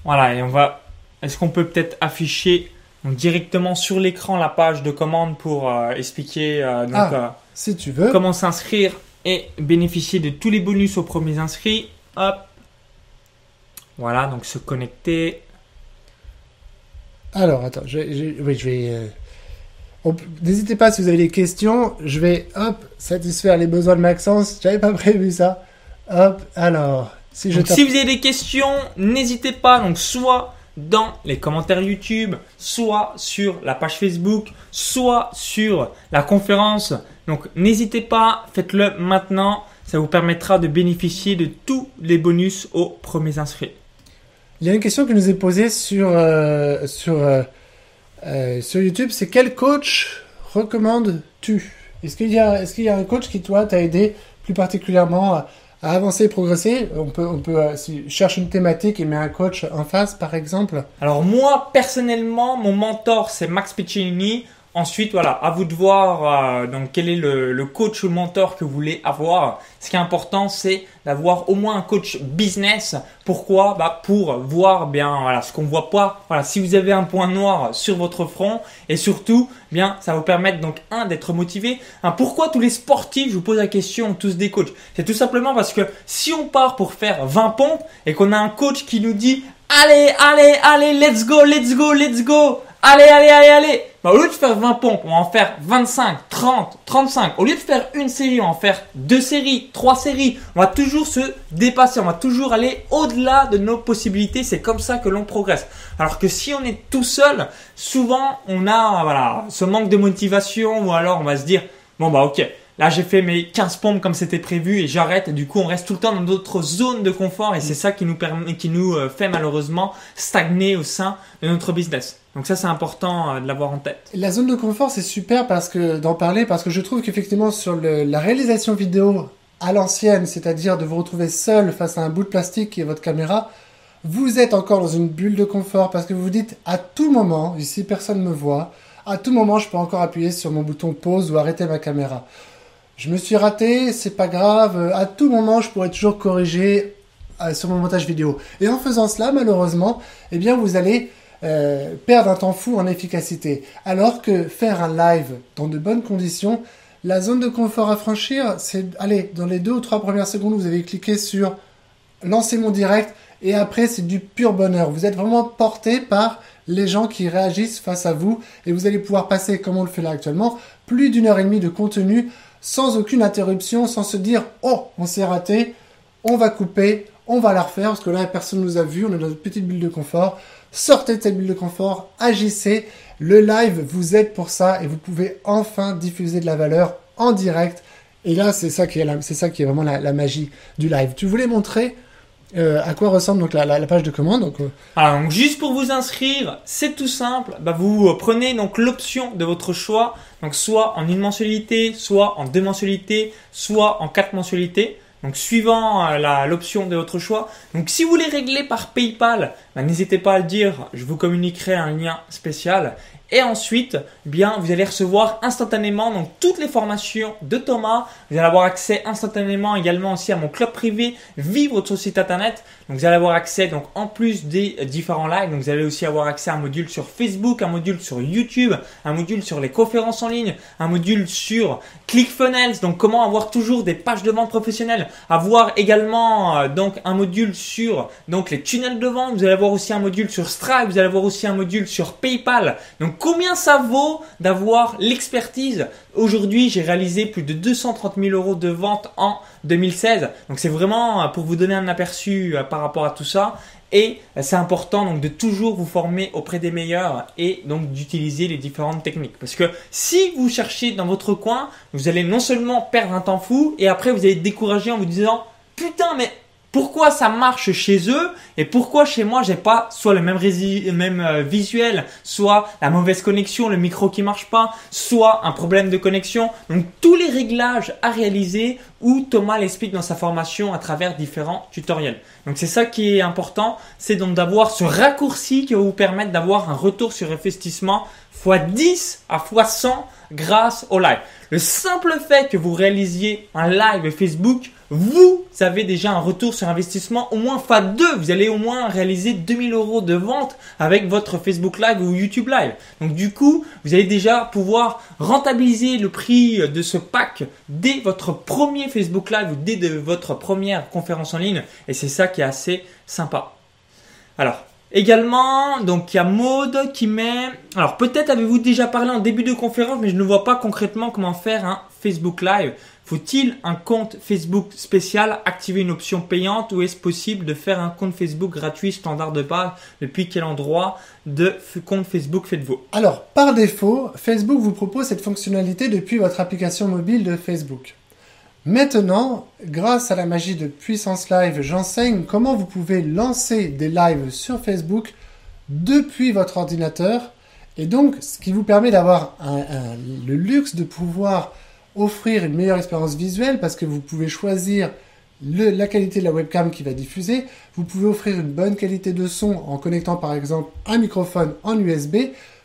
Voilà, et on va. Est-ce qu'on peut peut-être afficher donc, directement sur l'écran la page de commande pour euh, expliquer euh, donc, Ah. euh, Si tu veux. comment s'inscrire et bénéficier de tous les bonus aux premiers inscrits Hop. Voilà, donc se connecter. Alors, attends, je, je- oui, je vais. on N'hésitez pas si vous avez des questions. Je vais, hop, satisfaire les besoins de Maxence. J'avais pas prévu ça. Hop, alors, si je Donc, tape- si vous avez des questions, n'hésitez pas. Donc, soit dans les commentaires YouTube, soit sur la page Facebook, soit sur la conférence. Donc, n'hésitez pas, faites-le maintenant. Ça vous permettra de bénéficier de tous les bonus aux premiers inscrits. Il y a une question qui nous est posée sur, euh, sur euh, euh, sur YouTube, c'est quel coach recommandes-tu? Est-ce qu'il y, a, est qu'il y a un coach qui, toi, t'a aidé plus particulièrement à, à avancer progresser On peut, on peut euh, si cherche une thématique et met un coach en face, par exemple. Alors moi, personnellement, mon mentor, c'est Max Piccinini. Ensuite, voilà, à vous de voir euh, donc quel est le, le, coach ou le mentor que vous voulez avoir. Ce qui est important, c'est d'avoir au moins un coach business. Pourquoi? Bah Pour voir bien voilà, ce qu'on voit pas. Voilà, si vous avez un point noir sur votre front et surtout, bien, ça va vous permettre donc un d'être motivé. Hein, pourquoi tous les sportifs, je vous pose la question, tous des coachs? C'est tout simplement parce que si on part pour faire 20 pompes et qu'on a un coach qui nous dit allez, allez, allez, let's go, let's go, let's go Allez, allez, allez, allez bah, Au lieu de faire 20 pompes, on va en faire 25, 30, 35. Au lieu de faire une série, on va en faire deux séries, trois séries. On va toujours se dépasser, on va toujours aller au-delà de nos possibilités. C'est comme ça que l'on progresse. Alors que si on est tout seul, souvent on a voilà, ce manque de motivation ou alors on va se dire, bon bah ok, Là, j'ai fait mes 15 pompes comme c'était prévu et j'arrête. Du coup, on reste tout le temps dans notre zone de confort et c'est ça qui nous permet, qui nous euh, fait malheureusement stagner au sein de notre business. Donc ça, c'est important euh, de l'avoir en tête. La zone de confort, c'est super parce que d'en parler parce que je trouve qu'effectivement sur la réalisation vidéo à l'ancienne, c'est-à-dire de vous retrouver seul face à un bout de plastique est votre caméra, vous êtes encore dans une bulle de confort parce que vous vous dites à tout moment, ici personne ne me voit, à tout moment je peux encore appuyer sur mon bouton pause ou arrêter ma caméra. Je me suis raté, c'est pas grave. À tout moment, je pourrais toujours corriger euh, sur mon montage vidéo. Et en faisant cela, malheureusement, eh bien, vous allez euh, perdre un temps fou en efficacité. Alors que faire un live dans de bonnes conditions, la zone de confort à franchir, c'est, allez, dans les deux ou trois premières secondes, vous avez cliqué sur lancer mon direct et après, c'est du pur bonheur. Vous êtes vraiment porté par les gens qui réagissent face à vous et vous allez pouvoir passer, comme on le fait là actuellement, plus d'une heure et demie de contenu sans aucune interruption, sans se dire oh on s'est raté, on va couper, on va la refaire parce que là personne nous a vu, on est dans une petite bulle de confort. Sortez de cette bulle de confort, agissez. Le live vous aide pour ça et vous pouvez enfin diffuser de la valeur en direct. Et là c'est ça qui est c'est ça qui est vraiment la magie du live. Tu voulais montrer euh, à quoi ressemble donc la, page de commande donc, euh, Alors, donc, juste pour vous inscrire, c'est tout simple. Bah, vous euh, prenez donc l'option de votre choix, donc soit en une mensualité, soit en deux mensualités, soit en quatre mensualités. Donc suivant l'option de votre choix. Donc si vous voulez régler par PayPal, bah, n'hésitez pas à le dire. Je vous communiquerai un lien spécial. Et ensuite, bien, vous allez recevoir instantanément donc toutes les formations de Thomas. Vous allez avoir accès instantanément également aussi à mon club privé Vivre sur site internet. Donc vous allez avoir accès donc en plus des différents lives. Donc vous allez aussi avoir accès à un module sur Facebook, un module sur YouTube, un module sur les conférences en ligne, un module sur ClickFunnels. Donc comment avoir toujours des pages de vente professionnelles. Avoir également euh, donc un module sur donc les tunnels de vente. Vous allez avoir aussi un module sur Stripe. Vous allez avoir aussi un module sur PayPal. Donc combien ça vaut d'avoir l'expertise Aujourd'hui, j'ai réalisé plus de 230 000 euros de vente en 2016. Donc c'est vraiment euh, pour vous donner un aperçu euh, par rapport à tout ça. Et euh, c'est important donc de toujours vous former auprès des meilleurs et donc d'utiliser les différentes techniques. Parce que si vous cherchez dans votre coin, vous allez non seulement perdre un temps fou et après vous allez décourager en vous disant putain mais pourquoi ça marche chez eux et pourquoi chez moi j'ai pas soit le même, euh, visuel, soit la mauvaise connexion, le micro qui marche pas, soit un problème de connexion. Donc tous les réglages à réaliser où Thomas l'explique dans sa formation à travers différents tutoriels. Donc c'est ça qui est important, c'est donc d'avoir ce raccourci qui va vous permettre d'avoir un retour sur investissement x 10 à x 100 grâce au live. Le simple fait que vous réalisiez un live Facebook, vous avez déjà un retour sur investissement au moins x2. Vous allez au moins réaliser 2000 euros de vente avec votre Facebook Live ou YouTube Live. Donc du coup, vous allez déjà pouvoir rentabiliser le prix de ce pack dès votre premier Facebook Live ou dès votre première conférence en ligne. Et c'est ça qui est assez sympa. Alors, Également, donc il y a Maude qui met. Alors peut-être avez-vous déjà parlé en début de conférence, mais je ne vois pas concrètement comment faire un Facebook Live. Faut-il un compte Facebook spécial, activer une option payante ou est-ce possible de faire un compte Facebook gratuit standard de base Depuis quel endroit de compte Facebook faites-vous? Alors par défaut, Facebook vous propose cette fonctionnalité depuis votre application mobile de Facebook. Maintenant, grâce à la magie de Puissance Live, j'enseigne comment vous pouvez lancer des lives sur Facebook depuis votre ordinateur Et donc, ce qui vous permet d'avoir le luxe de pouvoir offrir une meilleure expérience visuelle parce que vous pouvez choisir la qualité de la webcam qui va diffuser. Vous pouvez offrir une bonne qualité de son en connectant par exemple un microphone en USB.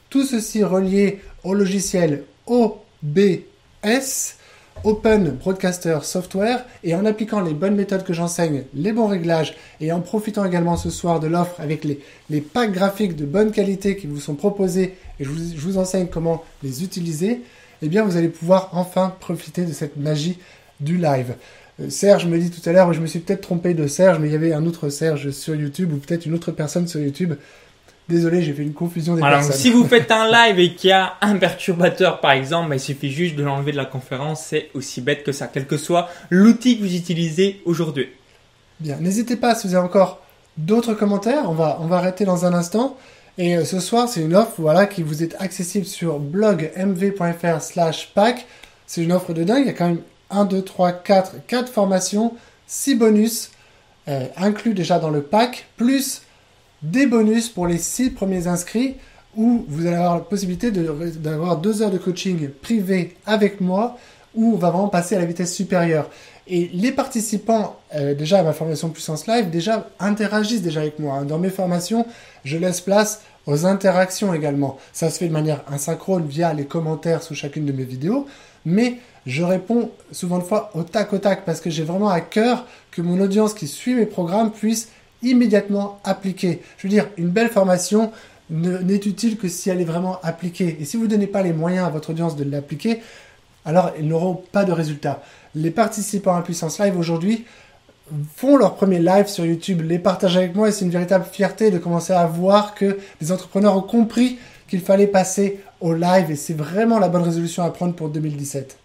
Tout ceci relié au logiciel OBS, Open Broadcaster Software, et en appliquant les bonnes méthodes que j'enseigne, les bons réglages, et en profitant également ce soir de l'offre avec les, packs graphiques de bonne qualité qui vous sont proposés, et je vous enseigne comment les utiliser, eh bien vous allez pouvoir enfin profiter de cette magie du live. Euh, Serge me dit tout à l'heure, je me suis peut-être trompé de Serge, mais il y avait un autre Serge sur YouTube ou peut-être une autre personne sur YouTube. Désolé, j'ai fait une confusion des Alors, personnes. Si vous faites un live et qu'il y a un perturbateur, par exemple, bah, il suffit juste de l'enlever de la conférence. C'est aussi bête que ça, quel que soit l'outil que vous utilisez aujourd'hui. Bien, n'hésitez pas si vous avez encore d'autres commentaires. On va, on va arrêter dans un instant. Et euh, ce soir, c'est une offre voilà, qui vous est accessible sur blogmv.fr slash pack. C'est une offre de dingue. Il y a quand même 1, 2, 3, 4, 4 formations, 6 bonus euh, inclus déjà dans le pack, plus des bonus pour les 6 premiers inscrits où vous allez avoir la possibilité d'avoir 2 heures de coaching privé avec moi où on va vraiment passer à la vitesse supérieure. Et les participants, euh, déjà à ma formation Puissance Live, déjà interagissent déjà avec moi. Hein. Dans mes formations, je laisse place aux interactions également. Ça se fait de manière asynchrone via les commentaires sous chacune de mes vidéos, mais je réponds souvent de fois au tac au tac parce que j'ai vraiment à cœur que mon audience qui suit mes programmes puisse immédiatement appliquer. Je veux dire, une belle formation n'est utile que si elle est vraiment appliquée. Et si vous ne donnez pas les moyens à votre audience de l'appliquer, alors ils n'auront pas de résultat. Les participants à Puissance Live aujourd'hui font leur premier live sur YouTube, les partagent avec moi et c'est une véritable fierté de commencer à voir que les entrepreneurs ont compris qu'il fallait passer au live et c'est vraiment la bonne résolution à prendre pour 2017.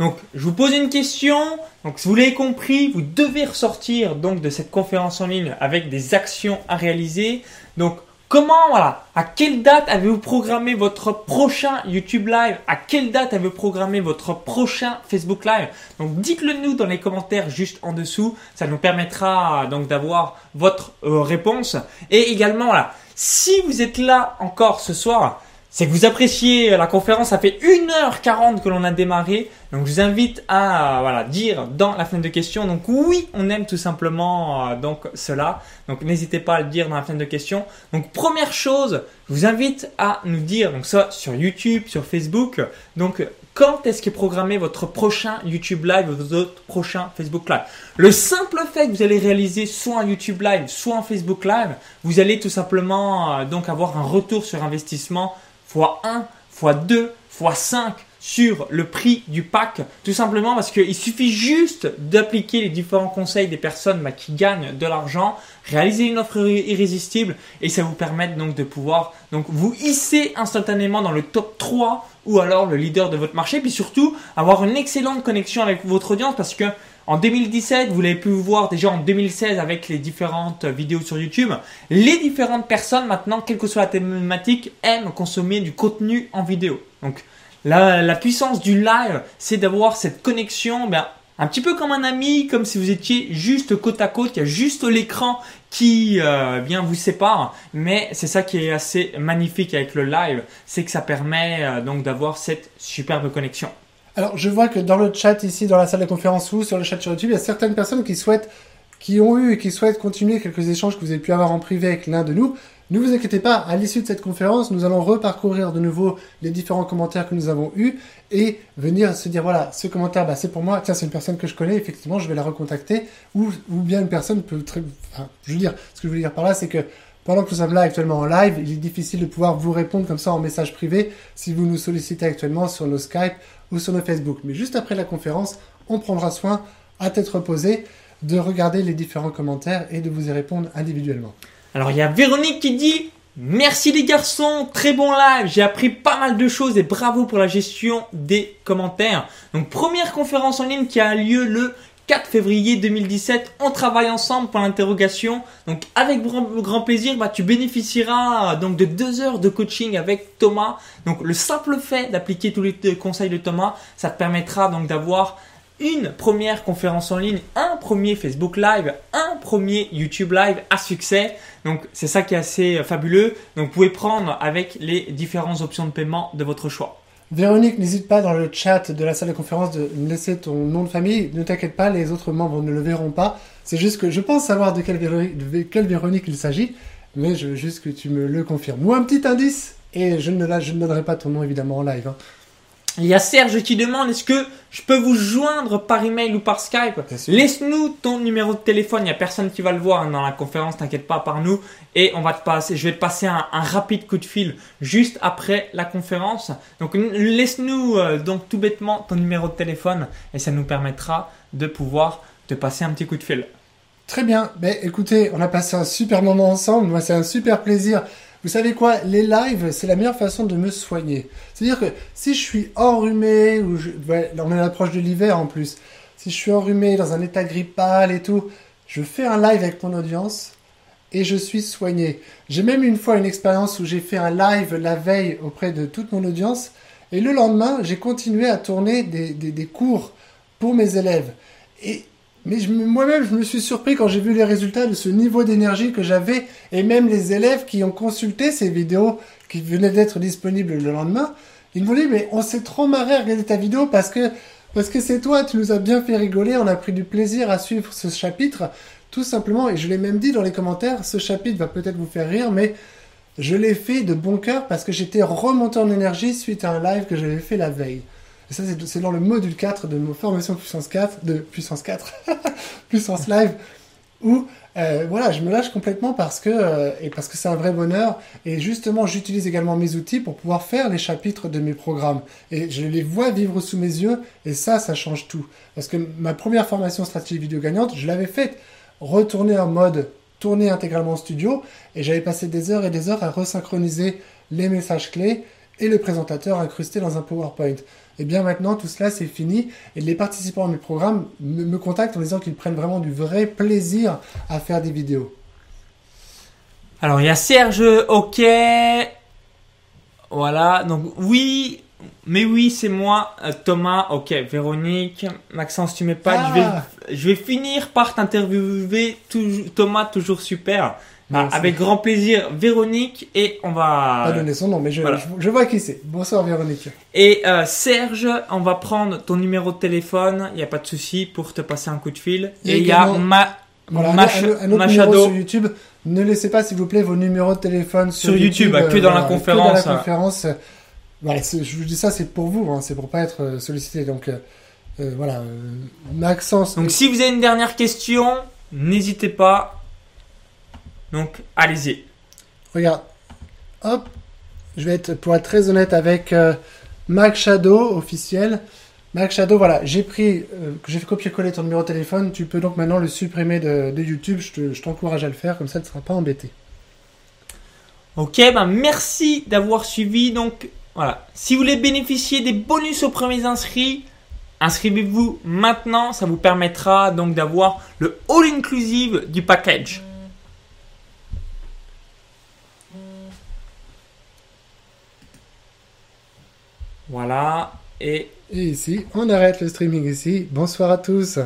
Donc, je vous pose une question. Donc, si vous l'avez compris, vous devez ressortir donc de cette conférence en ligne avec des actions à réaliser. Donc, comment, voilà, à quelle date avez-vous programmé votre prochain YouTube Live? À quelle date avez-vous programmé votre prochain Facebook Live? Donc, dites-le nous dans les commentaires juste en dessous. Ça nous permettra donc d'avoir votre euh, réponse. Et également, voilà, si vous êtes là encore ce soir, c'est que vous appréciez la conférence. Ça fait 1h40 que l'on a démarré. Donc je vous invite à voilà, dire dans la fenêtre de questions. Donc oui, on aime tout simplement euh, donc cela. Donc n'hésitez pas à le dire dans la fenêtre de questions. Donc première chose, je vous invite à nous dire, donc ça sur YouTube, sur Facebook, donc quand est-ce qu'est programmé votre prochain YouTube Live ou votre prochain Facebook Live? Le simple fait que vous allez réaliser soit un YouTube Live, soit un Facebook Live, vous allez tout simplement euh, donc avoir un retour sur investissement fois 1, fois 2, fois 5 sur le prix du pack, tout simplement parce qu'il suffit juste d'appliquer les différents conseils des personnes bah, qui gagnent de l'argent, réaliser une offre irrésistible et ça vous permet donc de pouvoir donc vous hisser instantanément dans le top 3 ou alors le leader de votre marché, puis surtout avoir une excellente connexion avec votre audience parce que en 2017, vous l'avez pu voir déjà en 2016 avec les différentes vidéos sur YouTube. Les différentes personnes maintenant, quelle que soit la thématique, aiment consommer du contenu en vidéo. Donc la, puissance du live, c'est d'avoir cette connexion, ben, un petit peu comme un ami, comme si vous étiez juste côte à côte, il y a juste l'écran qui euh, bien vous sépare, mais c'est ça qui est assez magnifique avec le live, c'est que ça permet euh, donc d'avoir cette superbe connexion. Alors, je vois que dans le chat ici, dans la salle de conférence ou sur le chat sur YouTube, il y a certaines personnes qui souhaitent, qui ont eu et qui souhaitent continuer quelques échanges que vous avez pu avoir en privé avec l'un de nous. Ne vous inquiétez pas, à l'issue de cette conférence, nous allons reparcourir de nouveau les différents commentaires que nous avons eus et venir se dire, voilà, ce commentaire, bah, c'est pour moi, tiens, c'est une personne que je connais, effectivement, je vais la recontacter, ou, ou bien une personne peut très, enfin, je veux dire, ce que je veux dire par là, c'est que pendant que nous sommes là actuellement en live, il est difficile de pouvoir vous répondre comme ça en message privé si vous nous sollicitez actuellement sur nos Skype ou sur nos Facebook. Mais juste après la conférence, on prendra soin, à tête reposée, de regarder les différents commentaires et de vous y répondre individuellement. Alors il y a Véronique qui dit Merci les garçons, très bon live, j'ai appris pas mal de choses et bravo pour la gestion des commentaires. Donc première conférence en ligne qui a lieu le 4 février 2017. On travaille ensemble pour l'interrogation. Donc avec grand, plaisir, bah, tu bénéficieras donc de deux heures de coaching avec Thomas. Donc le simple fait d'appliquer tous les conseils de Thomas, ça te permettra donc d'avoir une première conférence en ligne, un premier Facebook Live, un premier YouTube Live à succès. Donc c'est ça qui est assez fabuleux. Donc vous pouvez prendre avec les différentes options de paiement de votre choix. Véronique, n'hésite pas dans le chat de la salle de conférence de laisser ton nom de famille. Ne t'inquiète pas, les autres membres ne le verront pas. C'est juste que je pense savoir de quelle Véronique, il s'agit, mais je veux juste que tu me le confirmes. Ou un petit indice, et je ne, là, je ne donnerai pas ton nom évidemment en live. hein. Il y a Serge qui demande est-ce que je peux vous joindre par email ou par Skype. Laisse-nous ton numéro de téléphone, il n'y a personne qui va le voir hein, dans la conférence, t'inquiète pas, par nous. Et on va te passer, je vais te passer un, un rapide coup de fil juste après la conférence. Donc laisse-nous euh, donc tout bêtement ton numéro de téléphone et ça nous permettra de pouvoir te passer un petit coup de fil. Très bien. Ben, écoutez, on a passé un super moment ensemble. Moi, c'est un super plaisir. Vous savez quoi Les lives, c'est la meilleure façon de me soigner. C'est-à-dire que si je suis enrhumé, ou on est à l'approche de l'hiver en plus, si je suis enrhumé dans un état grippal et tout, je fais un live avec mon audience et je suis soigné. J'ai même une fois une expérience où j'ai fait un live la veille auprès de toute mon audience et le lendemain, j'ai continué à tourner des, cours pour mes élèves. Mais moi-même, je me suis surpris quand j'ai vu les résultats de ce niveau d'énergie que j'avais, et même les élèves qui ont consulté ces vidéos qui venaient d'être disponibles le lendemain, ils m'ont dit, mais on s'est trop marré à regarder ta vidéo parce que parce que c'est toi, tu nous as bien fait rigoler, on a pris du plaisir à suivre ce chapitre, tout simplement, et je l'ai même dit dans les commentaires, ce chapitre va peut-être vous faire rire, mais je l'ai fait de bon cœur parce que j'étais remonté en énergie suite à un live que j'avais fait la veille. Et ça, c'est- dans le module 4 de nos formations puissance 4, de puissance 4, puissance live, où euh, voilà, je me lâche complètement parce que euh, parce que c'est un vrai bonheur. Et justement, j'utilise également mes outils pour pouvoir faire les chapitres de mes programmes. Et je les vois vivre sous mes yeux. Et ça, ça change tout. Parce que ma première formation stratégie vidéo gagnante, je l'avais faite retourner en mode tourner intégralement en studio. Et j'avais passé des heures et des heures à resynchroniser les messages clés et le présentateur incrusté dans un PowerPoint. Et bien maintenant, tout cela, c'est fini. Et les participants à mes programmes me, me contactent en disant qu'ils prennent vraiment du vrai plaisir à faire des vidéos. Alors il y a Serge, ok. Voilà, donc oui, mais oui, c'est moi, Euh, Thomas, ok, Véronique, Maxence, tu mets pas, Ah. je, vais, je vais finir par t'interviewer, Thomas, toujours super. Ah, Merci. avec grand plaisir, Véronique, et on va... Pas donner son nom, mais je, voilà. je, je vois qui c'est. Bonsoir Véronique. Et euh, Serge, on va prendre ton numéro de téléphone, il n'y a pas de souci pour te passer un coup de fil. Et il y a ma, Voilà, un- Mach- un, un autre numéro Machado. sur YouTube. Ne laissez pas, s'il vous plaît, vos numéros de téléphone sur, Sur YouTube, que dans la conférence, Que dans la hein. conférence. Voilà, c'est- je vous dis ça, c'est pour vous, hein, c'est pour pas être euh, sollicité. Donc euh, voilà, Maxence. Donc si vous avez une dernière question, n'hésitez pas. Donc allez-y. Regarde, hop, je vais être, pour être très honnête avec euh, Mac Shadow officiel. Mac Shadow, voilà, j'ai pris, euh, j'ai fait copier-coller ton numéro de téléphone. Tu peux donc maintenant le supprimer de, de YouTube. Je te- je t'encourage à le faire, comme ça tu ne seras pas embêté. Ok, ben merci d'avoir suivi. Donc voilà, si vous voulez bénéficier des bonus aux premiers inscrits, inscrivez-vous maintenant. Ça vous permettra donc d'avoir le all inclusive du package. Voilà, et ici, on arrête le streaming ici. Bonsoir à tous.